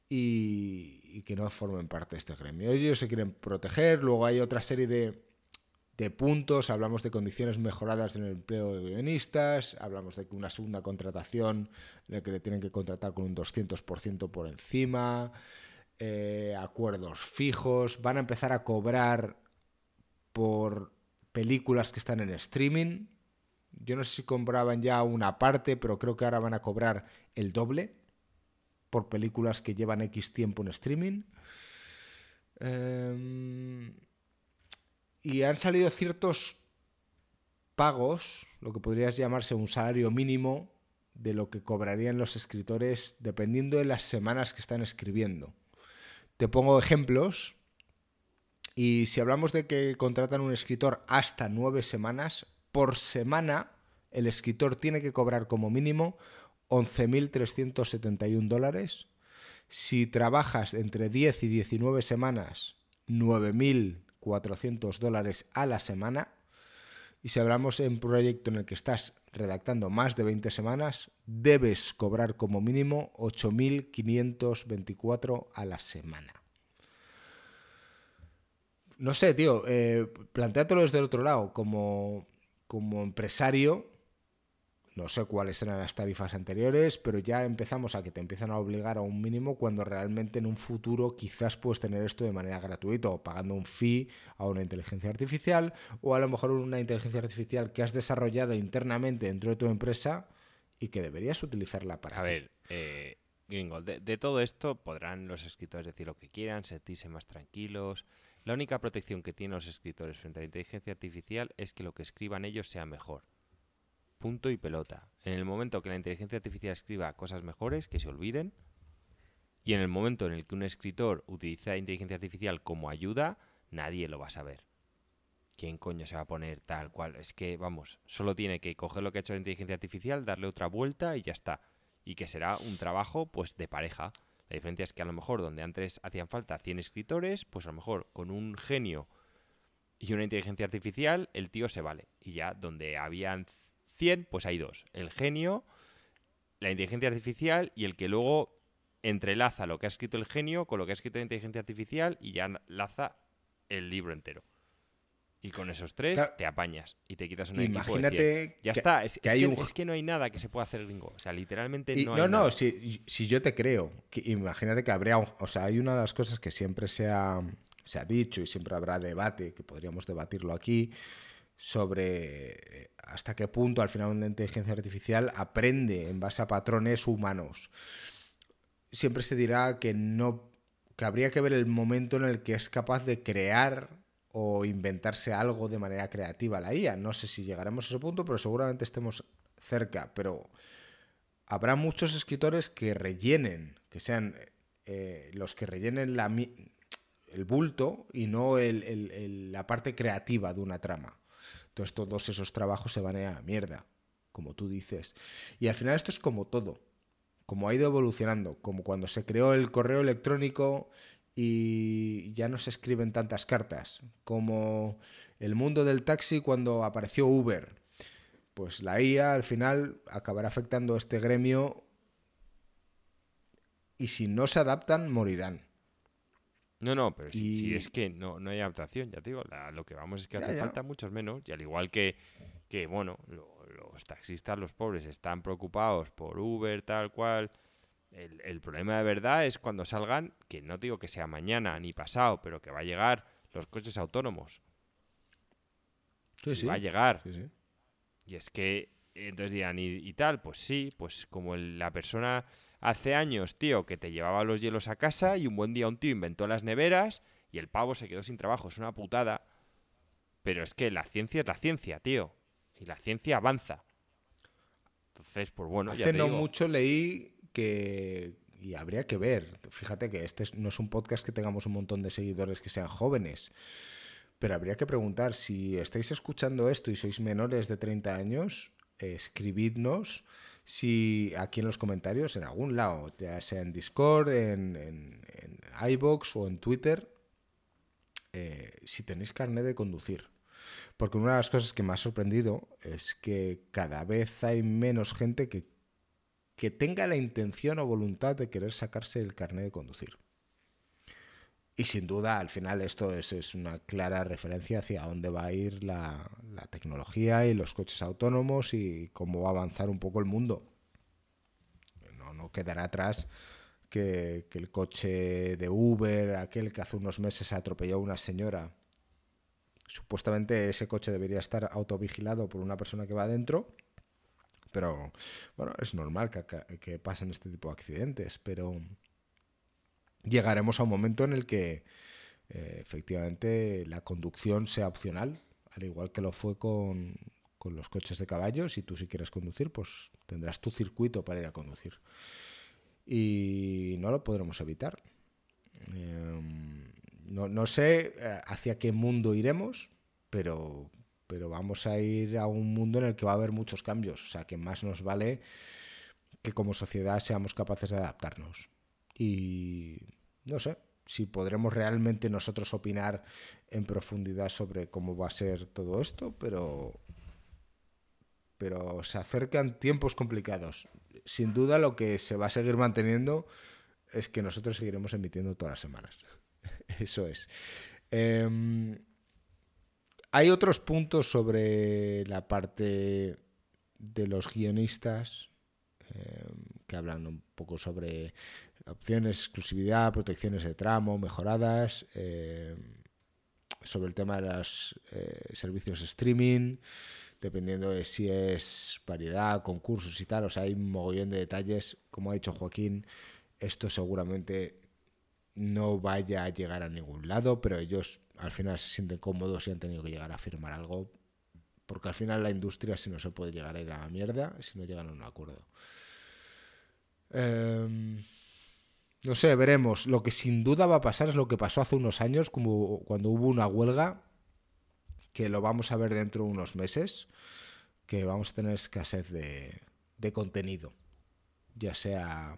y, que no formen parte de este gremio. Ellos se quieren proteger, luego hay otra serie de, de puntos, hablamos de condiciones mejoradas en el empleo de guionistas, hablamos de que una segunda contratación la que le tienen que contratar con un 200% por encima, eh, acuerdos fijos, van a empezar a cobrar por películas que están en streaming. Yo no sé si compraban ya una parte, pero creo que ahora van a cobrar el doble por películas que llevan X tiempo en streaming. Em, y han salido ciertos pagos, lo que podrías llamarse un salario mínimo de lo que cobrarían los escritores dependiendo de las semanas que están escribiendo. Te pongo ejemplos. Y si hablamos de que contratan un escritor hasta nueve semanas, por semana el escritor tiene que cobrar como mínimo 11.371 dólares. Si trabajas entre 10 y 19 semanas, 9.400 dólares a la semana. Y si hablamos en un proyecto en el que estás redactando más de 20 semanas, debes cobrar como mínimo 8.524 a la semana. No sé, tío, eh, planteátelo desde el otro lado. Como, como empresario, no sé cuáles eran las tarifas anteriores, pero ya empezamos a que te empiezan a obligar a un mínimo cuando realmente en un futuro quizás puedes tener esto de manera gratuita o pagando un fee a una inteligencia artificial o a lo mejor una inteligencia artificial que has desarrollado internamente dentro de tu empresa y que deberías utilizarla para... A ver, eh, gringo, de, de, todo esto podrán los escritores decir lo que quieran, sentirse más tranquilos. La única protección que tienen los escritores frente a la inteligencia artificial es que lo que escriban ellos sea mejor punto y pelota. En el momento que la inteligencia artificial escriba cosas mejores, que se olviden. Y en el momento en el que un escritor utiliza inteligencia artificial como ayuda, nadie lo va a saber. ¿Quién coño se va a poner tal cual? Es que, vamos, solo tiene que coger lo que ha hecho la inteligencia artificial, darle otra vuelta y ya está. Y que será un trabajo, pues, de pareja. La diferencia es que a lo mejor donde antes hacían falta 100 escritores, pues a lo mejor con un genio y una inteligencia artificial, el tío se vale. Y ya donde habían 100, pues hay dos. El genio, la inteligencia artificial y el que luego entrelaza lo que ha escrito el genio con lo que ha escrito la inteligencia artificial y ya laza el libro entero. Y con esos tres te apañas y te quitas un Imagínate equipo Ya está. Es que, no hay nada que se pueda hacer gringo. O sea, literalmente no hay No, no, si, si, yo te creo. imagínate que habría... O sea, hay una de las cosas que siempre se ha, se ha dicho y siempre habrá debate, que podríamos debatirlo aquí, sobre hasta qué punto al final una inteligencia artificial aprende en base a patrones humanos. Siempre se dirá que no que habría que ver el momento en el que es capaz de crear o inventarse algo de manera creativa la IA. No sé si llegaremos a ese punto, pero seguramente estemos cerca. Pero habrá muchos escritores que rellenen, que sean eh, los que rellenen el bulto y no la parte creativa de una trama. Entonces todos esos trabajos se van a la mierda, como tú dices. Y al final esto es como todo, como ha ido evolucionando, como cuando se creó el correo electrónico y ya no se escriben tantas cartas, como el mundo del taxi cuando apareció Uber. Pues la IA al final acabará afectando a este gremio y si no se adaptan morirán. No, no, pero si, es que no, no hay adaptación, ya te digo, lo que vamos es que hace falta muchos menos, y al igual que, que bueno, los taxistas, los pobres, están preocupados por Uber, tal cual. El, el, problema de verdad es cuando salgan, que no digo que sea mañana ni pasado, pero que va a llegar los coches autónomos. Sí, sí. Va a llegar. Y es que, entonces dirán, ¿y, tal? Pues sí, pues como la persona hace años, tío, que te llevaba los hielos a casa y un buen día un tío inventó las neveras y el pavo se quedó sin trabajo. Es una putada. Pero es que la ciencia es la ciencia, tío. Y la ciencia avanza. Entonces, pues bueno, Hace no mucho leí que, y habría que ver, fíjate que este no es un podcast que tengamos un montón de seguidores que sean jóvenes, pero habría que preguntar si estáis escuchando esto y sois menores de 30 años, escribidnos si aquí en los comentarios, en algún lado, ya sea en Discord, en, en, iBox o en Twitter, eh, si tenéis carnet de conducir. Porque una de las cosas que me ha sorprendido es que cada vez hay menos gente que, que tenga la intención o voluntad de querer sacarse el carnet de conducir. Y sin duda, al final esto es, una clara referencia hacia dónde va a ir la, tecnología y los coches autónomos y cómo va a avanzar un poco el mundo. No, no quedará atrás que, el coche de Uber, aquel que hace unos meses atropelló a una señora, supuestamente ese coche debería estar autovigilado por una persona que va adentro, pero bueno, es normal que, que pasen este tipo de accidentes, pero llegaremos a un momento en el que eh, efectivamente la conducción sea opcional, al igual que lo fue con, los coches de caballos. Si tú si quieres conducir, pues tendrás tu circuito para ir a conducir. Y no lo podremos evitar. Em, no, sé eh, hacia qué mundo iremos, pero, pero vamos a ir a un mundo en el que va a haber muchos cambios. O sea, que más nos vale que como sociedad seamos capaces de adaptarnos. Y no sé si podremos realmente nosotros opinar en profundidad sobre cómo va a ser todo esto, pero pero se acercan tiempos complicados. Sin duda lo que se va a seguir manteniendo es que nosotros seguiremos emitiendo todas las semanas. Eso es. Em, hay otros puntos sobre la parte de los guionistas em, que hablan un poco sobre opciones, exclusividad, protecciones de tramo mejoradas, eh, sobre el tema de los eh, servicios streaming, dependiendo de si es variedad, concursos y tal, o sea, hay un mogollón de detalles, como ha dicho Joaquín, esto seguramente no vaya a llegar a ningún lado, pero ellos al final se sienten cómodos y han tenido que llegar a firmar algo, porque al final la industria si no se puede llegar a ir a la mierda si no llegan a un acuerdo. Em, no sé, veremos. Lo que sin duda va a pasar es lo que pasó hace unos años, como cuando hubo una huelga, que lo vamos a ver dentro de unos meses, que vamos a tener escasez de, contenido. Ya sea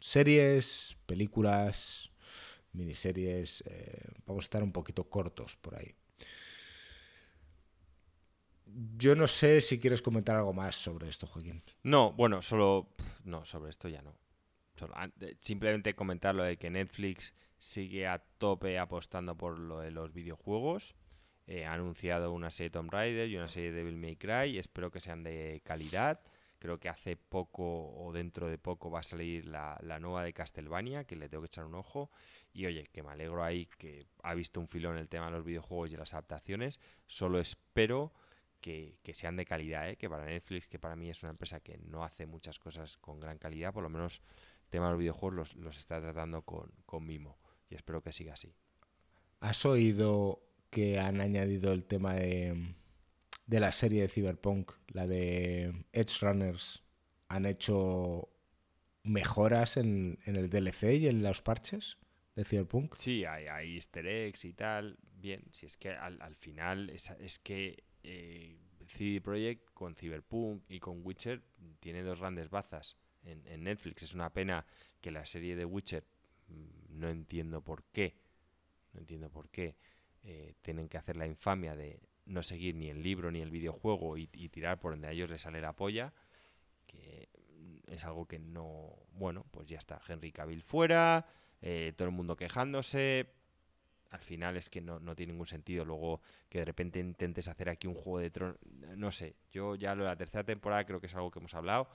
series, películas, miniseries, eh, vamos a estar un poquito cortos por ahí. Yo no sé si quieres comentar algo más sobre esto, Joaquín. No, bueno, solo... No, sobre esto ya no. simplemente comentar lo de que Netflix sigue a tope apostando por lo de los videojuegos. Eh, ha anunciado una serie de Tomb Raider y una serie de Devil May Cry. Espero que sean de calidad. Creo que hace poco o dentro de poco va a salir la, la, nueva de Castlevania, que le tengo que echar un ojo. Y oye, que me alegro ahí que ha visto un filón el tema de los videojuegos y las adaptaciones. Solo espero que, sean de calidad, ¿eh? que para Netflix, que para mí es una empresa que no hace muchas cosas con gran calidad, por lo menos el tema de los videojuegos los, está tratando con, mimo y espero que siga así. ¿Has oído que han añadido el tema de, de la serie de Cyberpunk, la de Edge Runners? ¿Han hecho mejoras en, el DLC y en los parches de Cyberpunk? Sí, hay, hay easter eggs y tal. Bien, si es que al, al final es, es que eh, CD Projekt con Cyberpunk y con Witcher tiene dos grandes bazas en, Netflix. Es una pena que la serie de Witcher mm, no entiendo por qué, no entiendo por qué eh, tienen que hacer la infamia de no seguir ni el libro ni el videojuego y, tirar por donde a ellos les sale la polla, que es algo que no, bueno, pues ya está, Henry Cavill fuera, eh, todo el mundo quejándose. Al final es que no, no, tiene ningún sentido. Luego que de repente intentes hacer aquí un juego de tronos. No sé, yo ya lo de la tercera temporada creo que es algo que hemos hablado.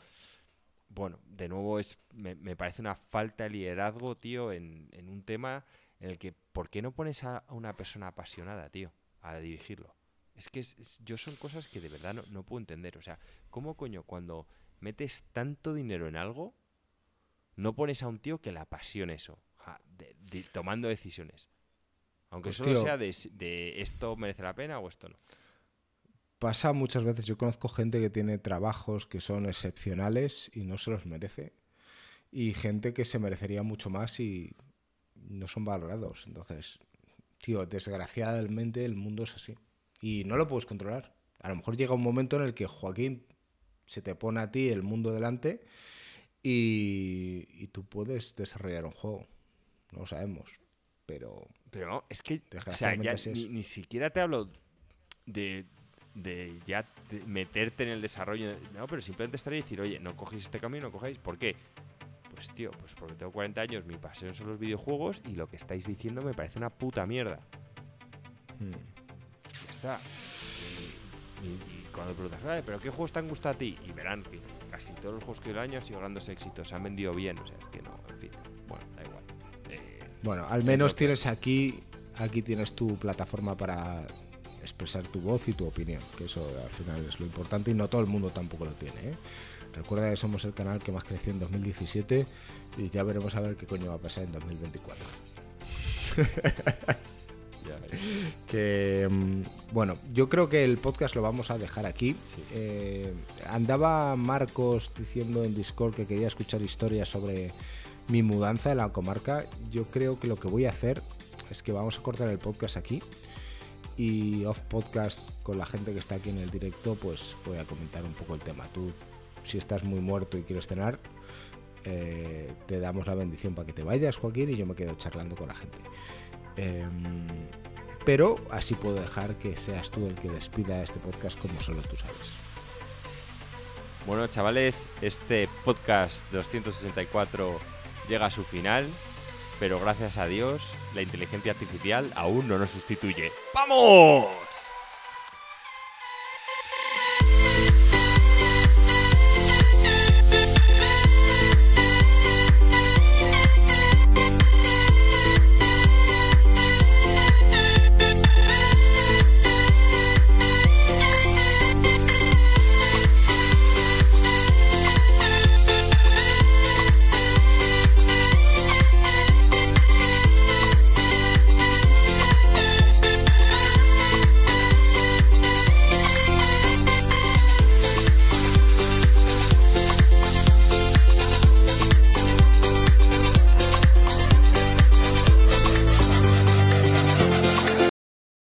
Bueno, de nuevo es me, me parece una falta de liderazgo, tío, en, en, un tema en el que ¿por qué no pones a una persona apasionada, tío, a dirigirlo? Es que es, es, yo son cosas que de verdad no, no puedo entender. O sea, ¿cómo coño cuando metes tanto dinero en algo, no pones a un tío que le apasione eso, de, de, tomando decisiones. Aunque pues solo tío, sea de, de, esto merece la pena o esto no. Pasa muchas veces, yo conozco gente que tiene trabajos que son excepcionales y no se los merece. Y gente que se merecería mucho más y no son valorados. Entonces, tío, desgraciadamente el mundo es así. Y no lo puedes controlar. A lo mejor llega un momento en el que Joaquín se te pone a ti el mundo delante y, y tú puedes desarrollar un juego. No lo sabemos, pero... Pero no, es que o sea, ya ni, ni, siquiera te hablo de, de ya meterte en el desarrollo. No, pero simplemente estaría y decir, oye, no cogéis este camino, no cogáis. ¿Por qué? Pues tío, pues porque tengo 40 años, mi pasión son los videojuegos y lo que estáis diciendo me parece una puta mierda. Hmm. Está. Y, y, y cuando preguntas, vale, ¿pero qué juegos te han gustado a ti? Y verán que casi todos los juegos que el año han sido grandes éxitos, se han vendido bien, o sea, es que no, en fin, bueno, da igual. Eh, bueno, al menos tienes aquí, aquí tienes tu plataforma para expresar tu voz y tu opinión, que eso al final es lo importante y no todo el mundo tampoco lo tiene. ¿eh? Recuerda que somos el canal que más creció en 2017 y ya veremos a ver qué coño va a pasar en 2024. que mm, bueno, yo creo que el podcast lo vamos a dejar aquí. Sí. Eh, andaba Marcos diciendo en Discord que quería escuchar historias sobre mi mudanza en la comarca. Yo creo que lo que voy a hacer es que vamos a cortar el podcast aquí y off podcast con la gente que está aquí en el directo, pues voy a comentar un poco el tema. Tú, si estás muy muerto y quieres cenar, eh, te damos la bendición para que te vayas, Joaquín, y yo me quedo charlando con la gente. Eh, pero así puedo dejar que seas tú el que despida este podcast como solo tú sabes. Bueno, chavales, este podcast 264 llega a su final, pero gracias a Dios la inteligencia artificial aún no nos sustituye. ¡Vamos!